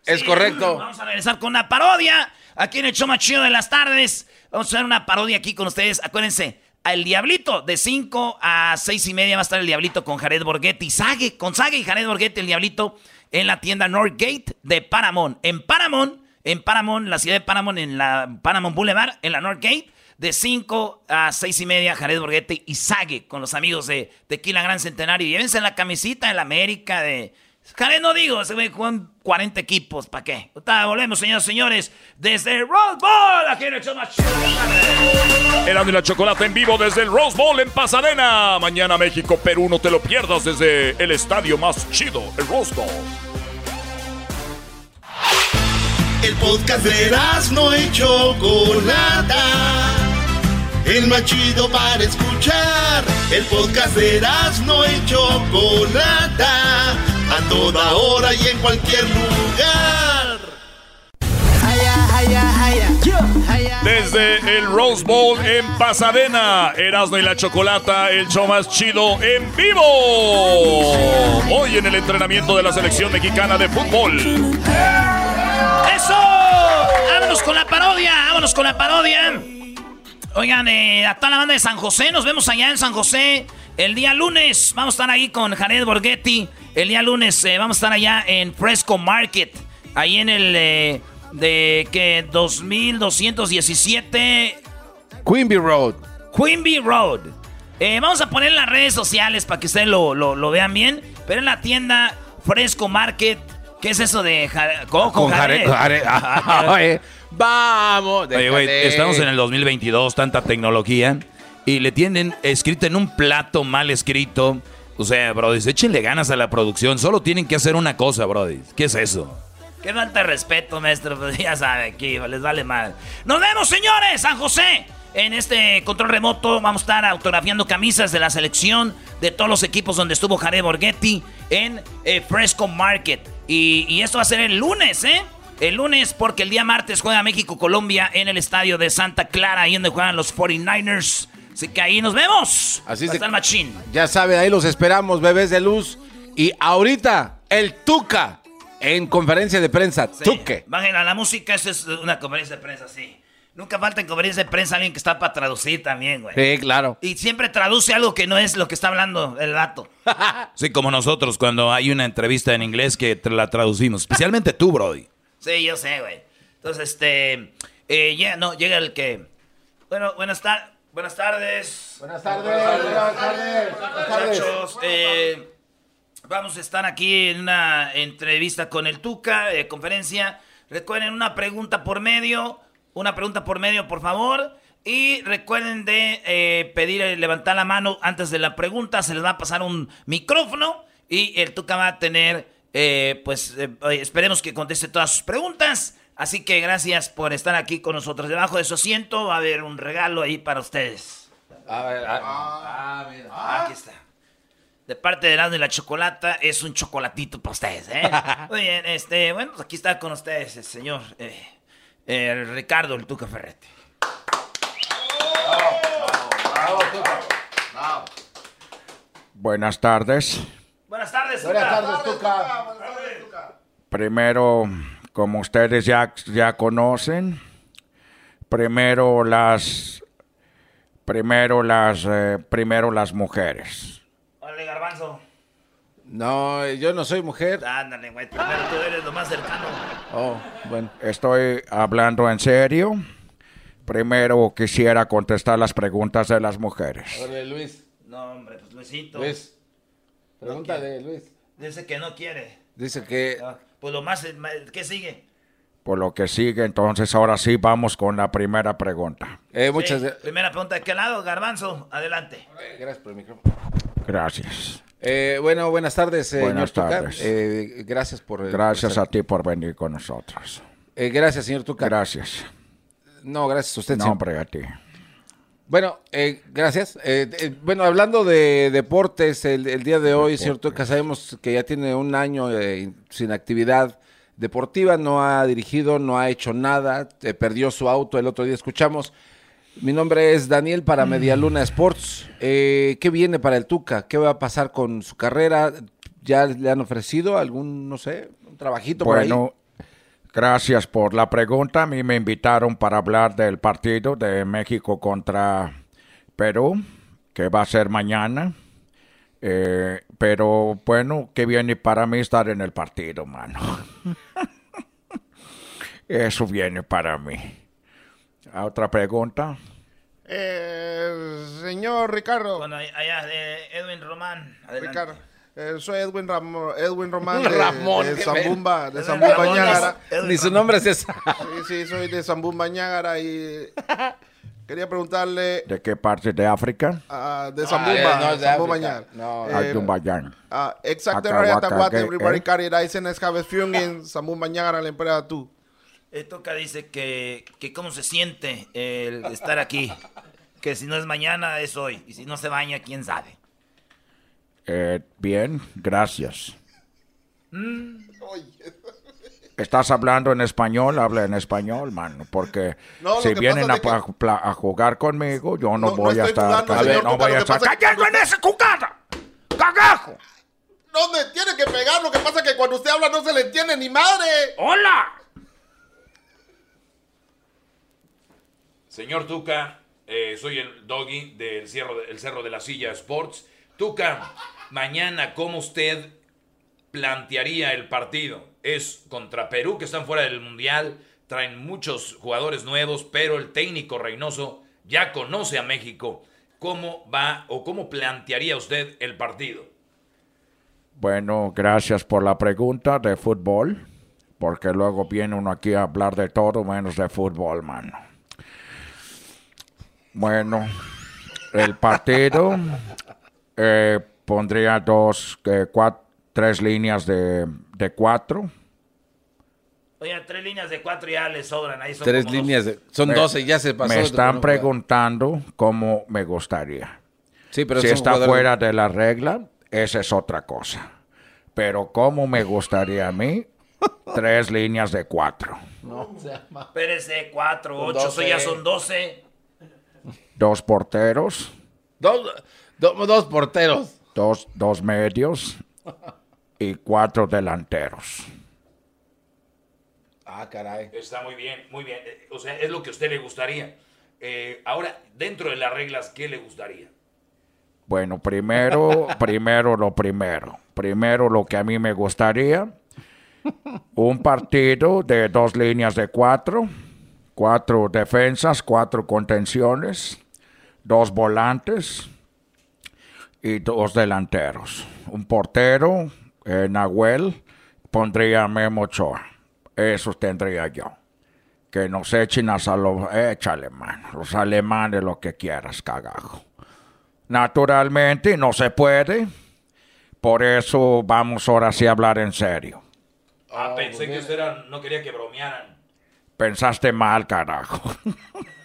Es correcto. Vamos a regresar con una parodia. Aquí en el show más chido de las tardes. Vamos a hacer una parodia aquí con ustedes. Acuérdense, al Diablito, de 5 a 6 y media va a estar el Diablito con Jared Borghetti. Sage, con Sage y Jared Borghetti, el Diablito, en la tienda Northgate de Paramount. En Paramount, en Paramount, la ciudad de Paramount, en la Paramount Boulevard, en la Northgate. De 5 a 6 y media, Jared Borghetti y Sage con los amigos de Tequila Gran Centenario. Llévense la camisita del América, de Jared no digo, se con 40 equipos, ¿para qué? Ahorita volvemos, señores señores, desde el Rose Bowl, aquí en el show más chido de la y la Chocolate en vivo desde el Rose Bowl en Pasadena. Mañana México, Perú, no te lo pierdas desde el estadio más chido, el Rose Bowl. El podcast de no y Chocolata. El más chido para escuchar. El podcast de no y Chocolata. A toda hora y en cualquier lugar. Desde el Rose Bowl en Pasadena, Erasmo y la Chocolata, el show más chido en vivo. Hoy en el entrenamiento de la selección mexicana de fútbol. ¡Eso! ¡Vámonos con la parodia! ¡Vámonos con la parodia! Oigan, eh, a toda la banda de San José, nos vemos allá en San José el día lunes. Vamos a estar ahí con Jared Borghetti. El día lunes eh, vamos a estar allá en Fresco Market. Ahí en el eh, de que 2217 Quimby Road. Quimby Road. Eh, vamos a poner en las redes sociales para que ustedes lo, lo- lo vean bien. Pero en la tienda Fresco Market. ¿Qué es eso de Jare- con, con Con Jared- Jared? Vamos. Oye, güey, estamos en el 2022, tanta tecnología. Y le tienen escrito en un plato mal escrito. O sea, brody, échenle ganas a la producción. Solo tienen que hacer una cosa, brody. ¿Qué es eso? Qué falta de respeto, maestro. Pues ya sabe, aquí les vale mal. Nos vemos, señores, San José. En este control remoto vamos a estar autografiando camisas de la selección de todos los equipos donde estuvo Jared Borghetti en eh, Fresco Market. Y, y esto va a ser el lunes, ¿eh? El lunes porque el día martes juega México-Colombia en el estadio de Santa Clara, ahí donde juegan los 49ers. Así que ahí nos vemos. Así es machín. Ya saben, ahí los esperamos, bebés de luz. Y ahorita, el Tuca en conferencia de prensa. Tuque. Bajen a la música, eso es una conferencia de prensa, sí. Nunca falta en conferencia de prensa alguien que está para traducir también, güey. Sí, claro. Y siempre traduce algo que no es lo que está hablando el vato. Sí, como nosotros cuando hay una entrevista en inglés que te la traducimos. Especialmente tú, brody. Sí, yo sé, güey. Entonces, este. eh, ya, no, llega el que. Bueno, buenas, tar- buenas tardes. Buenas tardes. Buenas tardes. Buenas tardes. Muchachos, eh, vamos a estar aquí en una entrevista con el Tuca, eh, conferencia. Recuerden una pregunta por medio, una pregunta por medio, por favor. Y recuerden de eh, pedir, eh, levantar la mano antes de la pregunta. Se les va a pasar un micrófono y el Tuca va a tener, eh, pues, eh, esperemos que conteste todas sus preguntas. Así que gracias por estar aquí con nosotros. Debajo de su asiento va a haber un regalo ahí para ustedes. A ver, ah, mira. Aquí está. De parte de Erasmo y la Chocolata, es un chocolatito para ustedes, ¿eh? Muy bien, este, bueno, pues aquí está con ustedes el señor eh, eh, Ricardo el Tuca Ferretti. Buenas tardes. Buenas tardes, Buenas Tuca. tardes, Tuca. Primero, como ustedes ya, ya conocen, primero las, primero las, eh, primero las mujeres. Órale, Garbanzo. No, yo no soy mujer. Ándale, güey, primero tú eres lo más cercano. Oh, bueno. Estoy hablando en serio. Primero quisiera contestar las preguntas de las mujeres. Órale, Luis. No, hombre, pues Luisito. Luis. Pregúntale, Luis. Dice que no quiere. Dice que Ah, Pues lo más, ¿qué sigue? Por lo que sigue, entonces ahora sí vamos con la primera pregunta. Eh, muchas Sí, Primera pregunta, ¿de qué lado, Garbanzo? Adelante. gracias por el micrófono. Gracias. Eh, bueno, buenas tardes, eh, Buenas señor tardes. Eh, gracias por. eh, Gracias por a ti por venir con nosotros. Eh, gracias, señor Tuca. Gracias. No, gracias a usted. No, hombre, a ti. Bueno, eh, gracias. Eh, eh, bueno, hablando de deportes, el, el día de hoy, señor Tuca, sabemos que ya tiene un año eh, sin actividad deportiva, no ha dirigido, no ha hecho nada, eh, perdió su auto el otro día, escuchamos. Mi nombre es Daniel para Medialuna Sports. Eh, ¿Qué viene para el Tuca? ¿Qué va a pasar con su carrera? ¿Ya le han ofrecido algún, no sé, un trabajito por ahí? Gracias por la pregunta. A mí me invitaron para hablar del partido de México contra Perú, que va a ser mañana. Eh, pero bueno, que viene para mí estar en el partido, mano. Eso viene para mí. ¿A ¿Otra pregunta? Eh, señor Ricardo. Bueno, allá de Edwin Román. Adelante. Ricardo. Eh, soy Edwin, Ramo- Edwin Román de, Ramón, de Zambumba, de Zambumba Ñágara. Ni su nombre es ese. Sí, sí, soy de Zambumba Ñágara y quería preguntarle ¿De qué parte de África? ah, de Zambumba, eh, no de Zambumba. Ñágara. No, Eh, Ayumbayán. ah, vatten, ge- everybody carry ricen, escabe fjungen, Zambumba Ñágara, la empresa tú. Toca dice que, que cómo se siente el estar aquí. Que si no es mañana, es hoy. Y si no se baña, quién sabe. Eh, bien, gracias. Mm. ¿Estás hablando en español? Habla en español, mano, porque No, si vienen a, que- jugar conmigo, yo no, No, no voy a estar... jugando, no Tuca, voy a estar es que- cayendo en esa jugada. ¡Cagajo! No me tiene que pegar, lo que pasa es que cuando usted habla no se le entiende ni madre. ¡Hola! Señor Tuca, eh, soy el doggy del Cerro de, el Cerro de la Silla Sports. Tuca, mañana, ¿cómo usted plantearía el partido? Es contra Perú, que están fuera del Mundial, traen muchos jugadores nuevos, pero el técnico Reynoso ya conoce a México. ¿Cómo va o cómo plantearía usted el partido? Bueno, gracias por la pregunta de fútbol, porque luego viene uno aquí a hablar de todo menos de fútbol, mano. Bueno, el partido eh, pondría dos, eh, tres líneas de, de cuatro. Oye, tres líneas de cuatro ya le sobran. Ahí son Tres líneas, de- son 12, ya se pasó. Me están preguntando cómo me gustaría. Sí, pero si está jugadores- fuera de la regla, esa es otra cosa. Pero cómo me gustaría a mí, tres líneas de cuatro. No, se llama. Espérese, cuatro, Son ocho, eso ya 12. son doce. Dos porteros, Dos, do- dos porteros. Dos, dos medios y cuatro delanteros. Ah, caray. Está muy bien, muy bien. O sea, es lo que a usted le gustaría. Eh, ahora, dentro de las reglas, ¿qué le gustaría? Bueno, primero, primero lo primero. Primero lo que a mí me gustaría. Un partido de dos líneas de cuatro. Cuatro defensas, cuatro contenciones. Dos volantes. Y dos delanteros. Un portero, eh, Nahuel, pondría a Memo Ochoa. Eso tendría yo. Que nos echen a los... Échale, mano. Los alemanes, lo que quieras, cagajo. Naturalmente no se puede. Por eso vamos ahora sí a hablar en serio. Ah, pensé que usted era- no quería que bromearan. Pensaste mal, carajo.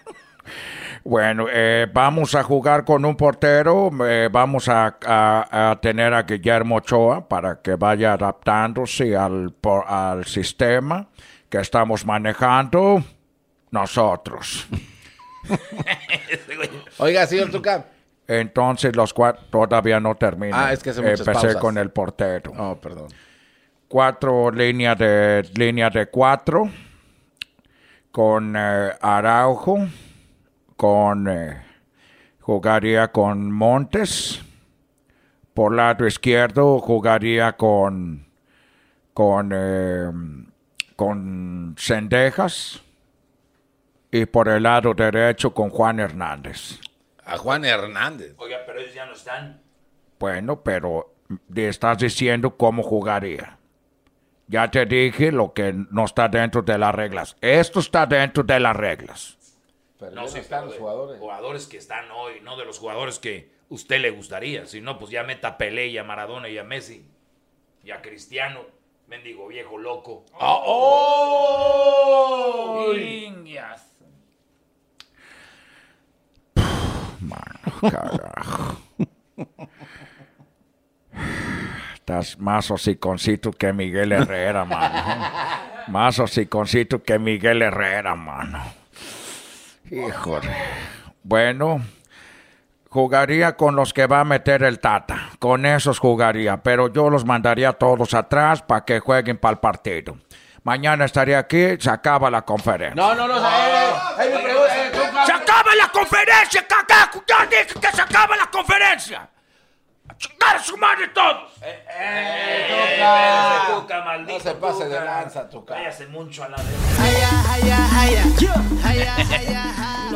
bueno, eh, vamos a jugar con un portero. eh, vamos a, a- a tener a Guillermo Ochoa para que vaya adaptándose al, por- al sistema que estamos manejando nosotros. Oiga, señor Tuca. Entonces los cuatro todavía no terminan. Ah, es que Empecé pausas. con el portero. Oh, perdón. Cuatro líneas de línea de cuatro con eh, Araujo, con eh, jugaría con Montes. Por lado izquierdo jugaría con con eh, con Sendejas y por el lado derecho con Juan Hernández. A Juan Hernández. Oiga, pero ellos ya no están. Bueno, pero te estás diciendo cómo jugaría. Ya te dije lo que no está dentro de las reglas. Esto está dentro de las reglas. No sé, pero de jugadores. que están hoy, no de los jugadores que usted le gustaría. Si no, pues ya meta a Pelé y a Maradona y a Messi. Y a Cristiano, mendigo viejo loco. Ah, ¡Oh! Ingias. Carajo. Estás más hociconcito que Miguel Herrera, mano. Más hociconcito que Miguel Herrera, mano. Híjole. Bueno, jugaría con los que va a meter el Tata. Con esos jugaría, pero yo los mandaría todos atrás para que jueguen para el partido. Mañana estaría aquí, se acaba la conferencia. No, no, no. eh. ¡Se acaba la conferencia, cagajo! ¡Ya dije que se acaba la conferencia! ¡A chingar a su madre todos! Eh, Tuca, maldito No se pase de Tuca. lanza, Tuca. Váyase mucho a la vez.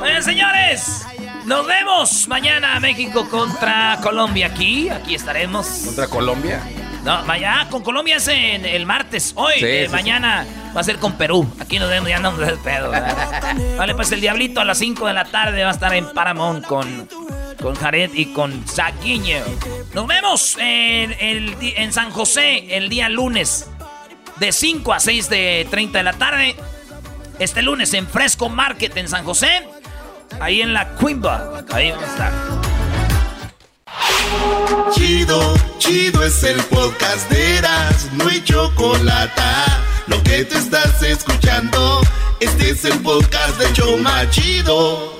Oigan, señores, Nos vemos mañana México contra Colombia aquí. Aquí estaremos. ¿Contra Colombia? No, vaya, con Colombia es en el martes. Hoy, Sí, eh, sí, mañana va a ser con Perú. Aquí nos vemos, ya andamos del pedo. ¿verdad? Vale, pues el Diablito a las 5 de la tarde va a estar en Paramount con, con Jared y con Saguiño. Nos vemos en San José el día lunes de 5 a 6 de 30 de la tarde. Este lunes en Fresco Market en San José. Ahí en la Quimba. Ahí vamos a estar. Chido, chido es el podcast de Eras, no hay chocolate. Lo que te estás escuchando, este es el podcast de Choma Chido.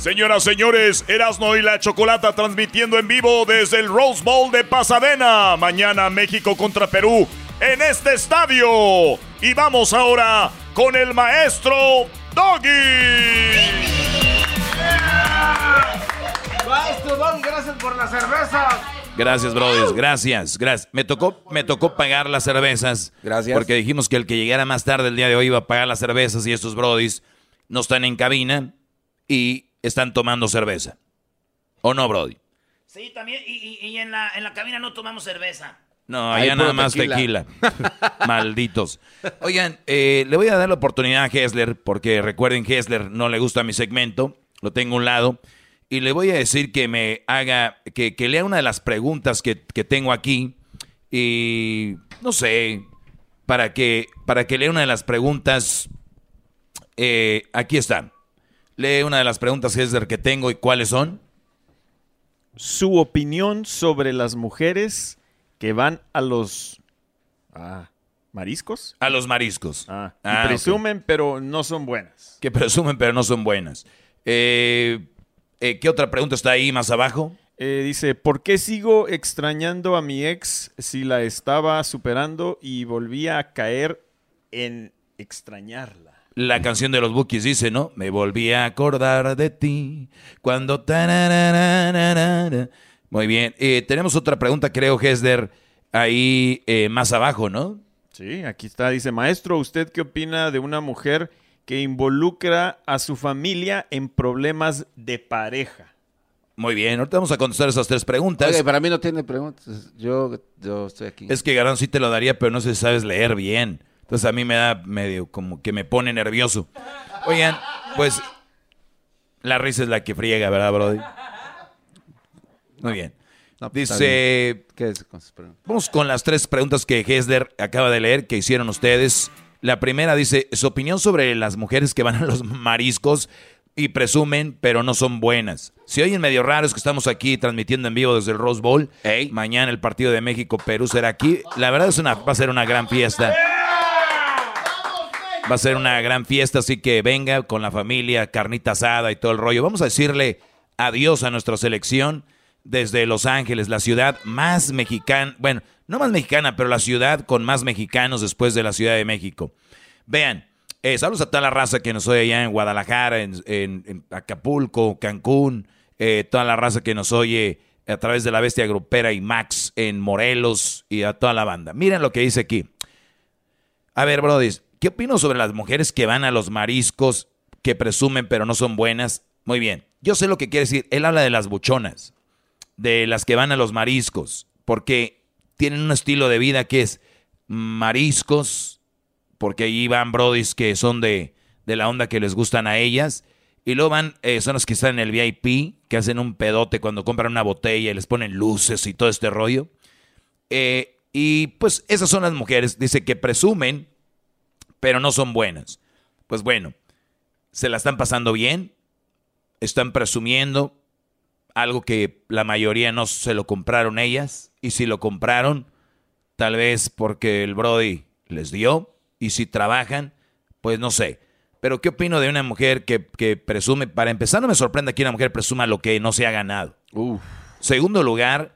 Señoras, señores, Erasno y la Chocolata transmitiendo en vivo desde el Rose Bowl de Pasadena. Mañana México contra Perú en este estadio. Y vamos ahora con el maestro Doggy. Maestro Don, gracias por la cerveza. Gracias, brothers. Gracias, gracias. Me tocó, me tocó pagar las cervezas. Gracias. Porque dijimos que el que llegara más tarde el día de hoy iba a pagar las cervezas y estos brodis no están en cabina y están tomando cerveza. ¿O no, brody? Sí, también. Y, y- y en, la, en la cabina no tomamos cerveza. No, Ahí allá puro nada más tequila. tequila. Malditos. Oigan, eh, le voy a dar la oportunidad a Hessler, porque recuerden, Hessler no le gusta mi segmento, lo tengo a un lado, y le voy a decir que me haga, que, que lea una de las preguntas que, que tengo aquí, y no sé, para que, para que lea una de las preguntas, eh, aquí está. Lee una de las preguntas, Hessler, que tengo y cuáles son. Su opinión sobre las mujeres que van a los ah, mariscos. A los mariscos. Ah, y Ah, presumen, pero no son buenas. Que presumen, pero no son buenas. Eh, eh, ¿Qué otra pregunta está ahí más abajo? Eh, dice, ¿por qué sigo extrañando a mi ex si la estaba superando y volvía a caer en extrañarla? La canción de los Bookies dice, ¿no? Me volví a acordar de ti cuando... Muy bien. Eh, tenemos otra pregunta, creo, Hesder, ahí eh, más abajo, ¿no? Sí, aquí está. Dice, maestro, ¿usted qué opina de una mujer que involucra a su familia en problemas de pareja? Muy bien, ahorita vamos a contestar esas tres preguntas. Oye, para mí no tiene preguntas. Yo, yo estoy aquí. Es que Garón sí te lo daría, pero no sé si sabes leer bien. Entonces a mí me da medio como que me pone nervioso. Oigan, pues la risa es la que friega, ¿verdad, Brody? Muy bien. está Dice, sus preguntas. vamos con las tres preguntas que Hesler acaba de leer, que hicieron ustedes. La primera dice, su opinión sobre las mujeres que van a los mariscos y presumen, pero no son buenas. Si oyen medio raro es que estamos aquí transmitiendo en vivo desde el Rose Bowl. Mañana el partido de México-Perú será aquí. La verdad es una, va a ser una gran fiesta. Va a ser una gran fiesta, así que venga con la familia, carnita asada y todo el rollo. Vamos a decirle adiós a nuestra selección desde Los Ángeles, la ciudad más mexicana, bueno, no más mexicana, pero la ciudad con más mexicanos después de la Ciudad de México. Vean, eh, saludos a toda la raza que nos oye allá en Guadalajara, en, Acapulco, Cancún, eh, toda la raza que nos oye a través de la Bestia Grupera y Max en Morelos y a toda la banda. Miren lo que dice aquí. A ver, Brody, ¿qué opino sobre las mujeres que van a los mariscos, que presumen pero no son buenas? Muy bien, yo sé lo que quiere decir. Él habla de las buchonas, de las que van a los mariscos, porque tienen un estilo de vida que es mariscos, porque allí van brodis que son de, de la onda que les gustan a ellas, y luego van, eh, son los que están en el VIP, que hacen un pedote cuando compran una botella y les ponen luces y todo este rollo. Eh, y pues esas son las mujeres, dice que presumen, pero no son buenas. Pues bueno, se la están pasando bien, están presumiendo algo que la mayoría no se lo compraron ellas, y si lo compraron, tal vez porque el Brody les dio, y si trabajan, pues no sé. Pero ¿qué opino de una mujer que, que presume? Para empezar, no me sorprende que una mujer presuma lo que no se ha ganado. Segundo lugar,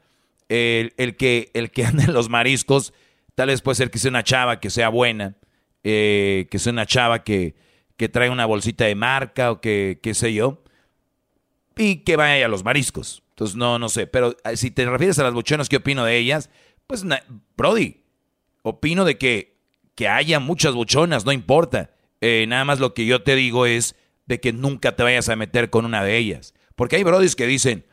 el, el que, el que anda en los mariscos, tal vez puede ser que sea una chava que sea buena, eh, que sea una chava que, que trae una bolsita de marca o que, qué sé yo, y que vaya a los mariscos. Entonces, no, no sé. Pero eh, si te refieres a las buchonas, ¿qué opino de ellas? Pues, Brody, opino de que, que haya muchas buchonas, no importa. Eh, nada más lo que yo te digo es de que nunca te vayas a meter con una de ellas. Porque hay brodis que dicen,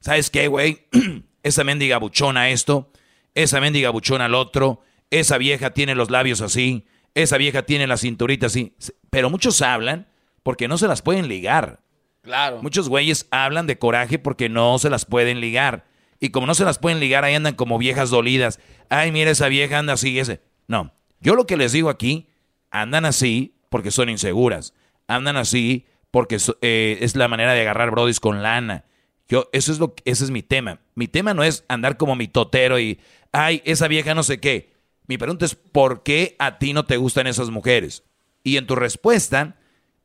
¿sabes qué, güey? esa mendiga buchona esto, esa mendiga buchona al otro, esa vieja tiene los labios así, esa vieja tiene la cinturita así. Pero muchos hablan porque no se las pueden ligar. Claro. Muchos güeyes hablan de coraje porque no se las pueden ligar. Y como no se las pueden ligar, ahí andan como viejas dolidas. Ay, mira, esa vieja anda así, ese. No. Yo lo que les digo aquí, andan así porque son inseguras. Andan así porque so- eh, es la manera de agarrar brodis con lana. Yo, eso es lo, ese es mi tema. Mi tema no es andar como mi totero y, ay, esa vieja no sé qué. Mi pregunta es, ¿por qué a ti no te gustan esas mujeres? Y en tu respuesta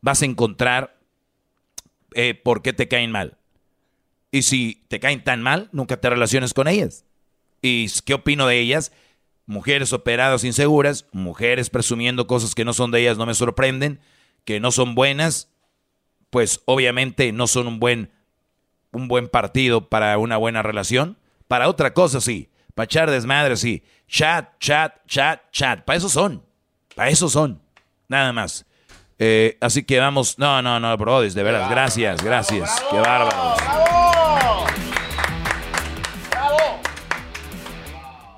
vas a encontrar eh, por qué te caen mal. Y si te caen tan mal, nunca te relaciones con ellas. ¿Y qué opino de ellas? Mujeres operadas inseguras, mujeres presumiendo cosas que no son de ellas, no me sorprenden, que no son buenas, pues obviamente no son un buen, un buen partido para una buena relación. Para otra cosa sí, para echar desmadre sí. Chat, chat, chat, chat. Para eso son. Para eso son. Nada más. Eh, así que vamos. No, no, no, brothers, de veras. Gracias, gracias. Qué bárbaro.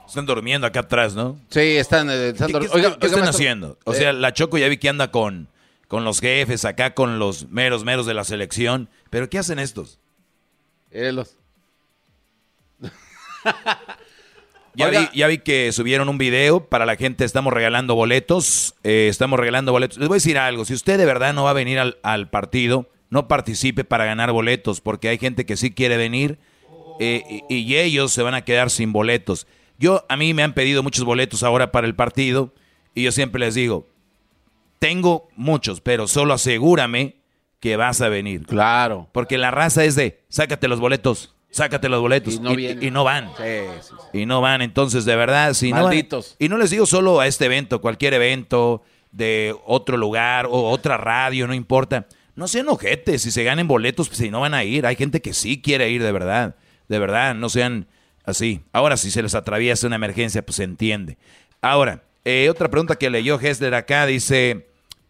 Están durmiendo acá atrás, ¿no? Sí, están, eh, están ¿Qué, dor- qué- Oiga, qué oiga, están haciendo? O eh, sea, la Choco ya vi que anda con, con los jefes, acá con los meros meros de la selección. ¿Pero qué hacen estos? Élos. Ya vi, ya vi que subieron un video para la gente, estamos regalando boletos, eh, estamos regalando boletos. Les voy a decir algo, si usted de verdad no va a venir al, al partido, no participe para ganar boletos, porque hay gente que sí quiere venir eh, y, y ellos se van a quedar sin boletos. Yo, a mí me han pedido muchos boletos ahora para el partido y yo siempre les digo, tengo muchos, pero solo asegúrame que vas a venir. Claro. Porque la raza es de, sácate los boletos, sácate los boletos. Y no y, vienen. y no van. Sí, sí, sí. Y no van, entonces de verdad, si no Malditos. y no les digo solo a este evento, cualquier evento de otro lugar o otra radio, no importa. No sean ojetes, si se ganen boletos, pues si no van a ir. Hay gente que sí quiere ir de verdad. De verdad, no sean así. Ahora, si se les atraviesa una emergencia, pues se entiende. Ahora, eh, otra pregunta que leyó Hessler acá dice: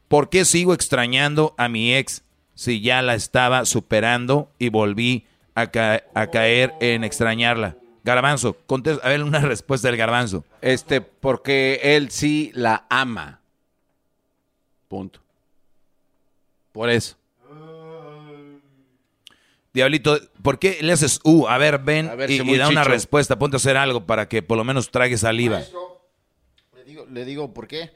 ¿Por qué sigo extrañando a mi ex si ya la estaba superando y volví a, ca- a caer en extrañarla? Garbanzo, contesta, a ver una respuesta del garbanzo. Este, porque él sí la ama. Punto. Por eso. Diablito, ¿por qué le haces uh? A ver, ven A ver, y, da una respuesta. Ponte a hacer algo para que por lo menos trague saliva. Le digo, le digo por qué.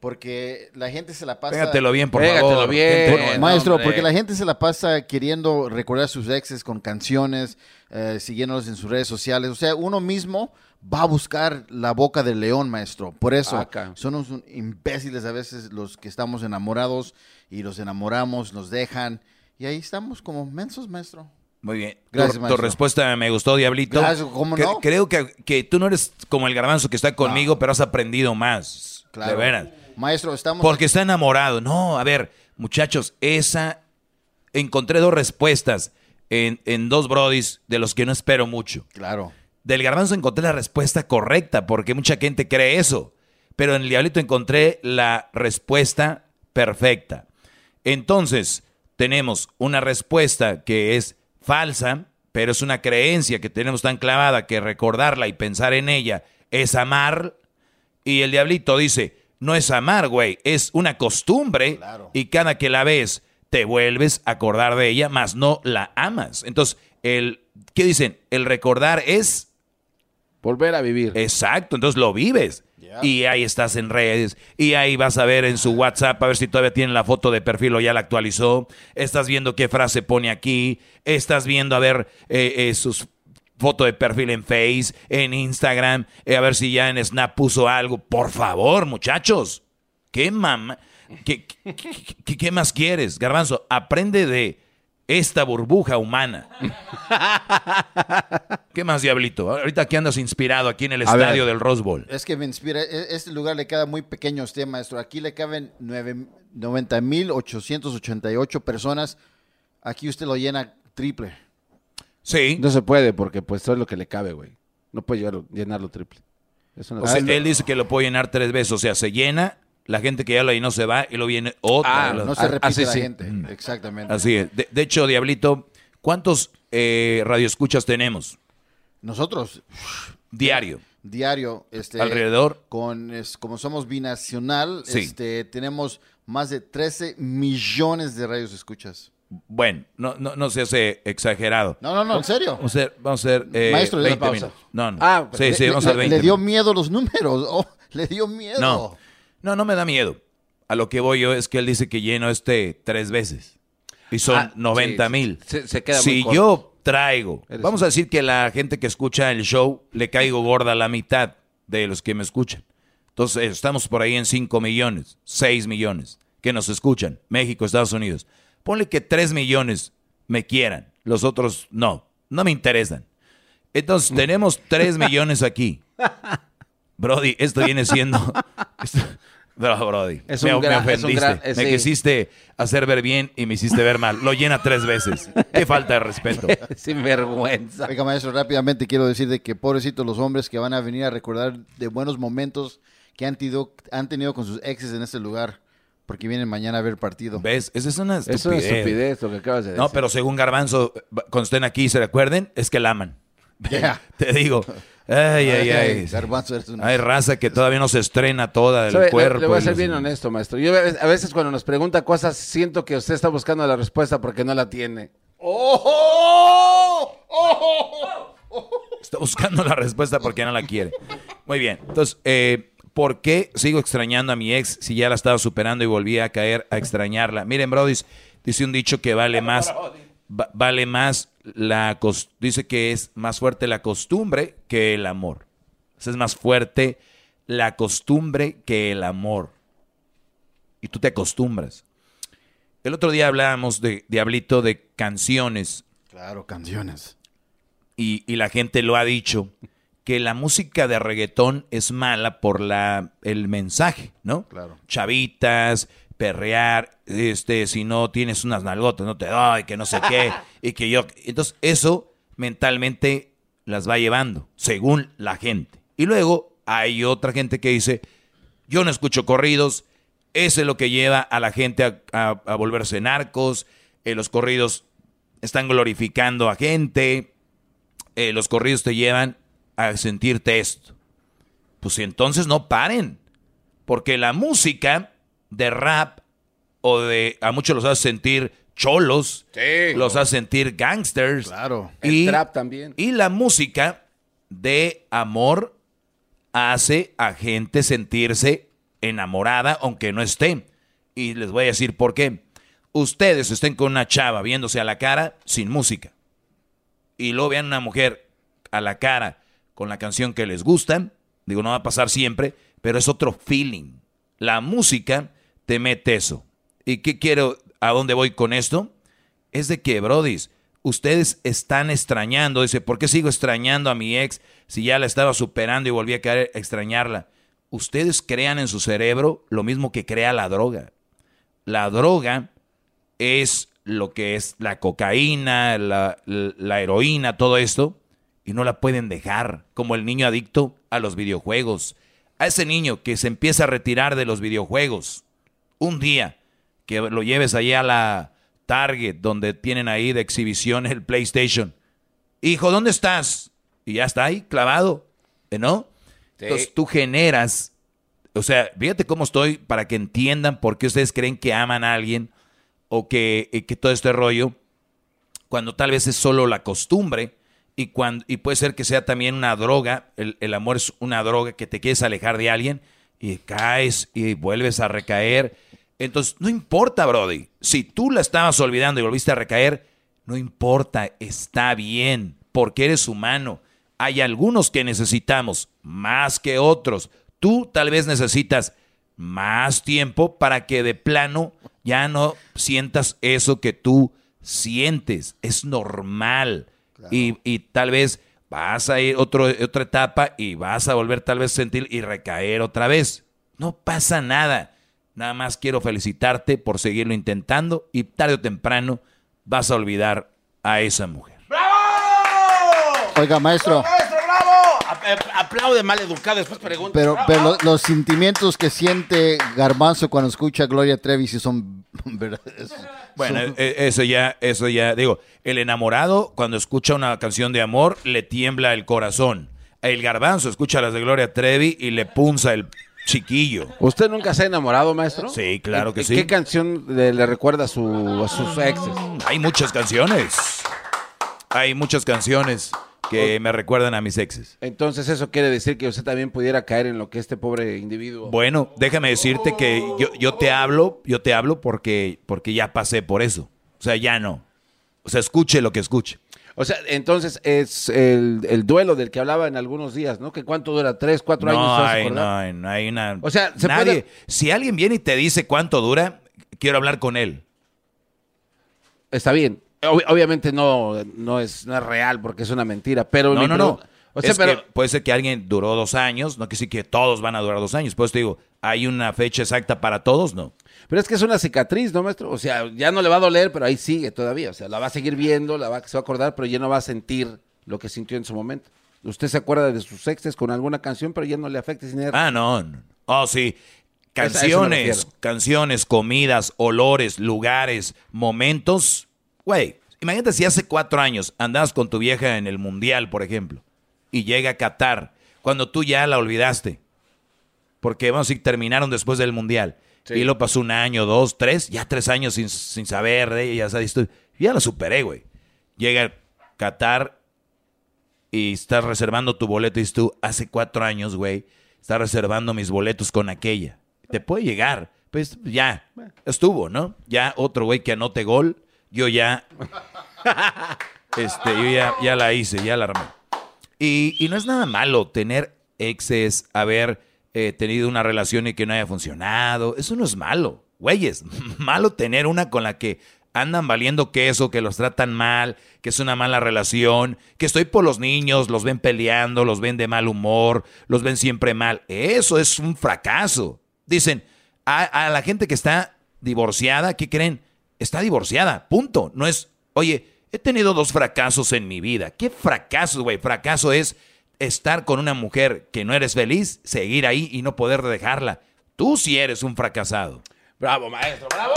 Porque la gente se la pasa. Pégatelo bien, por Pégatelo favor. bien. Maestro, hombre. porque la gente se la pasa queriendo recordar a sus exes con canciones, eh, siguiéndolos en sus redes sociales. O sea, uno mismo va a buscar la boca del león, maestro. Por eso Acá. son unos imbéciles a veces los que estamos enamorados y los enamoramos, nos dejan. Y ahí estamos como mensos, maestro. Muy bien. Gracias, tu, tu maestro. respuesta me gustó, Diablito. Gracias, ¿cómo Que- no? Creo que, que tú no eres como el garbanzo que está conmigo, pero has aprendido más. Claro. De veras. Maestro, estamos. Porque está enamorado. No, a ver, muchachos, esa. Encontré dos respuestas en, en dos brodis de los que no espero mucho. Claro. Del garbanzo encontré la respuesta correcta, porque mucha gente cree eso. Pero en el diablito encontré la respuesta perfecta. Entonces, tenemos una respuesta que es falsa, pero es una creencia que tenemos tan clavada que recordarla y pensar en ella es amar. Y el diablito dice, no es amar, güey, es una costumbre. Y cada que la ves, te vuelves a acordar de ella, más no la amas. Entonces, el, ¿qué dicen? El recordar es... Volver a vivir. Exacto, entonces lo vives. Y ahí estás en redes. Y ahí vas a ver en su WhatsApp a ver si todavía tiene la foto de perfil o ya la actualizó. Estás viendo qué frase pone aquí. Estás viendo a ver eh, eh, sus foto de perfil en Face, en Instagram, eh, a ver si ya en Snap puso algo. Por favor, muchachos. Qué mamá. ¿Qué, qué- qué- qué más quieres, Garbanzo? Aprende de esta burbuja humana. ¿Qué más, Diablito? Ahorita que andas inspirado aquí en el A ver. estadio del Rose Bowl. Es que me inspira. e- Este lugar le queda muy pequeño a usted, maestro. Aquí le caben nueve- 90.888 personas. Aquí usted lo llena triple. Sí. No se puede porque pues eso es lo que le cabe, güey. No puede llevarlo- llenarlo triple. Eso no- O sea, Ah, él dice que lo puede llenar tres veces. O sea, se llena, la gente que ya lo llenó se va y lo viene otra. Ah, no se repite la gente. Exactamente. Así es. De, de hecho, Diablito, ¿cuántos eh, radioescuchas tenemos? Nosotros. Diario. Diario. Este, Alrededor. Con, es- como somos binacional, Sí. este, tenemos más de 13 millones de radios escuchas. Bueno, no, no, no se hace exagerado. No, no, no, en serio. Vamos a hacer, vamos a hacer eh, Maestro, le da 20 pausa. minutos. No, no. Ah, sí, sí, le- vamos a hacer le- 20 Le dio miedo los números. Oh, le dio miedo. No, no, no me da miedo. A lo que voy yo es que él dice que lleno este tres veces. Y son Ah, 90 sí, mil. se- se queda si yo traigo, Eres vamos un- a decir que la gente que escucha el show le caigo gorda a la mitad de los que me escuchan. Entonces estamos por ahí en 5 millones, 6 millones que nos escuchan. México, Estados Unidos. Ponle que 3 millones me quieran. Los otros no. No me interesan. Entonces tenemos 3 millones aquí. Brody, esto viene siendo. esto- No, Brody. Es me, un me gran- es un ofendiste. gran- eh, me sí. quisiste hacer ver bien y me hiciste ver mal. Lo llena tres veces. Qué falta de respeto. Sin vergüenza. Oiga, maestro, rápidamente quiero decir de que pobrecitos los hombres que van a venir a recordar de buenos momentos que han, tido- han tenido con sus exes en este lugar, porque vienen mañana a ver partido. ¿Ves? Esa es una Es una estupidez. estupidez lo que acabas de decir. No, pero según Garbanzo, cuando estén aquí, ¿se recuerden? Es que la aman. Ya. Te digo. Ay, ay, Ay, ay. Garbanzo, eres un- Hay raza que todavía no se estrena toda del cuerpo. Le, voy a y ser los- bien honesto, maestro. Yo a veces- cuando nos pregunta cosas, siento que usted está buscando la respuesta porque no la tiene. Está buscando la respuesta porque no la quiere. Muy bien. Entonces, eh, ¿por qué sigo extrañando a mi ex si ya la estaba superando y volví a caer a extrañarla? Miren, Brody, dice un dicho que vale más, va- vale más la dice que es más fuerte la costumbre que el amor. Es más fuerte la costumbre que el amor. Y tú te acostumbras. El otro día hablábamos de Diablito de canciones Claro, canciones. y, y la gente lo ha dicho, que la música de reggaetón es mala por la, el mensaje, ¿no? Claro. Chavitas, perrear, este, si no tienes unas nalgotas, no te doy, que no sé qué, y que yo... Entonces, eso mentalmente las va llevando, según la gente. Y luego hay otra gente que dice, yo no escucho corridos, eso es lo que lleva a la gente a, a- a volverse narcos, eh, los corridos están glorificando a gente, eh, los corridos te llevan a sentirte esto. Pues entonces no paren, porque la música de rap o de a muchos los hace sentir cholos, Sí. los hace sentir gangsters. Claro. El trap también. Y la música de amor hace a gente sentirse enamorada aunque no esté. Y les voy a decir por qué. Ustedes estén con una chava viéndose a la cara sin música. Y luego vean una mujer a la cara con la canción que les gusta. Digo, no va a pasar siempre, pero es otro feeling. La música te mete eso. ¿Y qué quiero? ¿A dónde voy con esto? Es de que, brodis, ustedes están extrañando. Dice, ¿por qué sigo extrañando a mi ex si ya la estaba superando y volví a caer a extrañarla? Ustedes crean en su cerebro lo mismo que crea la droga. La droga es lo que es la cocaína, la, la heroína, todo esto, y no la pueden dejar, como el niño adicto a los videojuegos. A ese niño que se empieza a retirar de los videojuegos, un día que lo lleves allá a la Target, donde tienen ahí de exhibición el PlayStation. Hijo, ¿dónde estás? Y ya está ahí, clavado, ¿eh, ¿no? Sí. Entonces tú generas, o sea, fíjate cómo estoy para que entiendan por qué ustedes creen que aman a alguien o que, y que todo este rollo, cuando tal vez es solo la costumbre y, cuando, y puede ser que sea también una droga, el, el amor es una droga que te quieres alejar de alguien y caes y vuelves a recaer. Entonces, no importa, Brody, si tú la estabas olvidando y volviste a recaer, no importa, está bien, porque eres humano. Hay algunos que necesitamos más que otros. Tú tal vez necesitas más tiempo para que de plano ya no sientas eso que tú sientes. Es normal. Y, y tal vez vas a ir otro, otra etapa y vas a volver tal vez a sentir y recaer otra vez. No pasa nada. Nada más quiero felicitarte por seguirlo intentando y tarde o temprano vas a olvidar a esa mujer. Oiga, maestro. ¡Maestro, bravo! A- a- Aplaude mal educado, después pregunta. Pero, Bravo. pero lo- los sentimientos que siente Garbanzo cuando escucha a Gloria Trevi sí son Bueno, Son- e- eso ya, eso ya, digo, el enamorado cuando escucha una canción de amor le tiembla el corazón. El garbanzo escucha las de Gloria Trevi y le punza el chiquillo. ¿Usted nunca se ha enamorado, maestro? Sí, claro que ¿En- sí. ¿Qué canción le, le recuerda a, su, a sus exes? Hay muchas canciones. Hay muchas canciones que me recuerdan a mis exes. Entonces eso quiere decir que usted también pudiera caer en lo que este pobre individuo... Bueno, déjame decirte que yo, yo te hablo, yo te hablo porque, porque ya pasé por eso. O sea, ya no. O sea, escuche lo que escuche. O sea, entonces es el, el duelo del que hablaba en algunos días, ¿no? Que cuánto dura, tres, cuatro años. No no hay una. O sea, se nadie. puede- Si alguien viene y te dice cuánto dura, quiero hablar con él. Está bien. Ob- obviamente no, no, es, no es real porque es una mentira, pero... No, mi no, no. pregunta- O sea, Es pero... que puede ser que alguien duró dos años, no que sí que todos van a durar dos años. Pues te digo, ¿hay una fecha exacta para todos? No. Pero es que es una cicatriz, ¿no, maestro? O sea, ya no le va a doler, pero ahí sigue todavía. O sea, la va a seguir viendo, la va, se va a acordar, pero ya no va a sentir lo que sintió en su momento. Usted se acuerda de sus exes con alguna canción, pero ya no le afecta sin. Ah, no. Oh, sí. eso Canciones, canciones, comidas, olores, lugares, momentos. Güey, imagínate si hace cuatro años andabas con tu vieja en el mundial, por ejemplo, y llega a Qatar, cuando tú ya la olvidaste. Porque, vamos a decir, terminaron después del mundial. Y lo pasó un año, dos, tres, ya tres años sin, sin saber de ella. ¿sabes? Tú- Ya la superé, güey. Llega Qatar y estás reservando tu boleto y dices tú, hace cuatro años, güey, estás reservando mis boletos con aquella. Te puede llegar. Pues ya, estuvo, ¿no? Ya otro güey que anote gol, yo ya, este, yo ya, ya la hice, ya la armé. Y, y no es nada malo tener exes, haber eh, tenido una relación y que no haya funcionado. Eso no es malo. Güeyes, malo tener una con la que andan valiendo queso, que los tratan mal, que es una mala relación, que estoy por los niños, los ven peleando, los ven de mal humor, los ven siempre mal. Eso es un fracaso. Dicen, a, a la gente que está divorciada, ¿qué creen? Está divorciada, punto. No es, oye, he tenido dos fracasos en mi vida. ¿Qué fracaso, güey? Fracaso es estar con una mujer que no eres feliz, seguir ahí y no poder dejarla. Tú sí eres un fracasado. Bravo, maestro, bravo.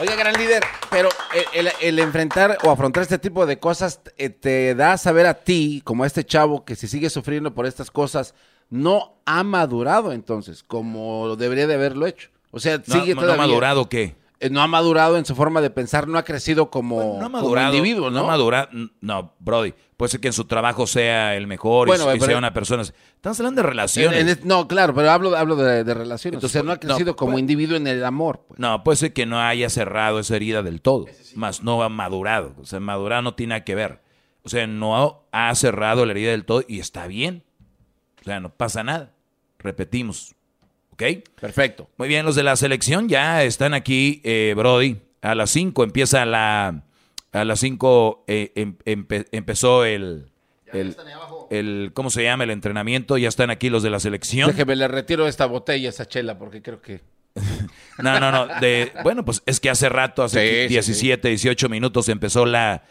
Oiga, gran líder, pero el, el- el enfrentar o afrontar este tipo de cosas eh, te da a saber a ti, como a este chavo, que si sigue sufriendo por estas cosas, no ha madurado entonces, como debería de haberlo hecho. O sea, No, sigue no todavía... ha madurado qué? Eh, No ha madurado en su forma de pensar, no ha crecido como, No ha como madurado. individuo, ¿no? ha madurado. No, Brody. Puede ser que en su trabajo sea el mejor Bueno, y, y sea una persona. Estamos hablando de relaciones. En- en- no, claro, pero hablo, hablo de, de relaciones. Entonces, o sea, no ha no, crecido como pues- individuo en el amor. pues. No, puede ser que no haya cerrado esa herida del todo, más no ha madurado. O sea, madurar no tiene nada que ver. O sea, no ha cerrado la herida del todo y está bien. O sea, no pasa nada. Repetimos. ¿Ok? Perfecto. Muy bien, los de la selección ya están aquí, eh, Brody. A las 5 empieza la... A las 5 empezó el... El, el- ¿Cómo se llama? El entrenamiento. Ya están aquí los de la selección. Déjeme, le retiro esta botella, esa chela, porque creo que... No, no, no. De, bueno, pues es que hace rato, hace Sí, sí, 17, 18 minutos empezó la,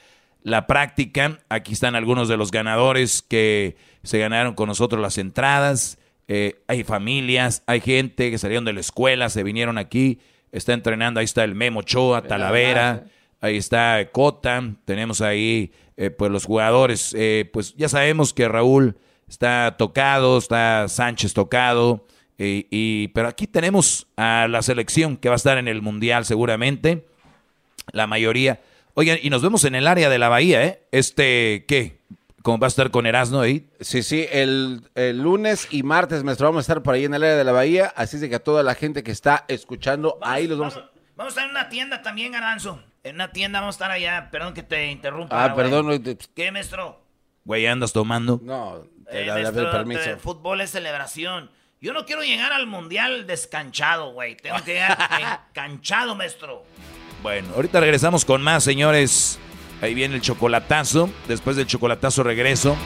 la práctica. Aquí están algunos de los ganadores que se ganaron con nosotros las entradas. Eh, hay familias, hay gente que salieron de la escuela, se vinieron aquí. Está entrenando, ahí está el Memo Choa, Talavera, ahí está Cota. Tenemos ahí, eh, pues los jugadores. eh, pues ya sabemos que Raúl está tocado, está Sánchez tocado. Y, y- pero aquí tenemos a la selección que va a estar en el Mundial seguramente. La mayoría. Oigan, y nos vemos en el área de la Bahía, ¿eh? Este, ¿qué? ¿Cómo va a estar con Erasmo ahí? Sí, sí, el, el lunes y martes, maestro, vamos a estar por ahí en el área de la bahía, así es de que a toda la gente que está escuchando, ahí los vamos a... Vamos a estar en una tienda también, Garanzo. En una tienda vamos a estar allá. Perdón que te interrumpa. Ah, güey. perdón, ¿Qué, maestro? Güey, andas tomando. No, Eh, te da maestro, permiso. te- fútbol es celebración. Yo no quiero llegar al mundial descanchado, güey. Tengo que llegar enganchado, maestro. Bueno, ahorita regresamos con más, señores. Ahí viene el chocolatazo. Después del chocolatazo regreso.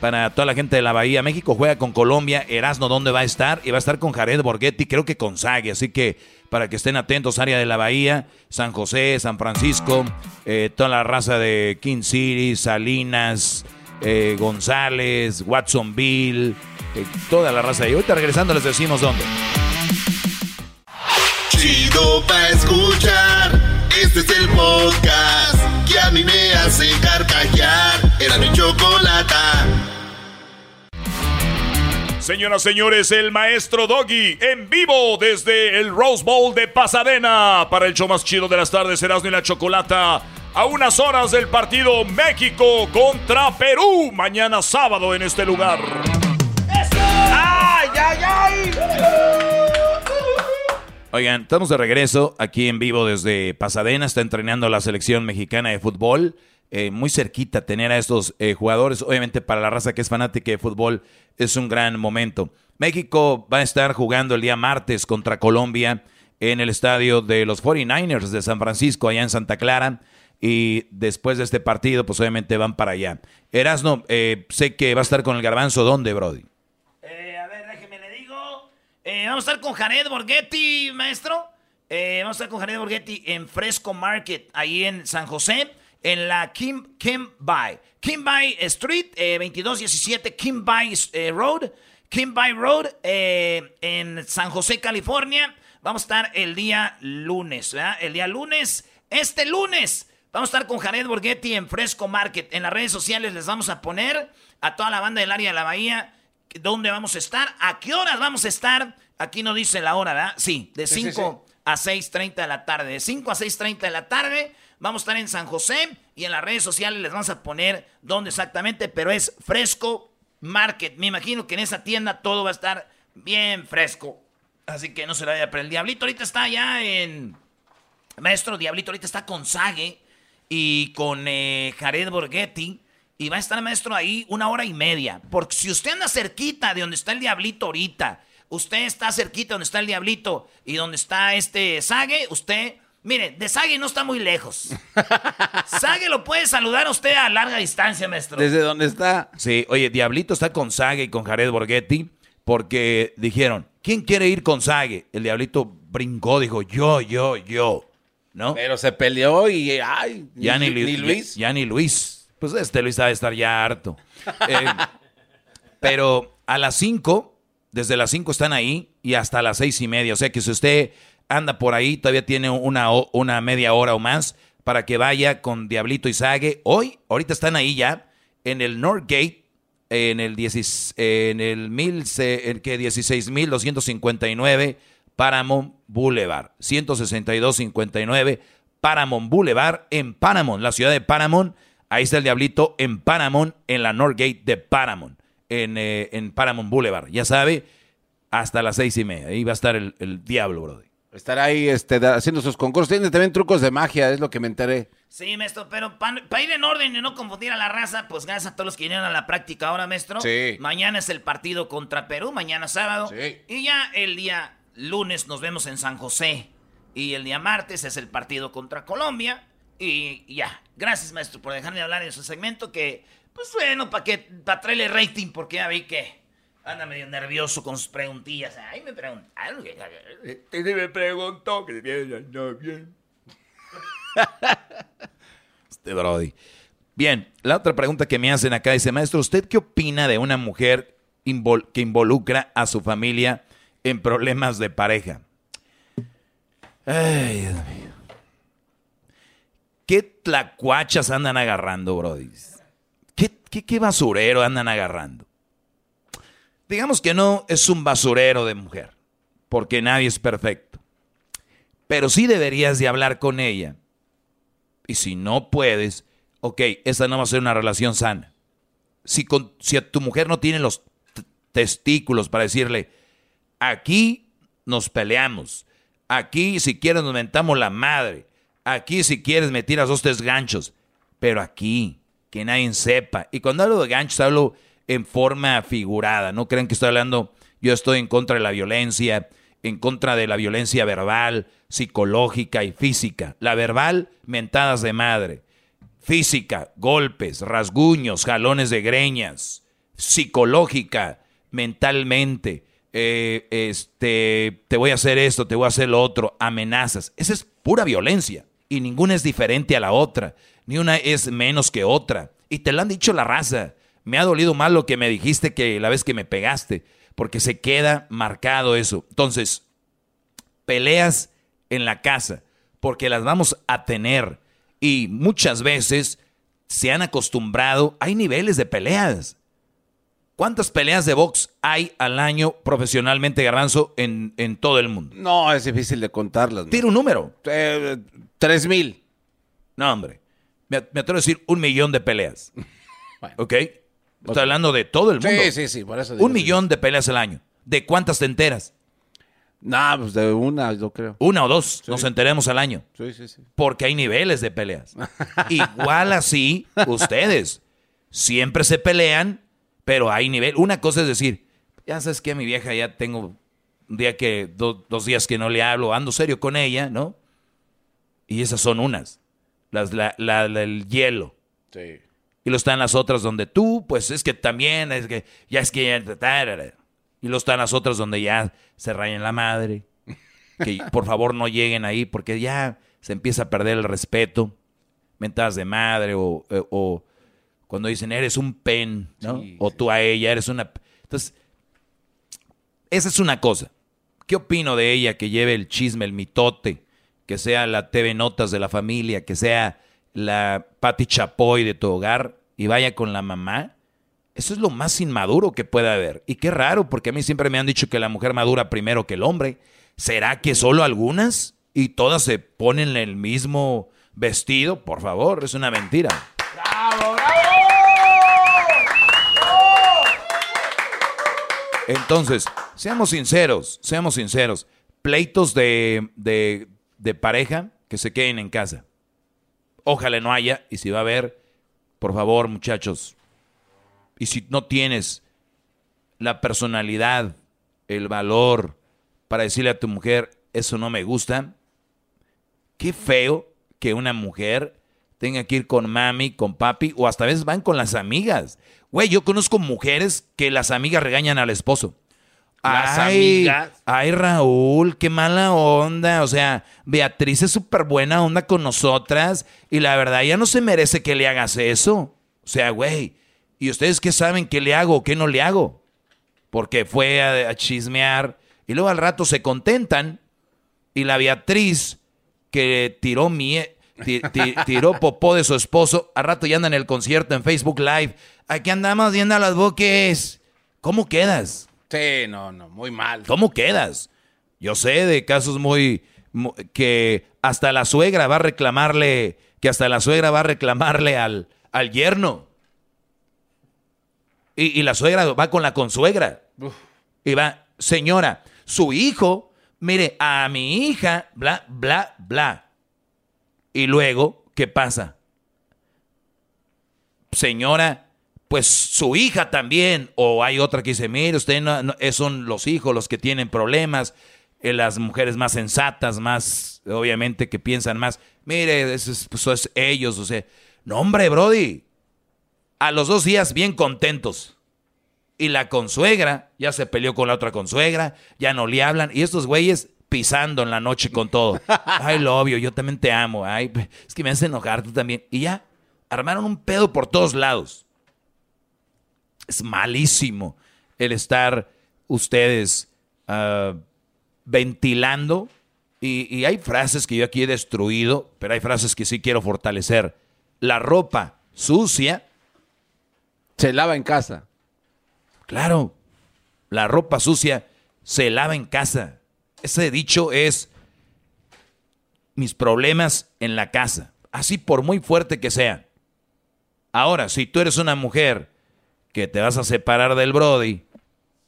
Para toda la gente de la Bahía. México juega con Colombia. Erasno, ¿dónde va a estar? Y va a estar con Jared Borghetti, creo que con Sague. Así que para que estén atentos, área de la Bahía, San José, San Francisco, eh, toda la raza de King City, Salinas, eh, González, Watsonville, eh, toda la raza. Y ahorita regresando les decimos dónde. Chido pa' escuchar. Este es el podcast que a mí me hace carcajear. Era mi chocolata. Señoras, señores, el maestro Doggy en vivo desde el Rose Bowl de Pasadena para el show más chido de las tardes, Erasmo y la Chocolata. A unas horas del partido México contra Perú, mañana sábado en este lugar. ¡Ay, ay, ay! Oigan, estamos de regreso aquí en vivo desde Pasadena. Está entrenando la selección mexicana de fútbol. Eh, muy cerquita tener a estos eh, jugadores. Obviamente para la raza que es fanática de fútbol es un gran momento. México va a estar jugando el día martes contra Colombia en el estadio de los 49ers de San Francisco, allá en Santa Clara. Y después de este partido, pues obviamente van para allá. Erasno, eh, sé que va a estar con el garbanzo. ¿Dónde, Brody? Eh, vamos a estar con Jared Borghetti, maestro. Eh, vamos a estar con Jared Borghetti en Fresco Market, ahí en San José, en la Kim, Kimbay. Kimbay Street, eh, 2217 Kimbay eh, Road. Kimbay Road, en San José, California. Vamos a estar el día lunes, ¿verdad? El día lunes, este lunes. Vamos a estar con Jared Borghetti en Fresco Market. En las redes sociales les vamos a poner a toda la banda del área de la Bahía dónde vamos a estar, a qué horas vamos a estar. Aquí no dice la hora, ¿verdad? Sí, de 5 a 6.30 de la tarde. De 5 a 6.30 de la tarde vamos a estar en San José y en las redes sociales les vamos a poner dónde exactamente, pero es Fresco Market. Me imagino que en esa tienda todo va a estar bien fresco. Así que no se la vaya, pero el Diablito ahorita está ya en... Maestro Diablito ahorita está con Sage y con eh, Jared Borghetti. Y va a estar maestro ahí una hora y media. Porque si usted anda cerquita de donde está el diablito ahorita, usted está cerquita donde está el diablito y donde está este Sage, usted, mire, de Sage no está muy lejos. Sage lo puede saludar a usted a larga distancia, maestro. ¿Desde dónde está? Sí, oye, Diablito está con Sage y con Jared Borghetti porque dijeron, ¿quién quiere ir con Sage? El Diablito brincó, dijo, yo, yo, yo. ¿No? Pero se peleó y, ay, Ya ni, ni Luis. Ya, ni Luis. Pues este Luis debe estar ya harto. Eh, pero a las 5, desde las 5 están ahí y hasta las seis y media. O sea que si usted anda por ahí, todavía tiene una, una media hora o más para que vaya con Diablito y Sague. Hoy, ahorita están ahí ya, en el Northgate, en el, 10 en el, mil, el que 16.259 Paramount Boulevard. 162.59 Paramount Boulevard en Paramount, la ciudad de Paramount. Ahí está el Diablito en Paramount, en la Northgate de Paramount, en, eh, en Paramount Boulevard. Ya sabe, hasta las seis y media. Ahí va a estar el, el Diablo, Brody. Estará ahí este, haciendo sus concursos. Tiene también trucos de magia, es lo que me enteré. Sí, maestro, pero para ir en orden y no confundir a la raza, pues gracias a todos los que vinieron a la práctica ahora, maestro. Sí. Mañana es el partido contra Perú, mañana sábado. Sí. Y ya el día lunes nos vemos en San José. Y el día martes es el partido contra Colombia. Y ya, gracias, maestro, por dejarme hablar en su segmento que, pues bueno, para que para traerle rating, porque ya vi que anda medio nervioso con sus preguntillas. Ay, me preguntaron. Este me preguntó que bien, no, bien. Este Brody. Bien, la otra pregunta que me hacen acá dice, maestro, ¿usted qué opina de una mujer invol- que involucra a su familia en problemas de pareja? Ay, Dios mío. ¿Qué tlacuachas andan agarrando, Brody? ¿Qué, qué, qué basurero andan agarrando? Digamos que no es un basurero de mujer, porque nadie es perfecto. Pero sí deberías de hablar con ella. Y si no puedes, ok, esa no va a ser una relación sana. Si, con, si tu mujer no tiene los testículos para decirle, aquí nos peleamos, aquí si quieres nos mentamos la madre, aquí si quieres me tiras dos, tres ganchos, pero aquí, que nadie sepa. Y cuando hablo de ganchos, hablo en forma figurada, no crean que estoy hablando Yo estoy en contra de la violencia, en contra de la violencia verbal, psicológica y física. La verbal, mentadas de madre. Física, golpes, rasguños, jalones de greñas. Psicológica, mentalmente. eh, este, te voy a hacer esto, te voy a hacer lo otro, amenazas. Esa es pura violencia. Y ninguna es diferente a la otra. Ni una es menos que otra. Y te lo han dicho la raza. Me ha dolido más lo que me dijiste que la vez que me pegaste. Porque se queda marcado eso. Entonces, peleas en la casa. Porque las vamos a tener. Y muchas veces se han acostumbrado. Hay niveles de peleas. ¿Cuántas peleas de box hay al año profesionalmente, Garbanzo, en, en todo el mundo? No, es difícil de contarlas. Tira un número. Eh, Tres mil. No, hombre. Me, me atrevo a decir un millón de peleas. ¿Ok? Estoy hablando de todo el Sí, mundo. sí, sí, por eso digo, Un millón de peleas al año. ¿De cuántas te enteras? No, pues de una, yo creo. Una o dos nos enteremos al año. Sí, sí, sí. Porque hay niveles de peleas. Igual así, ustedes siempre se pelean, pero hay nivel. Una cosa es decir, ya sabes que a mi vieja ya tengo un día que, do- dos días que no le hablo, ando serio con ella, ¿no? Y esas son unas. Las, la, la- la- el hielo. Sí. Y lo están las otras donde tú, pues es que también, es que ya es que ya. Y lo están las otras donde ya se rayan la madre. Que por favor no lleguen ahí porque ya se empieza a perder el respeto. Mentadas de madre o, eh, o cuando dicen eres un pen, ¿no? o tú a ella eres una. Entonces, esa es una cosa. ¿Qué opino de ella que lleve el chisme, el mitote, que sea la TV Notas de la familia, que sea la Pati Chapoy de tu hogar y vaya con la mamá? Eso es lo más inmaduro que puede haber. Y qué raro, porque a mí siempre me han dicho que la mujer madura primero que el hombre. ¿Será que solo algunas? Y todas se ponen el mismo vestido. Por favor, es una mentira. Entonces, seamos sinceros, seamos sinceros. Pleitos de, de, de pareja que se queden en casa. Ojalá no haya, y si va a haber, por favor, muchachos. Y si no tienes la personalidad, el valor para decirle a tu mujer, eso no me gusta, qué feo que una mujer tenga que ir con mami, con papi, o hasta veces van con las amigas. Güey, yo conozco mujeres que las amigas regañan al esposo. ¿Las ay, amigas? Ay, Raúl, qué mala onda. O sea, Beatriz es súper buena onda con nosotras y la verdad ya no se merece que le hagas eso. O sea, güey, ¿y ustedes qué saben qué le hago o qué no le hago? Porque fue a, a chismear y luego al rato se contentan y la Beatriz que tiró mie ti- ti- tiró popó de su esposo, al rato ya anda en el concierto en Facebook Live. Aquí andamos viendo a los buques. ¿Cómo quedas? Sí, no, no, muy mal. ¿Cómo quedas? Yo sé de casos muy, mu- que hasta la suegra va a reclamarle, que hasta la suegra va a reclamarle al, al yerno. Y, y la suegra va con la consuegra. Y va, señora, su hijo, mire, a mi hija, bla, bla, bla. Y luego, ¿qué pasa? Señora, pues su hija también, o hay otra que dice, mire, usted no, son los hijos los que tienen problemas, eh, las mujeres más sensatas, más, obviamente, que piensan más, mire, eso es, pues, es ellos, o sea, no hombre, Brody, a los dos días bien contentos. Y la consuegra ya se peleó con la otra consuegra, ya no le hablan, y estos güeyes pisando en la noche con todo. Ay, lo obvio, yo también te amo. Ay, es que me hace enojar tú también. Y ya, armaron un pedo por todos lados. Es malísimo el estar ustedes ah, ventilando. Y, y hay frases que yo aquí he destruido, pero hay frases que sí quiero fortalecer. La ropa sucia. Se lava en casa. Claro, la ropa sucia se lava en casa. Ese dicho es mis problemas en la casa, así por muy fuerte que sea. Ahora, si tú eres una mujer que te vas a separar del Brody,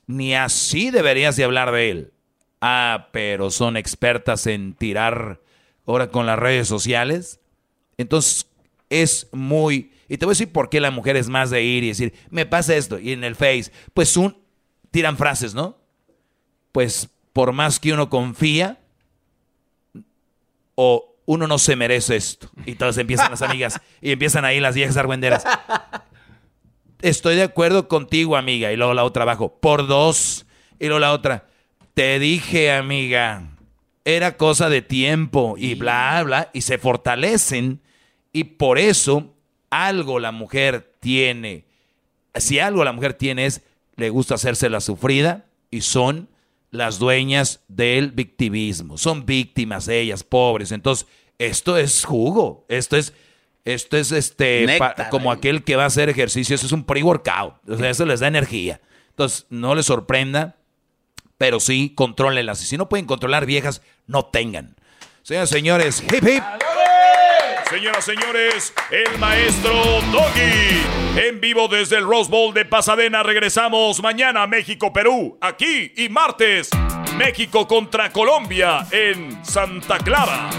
ni así deberías de hablar de él. Ah, pero son expertas en tirar ahora con las redes sociales. Entonces, es muy... Y te voy a decir por qué la mujer es más de ir y decir, me pasa esto. Y en el Face, pues un... Tiran frases, ¿no? pues por más que uno confía, o uno no se merece esto. Y todas empiezan las amigas y empiezan ahí las viejas argüenderas. Estoy de acuerdo contigo, amiga. Y luego la otra abajo, por dos. Y luego la otra, te dije, amiga, era cosa de tiempo y bla, bla. Y se fortalecen. Y por eso algo la mujer tiene. Si algo la mujer tiene es, le gusta hacerse la sufrida y son las dueñas del victimismo. Son víctimas ellas, pobres. Entonces, esto es jugo. Esto es, esto es este, Néctar pa- como aquel que va a hacer ejercicio. Eso es un pre-workout. O sea, eso les da energía. Entonces, no les sorprenda, pero sí, contrólenlas. Y si no pueden controlar viejas, no tengan. Señoras y señores, hip hip. Señoras, señores, el maestro Doggy. En vivo desde el Rose Bowl de Pasadena. Regresamos mañana México-Perú. Aquí y martes. México contra Colombia en Santa Clara.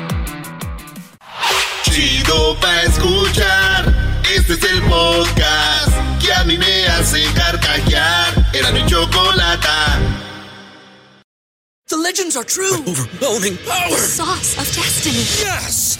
Chido pa' escuchar. Este es el podcast que a mí me hace carcajear. Era mi chocolata. The legends are true. overwhelming power! The sauce of destiny. Yes!